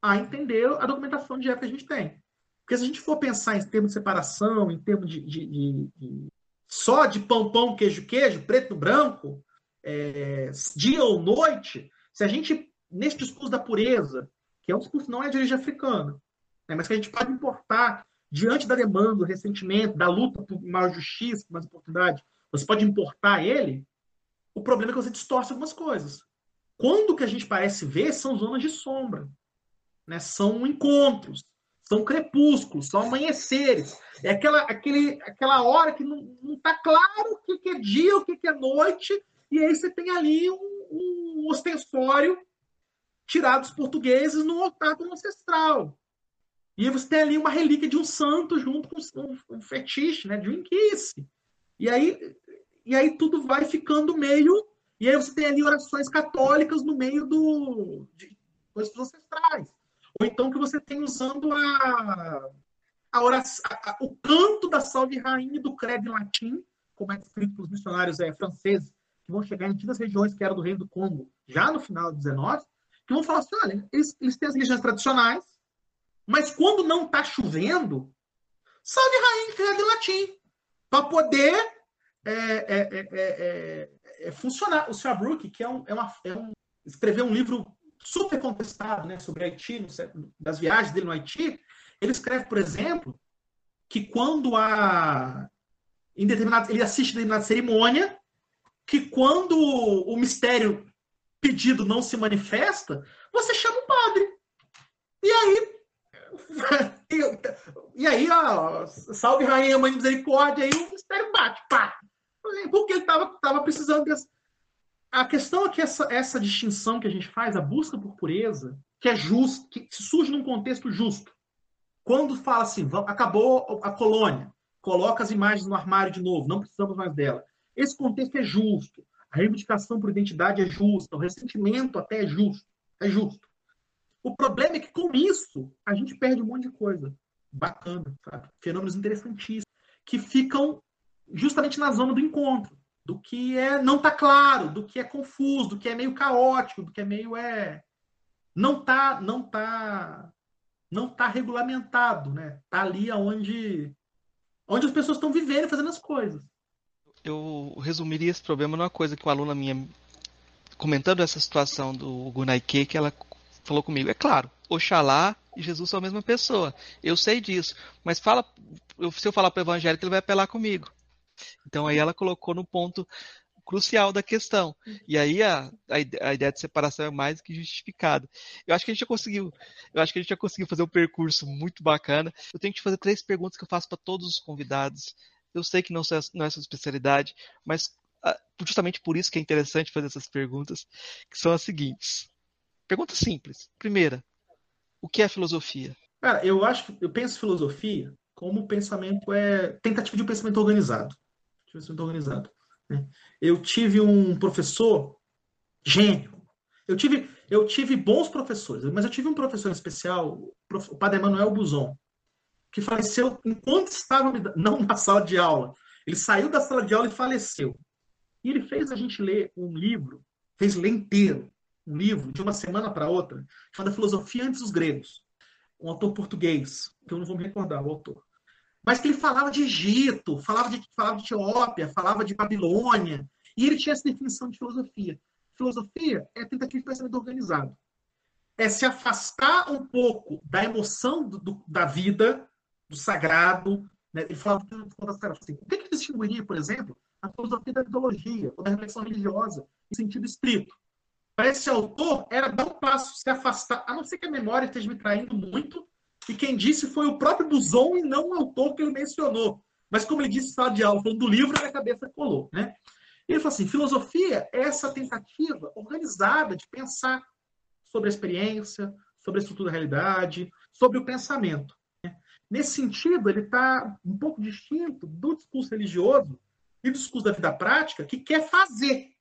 a entender a documentação de época que a gente tem. Porque se a gente for pensar em termos de separação, em termos de, de, de, de só de pão, pão, queijo, queijo, preto, branco, é, dia ou noite, se a gente, nesse discurso da pureza, que é um discurso não é de origem africana, né, mas que a gente pode importar diante da demanda, do ressentimento, da luta por maior justiça, por mais oportunidade, você pode importar ele, o problema é que você distorce algumas coisas. Quando que a gente parece ver são zonas de sombra, né? são encontros, são crepúsculos, são amanheceres. É aquela, aquele, aquela hora que não está claro o que, que, é dia, o que, que, é noite, e aí você tem ali um, um ostensório tirado dos portugueses no otáculo ancestral. E você tem ali uma relíquia de um santo junto com um, fetiche, né, de um inquice. E aí, e aí tudo vai ficando meio. E aí você tem ali orações católicas no meio do, de coisas ancestrais. Ou então que você tem usando a, a oração, a, o canto da salve rainha do credo em latim, como é escrito pelos missionários é, franceses, que vão chegar em antigas regiões que eram do reino do Congo, já no final do 19, que vão falar assim: olha, eles, eles têm as religiões tradicionais, mas quando não está chovendo, salve rainha em latim, para poder é é é, é, é, funcionar. O Shabrook, que é um, uma, um, escreveu um livro super contestado né, sobre Haiti, das viagens dele no Haiti, ele escreve, por exemplo, que quando a. Em determinado, ele assiste determinada cerimônia, que quando o mistério pedido não se manifesta, você chama o padre. E aí e, aí, ó, salve rainha, mãe de misericórdia, aí o mistério bate, pá. Porque ele estava tava precisando desse... A questão é que essa, essa distinção que a gente faz, a busca por pureza, que é justo, que surge num contexto justo. Quando fala assim, acabou a colônia, coloca as imagens no armário de novo, não precisamos mais dela. Esse contexto é justo. A reivindicação por identidade é justa, o ressentimento até é justo. É justo. O problema é que com isso a gente perde um monte de coisa bacana, sabe? Fenômenos interessantíssimos que ficam justamente na zona do encontro, do que é não tá claro, do que é confuso, do que é meio caótico, do que é meio é não tá não tá não tá regulamentado, né? Tá ali aonde onde as pessoas estão vivendo e fazendo as coisas. Eu resumiria esse problema numa coisa que uma aluna minha comentando essa situação do Gunaike, que ela falou comigo. É claro, Oxalá e Jesus são a mesma pessoa. Eu sei disso. Mas fala, se eu falar para o evangélico, ele vai apelar comigo. Então aí ela colocou no ponto crucial da questão. E aí a, a, ideia de separação é mais que justificada. Eu acho que a gente já conseguiu, eu acho que a gente já conseguiu fazer um percurso muito bacana. Eu tenho que te fazer três perguntas que eu faço para todos os convidados. Eu sei que não, não é sua especialidade, mas ah, justamente por isso que é interessante fazer essas perguntas, que são as seguintes. Pergunta simples. Primeira, o que é filosofia? Cara, eu acho eu penso filosofia como pensamento é tentativa de um pensamento organizado. De pensamento organizado. Né? Eu tive um professor gênio. Eu tive, eu tive bons professores, mas eu tive um professor especial, o padre Emanuel Buzon, que faleceu enquanto estava, não na sala de aula. Ele saiu da sala de aula e faleceu. E ele fez a gente ler um livro, fez ler inteiro, um livro, de uma semana para outra, chamado Filosofia Antes dos Gregos. Um autor português, que eu não vou me recordar o autor. Mas que ele falava de Egito, falava de, falava de Etiópia, falava de Babilônia, e ele tinha essa definição de filosofia. Filosofia é tentativa de pensamento organizado. É se afastar um pouco da emoção do, do, da vida, do sagrado. Né? Ele falava assim, o que, que distinguiria, por exemplo, a filosofia da mitologia ou da reflexão religiosa, em sentido estrito? Para esse autor, era dar um passo, se afastar, a não ser que a memória esteja me traindo muito, e quem disse foi o próprio Buzon e não o autor que ele mencionou. Mas como ele disse sala de aula, falando do livro, a cabeça colou. Né? Ele falou assim: filosofia é essa tentativa organizada de pensar sobre a experiência, sobre a estrutura da realidade, sobre o pensamento. Né? Nesse sentido, ele está um pouco distinto do discurso religioso e do discurso da vida prática, que quer fazer.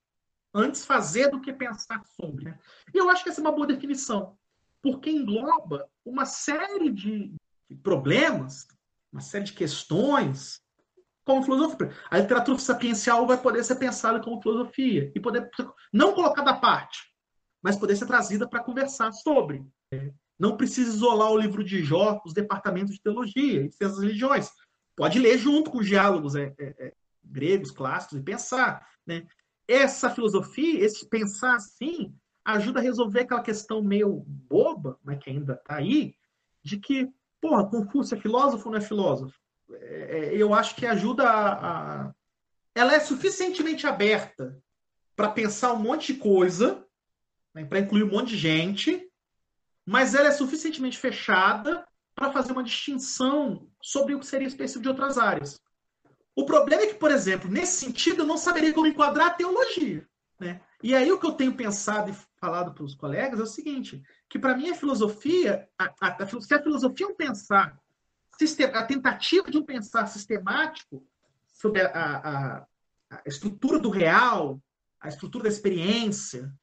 Antes fazer do que pensar sobre. Né? E eu acho que essa é uma boa definição, porque engloba uma série de problemas, uma série de questões como filosofia. A literatura sapiencial vai poder ser pensada como filosofia e poder não colocada à parte, mas poder ser trazida para conversar sobre. Não precisa isolar o livro de Jó, os departamentos de teologia e ciências religiões. Pode ler junto com os diálogos é, é, é, gregos, clássicos e pensar. Né? Essa filosofia, esse pensar assim, ajuda a resolver aquela questão meio boba, mas que ainda está aí, de que, porra, Confúcio é filósofo ou não é filósofo? É, é, eu acho que ajuda a, a... Ela é suficientemente aberta para pensar um monte de coisa, né, para incluir um monte de gente, mas ela é suficientemente fechada para fazer uma distinção sobre o que seria específico de outras áreas. O problema é que, por exemplo, nesse sentido, eu não saberia como enquadrar a teologia. Né? E aí o que eu tenho pensado e falado para os colegas é o seguinte, que para mim a filosofia, a, a, a, se a filosofia é um pensar a tentativa de um pensar sistemático sobre a, a, estrutura do real, a estrutura da experiência,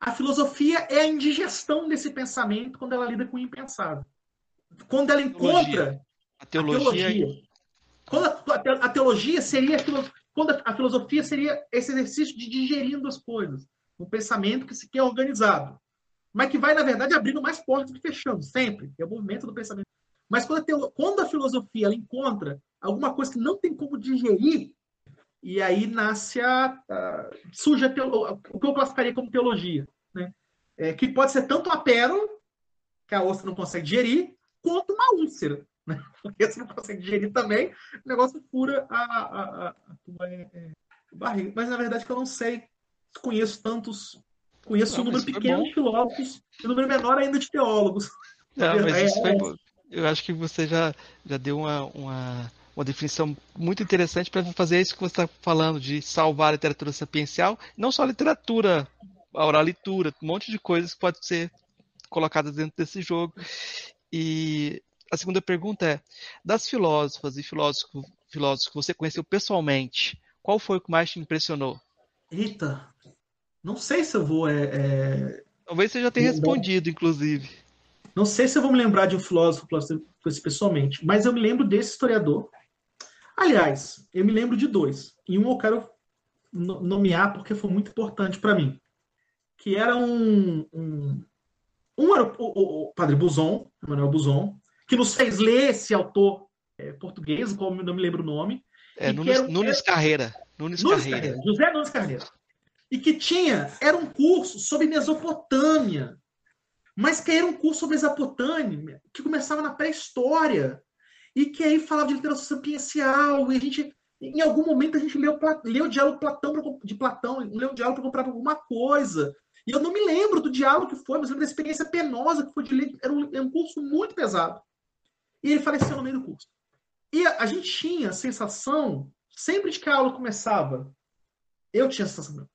a filosofia é a indigestão desse pensamento quando ela lida com o impensável. Quando ela encontra a teologia. A teologia. Quando a, teologia seria quando a filosofia seria esse exercício de digerindo as coisas, um pensamento que se quer organizado, mas que vai na verdade abrindo mais portas que fechando, sempre. É o movimento do pensamento mas quando a, quando a filosofia ela encontra alguma coisa que não tem como digerir, e aí nasce a. a surge a teolo... o que eu classificaria como teologia. Né? É, que pode ser tanto uma pérola, que a ostra não consegue digerir, quanto uma úlcera. Né? Porque se não consegue digerir também, o negócio fura a, a, a, a é, é, barriga. Mas na verdade que eu não sei, conheço tantos. Conheço não, um número pequeno de filósofos e um número menor ainda de teólogos. Não, mas é, isso foi, é eu acho que você já, já deu uma, uma, uma definição muito interessante para fazer isso que você está falando, de salvar a literatura sapiencial, não só a literatura, a oralitura, um monte de coisas que podem ser colocadas dentro desse jogo. E a segunda pergunta é: das filósofas e filósofos, filósofos que você conheceu pessoalmente, qual foi o que mais te impressionou? Eita, não sei se eu vou. É, é... Talvez você já tenha respondido, inclusive. Não sei se eu vou me lembrar de um filósofo pessoalmente, mas eu me lembro desse historiador. Aliás, eu me lembro de dois. E um eu quero nomear porque foi muito importante para mim. Que era um. Um, um era o, o, o, padre Buzon, Manuel Buzon, que nos fez ler esse autor é, português, qual eu não me lembro o nome. É, Nunes, era, Nunes Carreira. Nunes, Nunes Carreira. Carreira. José Nunes Carreira. E que tinha, era um curso sobre Mesopotâmia, mas que era um curso sobre Mesopotâmia, que começava na pré-história, e que aí falava de literatura sapiencial, e a gente, em algum momento, a gente leu, leu o diálogo Platão de Platão, leu o diálogo para comprar alguma coisa. E eu não me lembro do diálogo que foi, mas lembro da experiência penosa que foi de ler, era um, era um curso muito pesado. E ele faleceu no meio do curso. E a, gente tinha a sensação, sempre que a aula começava, eu tinha a sensação,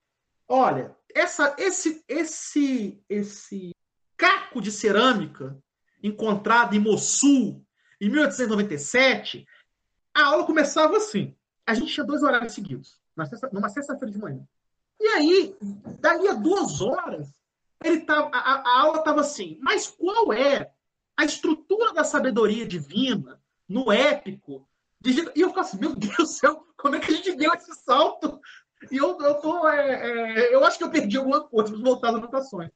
olha, essa, esse, esse, esse caco de cerâmica encontrado em Mossul em 1897, a aula começava assim. A gente tinha dois horários seguidos, numa sexta-feira de manhã. E aí, dali a duas horas, ele tava, a, a aula estava assim, mas qual é a estrutura da sabedoria divina no épico? E eu fico assim, meu Deus do céu, como é que a gente deu esse salto? E eu, eu tô. É, é, eu acho que eu perdi alguma coisa, para voltar às anotações.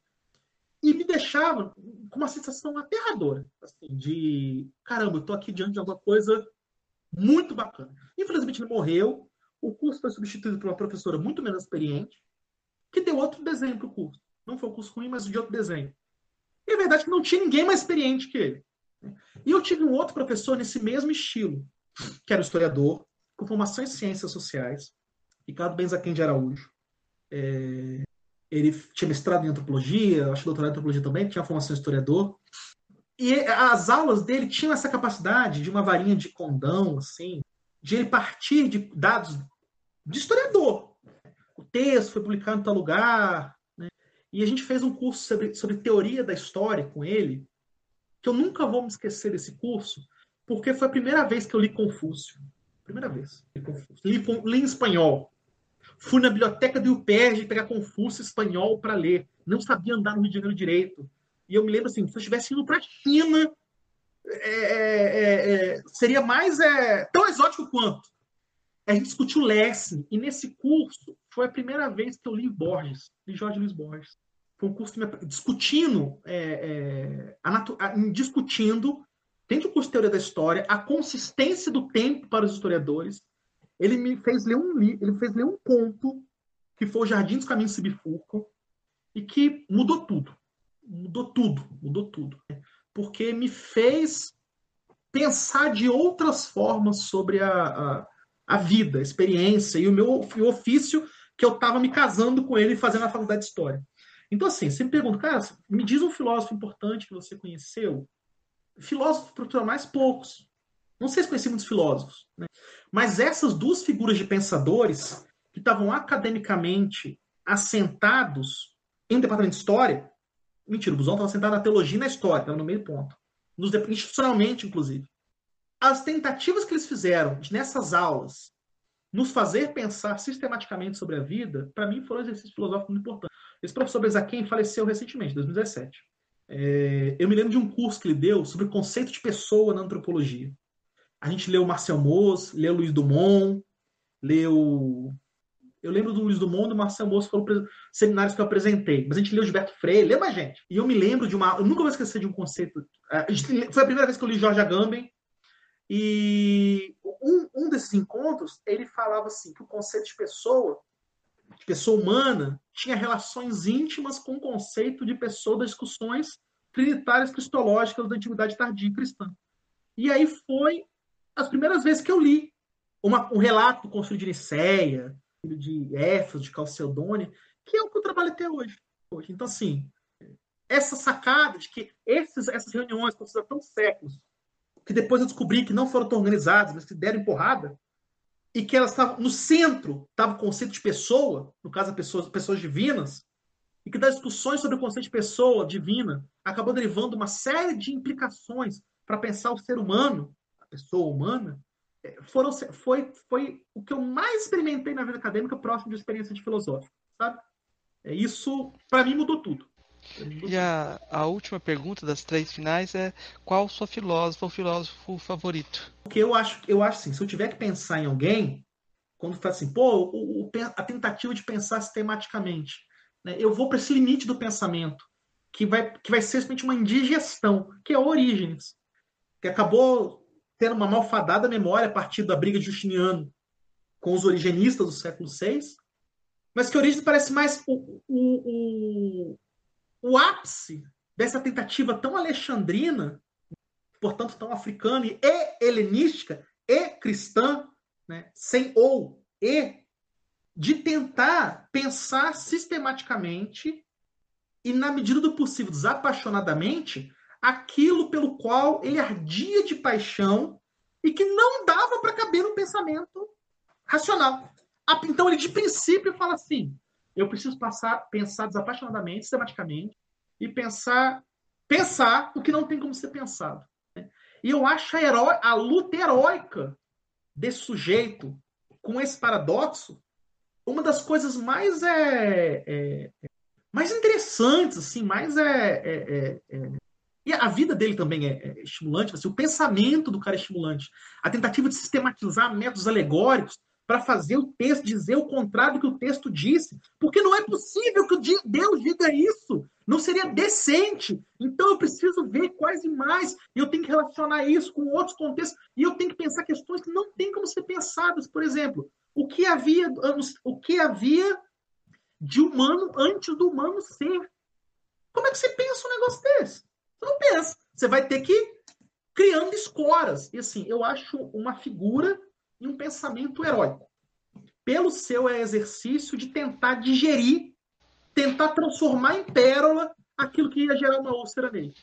E me deixava com uma sensação aterradora, assim, de caramba, eu tô aqui diante de alguma coisa muito bacana. Infelizmente ele morreu, o curso foi substituído por uma professora muito menos experiente, que deu outro desenho para o curso. Não foi um curso ruim, mas de outro desenho. E a verdade é que não tinha ninguém mais experiente que ele. E eu tive um outro professor nesse mesmo estilo, que era historiador, com formação em ciências sociais, Ricardo Benzaquim de Araújo. É, ele tinha mestrado em antropologia, acho doutorado em antropologia também, tinha formação em historiador. E as aulas dele tinham essa capacidade de uma varinha de condão, assim, de ele partir de dados de historiador. O texto foi publicado em tal lugar? E a gente fez um curso sobre, sobre teoria da história com ele, que eu nunca vou me esquecer desse curso, porque foi a primeira vez que eu li Confúcio. Primeira vez. Li, Confúcio. li, li em espanhol. Fui na biblioteca do UPERJ pegar Confúcio espanhol para ler. Não sabia andar no Rio de Janeiro direito. E eu me lembro assim, se eu estivesse indo para a China, é, é, é, seria mais é, tão exótico quanto. A gente discutiu Lessing, e nesse curso foi a primeira vez que eu li Borges, li Jorge Luiz Borges. Foi um curso me, discutindo, é, é, a, a, discutindo, dentro do curso de Teoria da História, a consistência do tempo para os historiadores. Ele me fez ler um, ele fez ler um conto que foi o Jardim dos Caminhos se bifurcam, e que mudou tudo. Mudou tudo, mudou tudo porque me fez pensar de outras formas sobre a, a, a vida, a experiência e o meu o ofício que eu estava me casando com ele fazendo a faculdade de História. Então, assim, você me pergunta, cara, me diz um filósofo importante que você conheceu. Filósofos mais poucos. Não sei se conheci muitos filósofos. Né? Mas essas duas figuras de pensadores que estavam academicamente assentados em um departamento de história, Mentira, o Busão estava sentado na teologia e na história, estava no meio ponto. Nos, institucionalmente, inclusive. As tentativas que eles fizeram nessas aulas nos fazer pensar sistematicamente sobre a vida, para mim foram um exercício filosófico muito importante. Esse professor Bezaquem faleceu recentemente, em 2017. É, eu me lembro de um curso que ele deu sobre o conceito de pessoa na antropologia. A gente leu Marcel Mauss, leu Luiz Dumont, leu eu lembro do Luiz Dumont e do Marcel Moço, foram seminários que eu apresentei. Mas a gente leu Gilberto Freire, leu mais gente. E eu me lembro de uma. Eu nunca vou esquecer de um conceito. É, foi a primeira vez que eu li Jorge Agamben. E um, um desses encontros, ele falava assim: que o conceito de pessoa, de pessoa humana, tinha relações íntimas com o conceito de pessoa das discussões trinitárias cristológicas da antiguidade tardia cristã. E aí foi as primeiras vezes que eu li uma, um relato do Concílio de Nicéia, de Éfeso, de Calcedônia, que é o que eu trabalho até hoje. hoje. Então, assim, essa sacada de que esses, essas reuniões consideradas tão séculos, que depois eu descobri que não foram tão organizadas, mas que deram empurrada, e que elas estavam no centro, estava o conceito de pessoa, no caso, pessoas, pessoas divinas, e que das discussões sobre o conceito de pessoa divina acabou derivando uma série de implicações para pensar o ser humano, a pessoa humana, foram, foi, foi o que eu mais experimentei na vida acadêmica próximo de experiência de filosófica, sabe? É, isso, para mim, mudou tudo. E a, a última pergunta das três finais é qual sua filósofa ou filósofo favorito? Porque eu acho, eu acho assim, se eu tiver que pensar em alguém, quando faz assim, pô, o, o, a tentativa de pensar sistematicamente, né, eu vou para esse limite do pensamento, que vai, que vai ser simplesmente uma indigestão, que é Orígenes, que acabou tendo uma malfadada memória a partir da briga de Justiniano com os origenistas do século VI, mas que Orígenes parece mais o, o, o, ápice dessa tentativa tão alexandrina, portanto tão africana e helenística e cristã, né, sem ou e, de tentar pensar sistematicamente e, na medida do possível, desapaixonadamente, aquilo pelo qual ele ardia de paixão e que não dava para caber no pensamento racional. Então ele de princípio fala assim: eu preciso passar, pensar desapaixonadamente, sistematicamente e pensar pensar o que não tem como ser pensado. Né? E eu acho a, heró a luta heróica desse sujeito com esse paradoxo uma das coisas mais é, é, mais interessantes, assim, mais é, é, é, é... E a vida dele também é, é estimulante, assim, o pensamento do cara é estimulante. A tentativa de sistematizar métodos alegóricos para fazer o texto dizer o contrário do que o texto disse. Porque não é possível que Deus diga isso. Não seria decente. Então eu preciso ver quais imagens. E eu tenho que relacionar isso com outros contextos. E eu tenho que pensar questões que não têm como ser pensadas. Por exemplo, o que havia, o que havia de humano antes do humano ser. Como é que você pensa um negócio desse? Você não pensa. Você vai ter que ir criando escoras. E assim, eu acho uma figura e um pensamento heróico. Pelo seu exercício de tentar digerir, tentar transformar em pérola aquilo que ia gerar uma úlcera nele.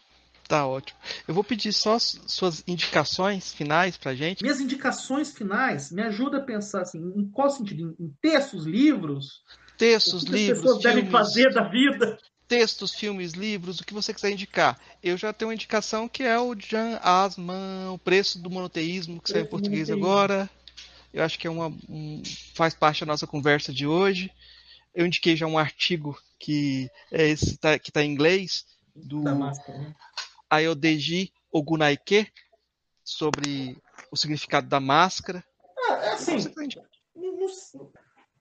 Tá ótimo. Eu vou pedir só suas indicações finais pra gente. Minhas indicações finais me ajudam a pensar assim, em qual sentido? Em textos, livros? Textos, livros. As pessoas filmes, devem fazer da vida. Textos, filmes, livros, o que você quiser indicar. Eu já tenho uma indicação que é o Jan Asman, O Preço do Monoteísmo, que saiu em português agora. Eu acho que é uma, um, faz parte da nossa conversa de hoje. Eu indiquei já um artigo que é esse tá, que está em inglês do né? Ayodeji Ogunaike sobre o significado da máscara. Ah, é assim,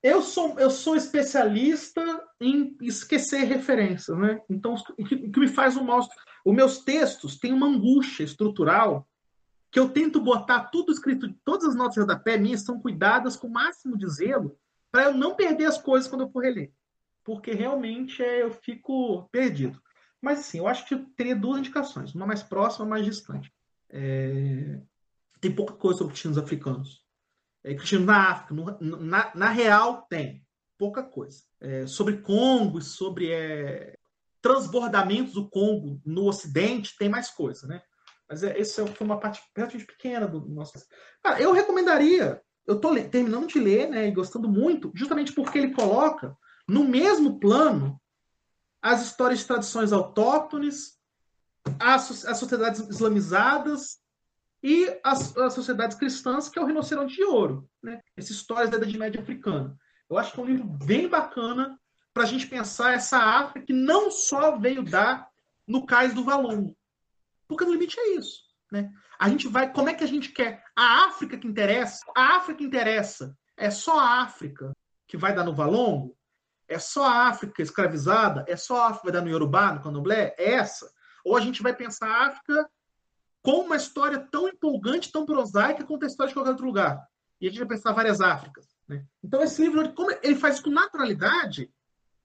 eu sou, eu sou especialista em esquecer referências, né? Então, o que, o que me faz um mal. Os meus textos têm uma angústia estrutural que eu tento botar tudo escrito, todas as notas da pé minhas são cuidadas com o máximo de zelo para eu não perder as coisas quando eu for reler. Porque realmente é, eu fico perdido. Mas assim, eu acho que eu teria duas indicações, uma mais próxima, uma mais distante. É... Tem pouca coisa sobre cristianos africanos. É, cristianos na África, no, na, na, real, tem pouca coisa. É, sobre Congo e sobre é, transbordamentos do Congo no Ocidente, tem mais coisa, né? Mas é, essa foi uma parte relativamente pequena do nosso. Cara, eu recomendaria. Eu estou terminando de ler, né, e gostando muito, justamente porque ele coloca no mesmo plano as histórias de tradições autóctones, as, as sociedades islamizadas e as, as, sociedades cristãs, que é o Rinoceronte de Ouro, né? Essas histórias da Idade Média africana. Eu acho que é um livro bem bacana para a gente pensar essa África que não só veio dar no cais do Valongo, porque no limite é isso. Né? A gente vai. Como é que a gente quer? A África que interessa, a África que interessa é só a África que vai dar no Valongo? É só a África escravizada? É só a África que vai dar no Yorubá, no Candomblé? É essa? Ou a gente vai pensar a África com uma história tão empolgante, tão prosaica quanto a história de qualquer outro lugar? E a gente vai pensar várias Áfricas. Né? Então, esse livro, como ele faz com naturalidade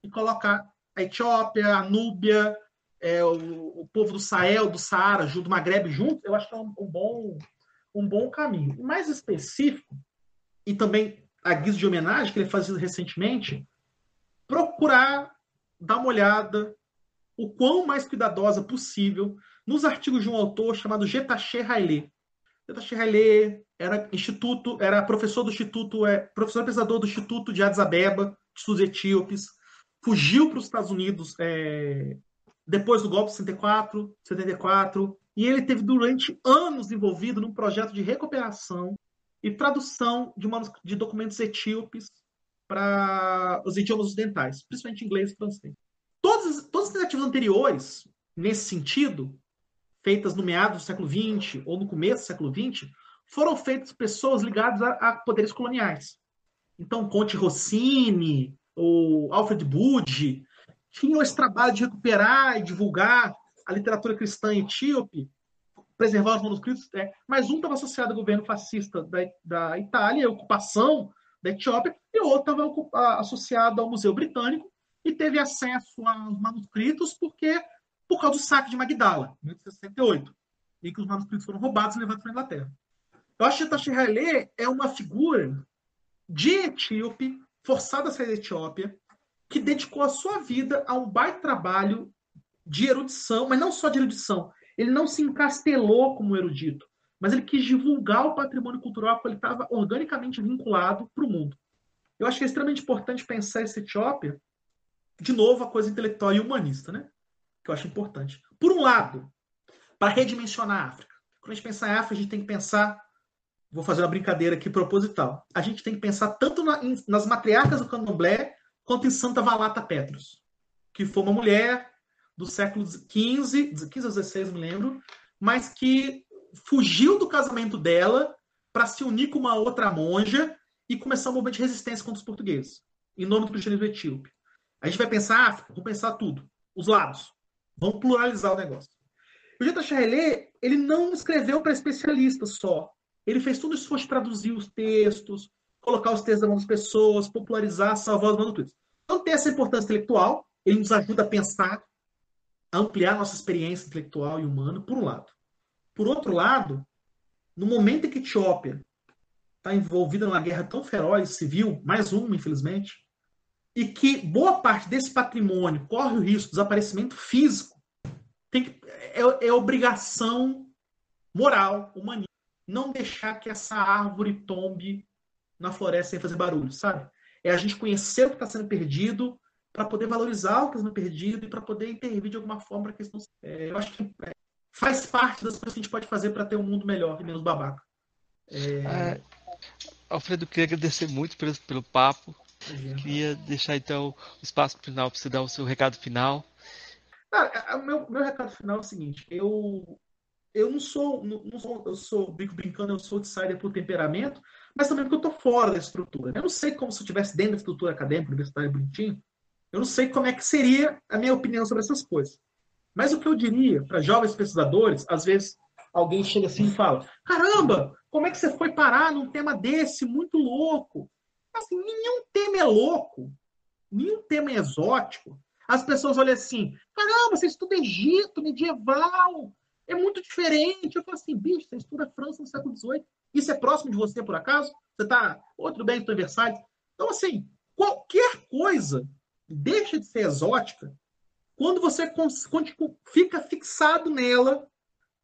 e coloca a Etiópia, a Núbia, é, o, o, povo do Sahel, do Saara, do Maghreb junto, eu acho que é um, um, bom, um bom caminho. Mais específico, e também a guisa de homenagem que ele fazia recentemente, procurar dar uma olhada o quão mais cuidadosa possível nos artigos de um autor chamado Getaché Haile. Getaché Haile era instituto, era professor do instituto, é professor pesquisador do Instituto de Addis Abeba, de estudos etíopes, fugiu para os Estados Unidos é, depois do golpe de 64, 74, e ele teve durante anos envolvido num projeto de recuperação e tradução de, de documentos etíopes para os idiomas ocidentais, principalmente inglês e francês. Todas, todas as tentativas anteriores, nesse sentido, feitas no meado do século XX ou no começo do século XX, foram feitas por pessoas ligadas a, a poderes coloniais. Então, Conte Rossini, o Alfred Budge, tinham esse trabalho de recuperar e divulgar a literatura cristã etíope, preservar os manuscritos, é, mas um estava associado ao governo fascista da, da Itália, a ocupação da Etiópia, e o outro estava associado ao Museu Britânico e teve acesso aos manuscritos porque por causa do saque de Magdala, em 1968, em que os manuscritos foram roubados e levados para a Inglaterra. Eu acho que Tashi Haile é uma figura de etíope, forçada a sair da Etiópia, que dedicou a sua vida a um baita trabalho de erudição, mas não só de erudição. Ele não se encastelou como erudito, mas ele quis divulgar o patrimônio cultural que ele estava organicamente vinculado para o mundo. Eu acho que é extremamente importante pensar essa Etiópia, de novo, a coisa intelectual e humanista, né? Que eu acho importante. Por um lado, para redimensionar a África. Quando a gente pensar em África, a gente tem que pensar. Vou fazer uma brincadeira aqui proposital. A gente tem que pensar tanto na, nas matriarcas do candomblé quanto em Santa Valata Petros. que foi uma mulher do século XV, 15 ou 16, me lembro, mas que fugiu do casamento dela para se unir com uma outra monja e começar um movimento de resistência contra os portugueses, em nome do cristianismo etíope. A gente vai pensar África, vamos pensar tudo, os lados. Vamos pluralizar o negócio. O Jeta Charelé, ele não escreveu para especialistas só. Ele fez tudo isso de traduzir os textos, colocar os textos na mão das pessoas, popularizar, salvar os manuscritos. Então tem essa importância intelectual, ele nos ajuda a pensar, a ampliar nossa experiência intelectual e humana, por um lado. Por outro lado, no momento em que Etiópia está envolvida numa guerra tão feroz, civil, mais uma, infelizmente, e que boa parte desse patrimônio corre o risco de desaparecimento físico, tem que, é, é obrigação moral, humanista, não deixar que essa árvore tombe na floresta sem fazer barulho, sabe? É a gente conhecer o que está sendo perdido para poder valorizar o que está sendo perdido e para poder intervir de alguma forma para que isso não... É, eu acho que é, faz parte das coisas que a gente pode fazer para ter um mundo melhor e menos babaca. É... Ah, Alfredo, queria agradecer muito pelo, pelo papo. Queria deixar então o espaço final para você dar o seu recado final. Ah, o meu, meu recado final é o seguinte: eu, eu não sou, não, não sou, eu sou, brincando, eu sou outsider por temperamento, mas também porque eu estou fora da estrutura. Eu não sei como se eu estivesse dentro da estrutura acadêmica, universitária, bonitinho. Eu não sei como é que seria a minha opinião sobre essas coisas. Mas o que eu diria para jovens pesquisadores, às vezes alguém chega assim e fala: caramba, como é que você foi parar num tema desse, muito louco? Assim, nenhum tema é louco, nenhum tema é exótico. As pessoas olham assim: caramba, você estuda Egito medieval, é muito diferente. Eu falo assim: bicho, você estuda França no século XVIII. Isso é próximo de você, por acaso? Você está. Outro bem, estou em Versalhes. Então, assim, qualquer coisa deixa de ser exótica quando você fica fixado nela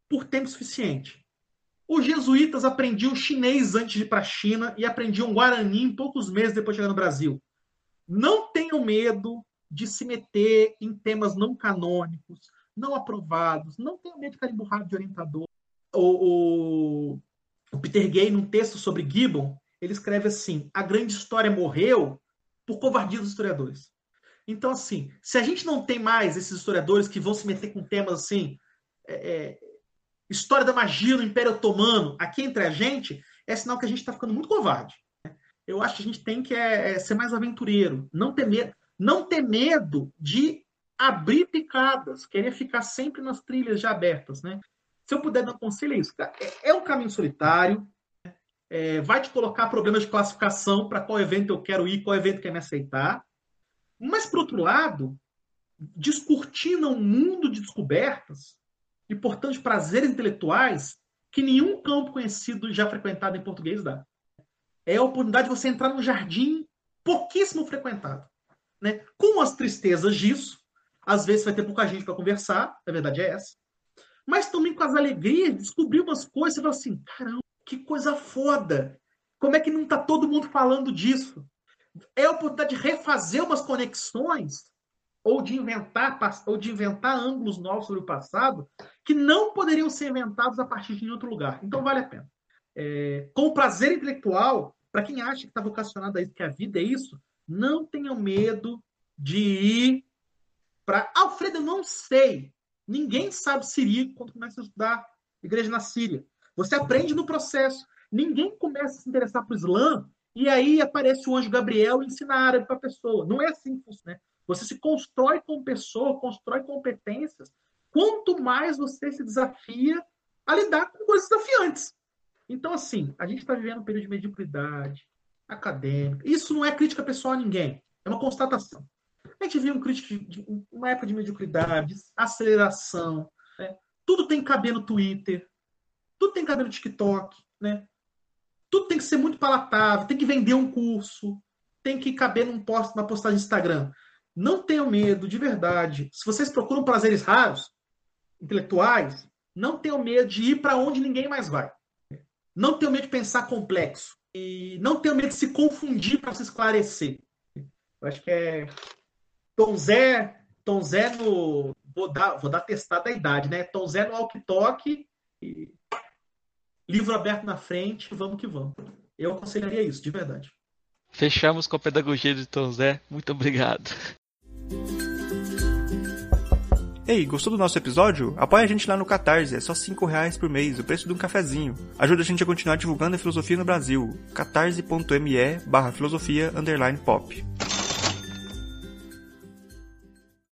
por tempo suficiente. Os jesuítas aprendiam chinês antes de ir para a China e aprendiam guarani em poucos meses depois de chegar no Brasil. Não tenham medo de se meter em temas não canônicos, não aprovados. Não tenham medo de ficar emburrado de orientador. O, o, o Peter Gay, num texto sobre Gibbon, ele escreve assim: a grande história morreu por covardia dos historiadores. Então, assim, se a gente não tem mais esses historiadores que vão se meter com temas assim, é, é, história da magia no Império Otomano, aqui entre a gente, é sinal que a gente está ficando muito covarde. Né? Eu acho que a gente tem que é, é, ser mais aventureiro, não ter medo, não ter medo de abrir picadas, querer ficar sempre nas trilhas já abertas, né? Se eu puder um conselho, é isso. É, é um caminho solitário, é, vai te colocar problemas de classificação para qual evento eu quero ir, qual evento quer me aceitar. Mas, por outro lado, descortina um mundo de descobertas e, portanto, prazeres intelectuais que nenhum campo conhecido já frequentado em português dá. É a oportunidade de você entrar num jardim pouquíssimo frequentado. Né? Com as tristezas disso, às vezes vai ter pouca gente para conversar, a verdade é essa. Mas também com as alegrias de descobrir umas coisas, você fala assim, caramba, que coisa foda! Como é que não está todo mundo falando disso? é a oportunidade de refazer umas conexões ou de inventar ou de inventar ângulos novos sobre o passado que não poderiam ser inventados a partir de outro lugar. Então vale a pena. É, com prazer intelectual, para quem acha que está vocacionado a isso, que a vida é isso, não tenham medo de ir para. Alfredo, eu não sei. Ninguém sabe siríaco quando começa a estudar igreja na Síria. Você aprende no processo. Ninguém começa a se interessar por Islã e aí aparece o anjo Gabriel e ensina árabe para a pessoa. Não é assim que funciona. Né? Você se constrói com pessoa, constrói competências. Quanto mais você se desafia a lidar com coisas desafiantes. Então, assim, a gente está vivendo um período de mediocridade acadêmica. Isso não é crítica pessoal a ninguém. É uma constatação. A gente vive um crítico de, uma época de mediocridade, de aceleração. Né? Tudo tem que caber no Twitter. Tudo tem que caber no TikTok. Né? tudo tem que ser muito palatável, tem que vender um curso, tem que caber num post, numa postagem de Instagram. Não tenham medo, de verdade. Se vocês procuram prazeres raros, intelectuais, não tenham medo de ir para onde ninguém mais vai. Não tenham medo de pensar complexo. E não tenham medo de se confundir para se esclarecer. Eu acho que é. Tom Zé, Tom Zé no. Vou dar, vou dar testar da idade, né? Tom Zé no Walk Talk. E livro aberto na frente, vamos que vamos. Eu aconselharia isso, de verdade. Fechamos com a pedagogia de Tom Zé. Muito obrigado. Ei, gostou do nosso episódio? Apoia a gente lá no Catarse, é só 5 reais por mês, o preço de um cafezinho. Ajuda a gente a continuar divulgando a filosofia no Brasil. catarse.me barra filosofia underline pop.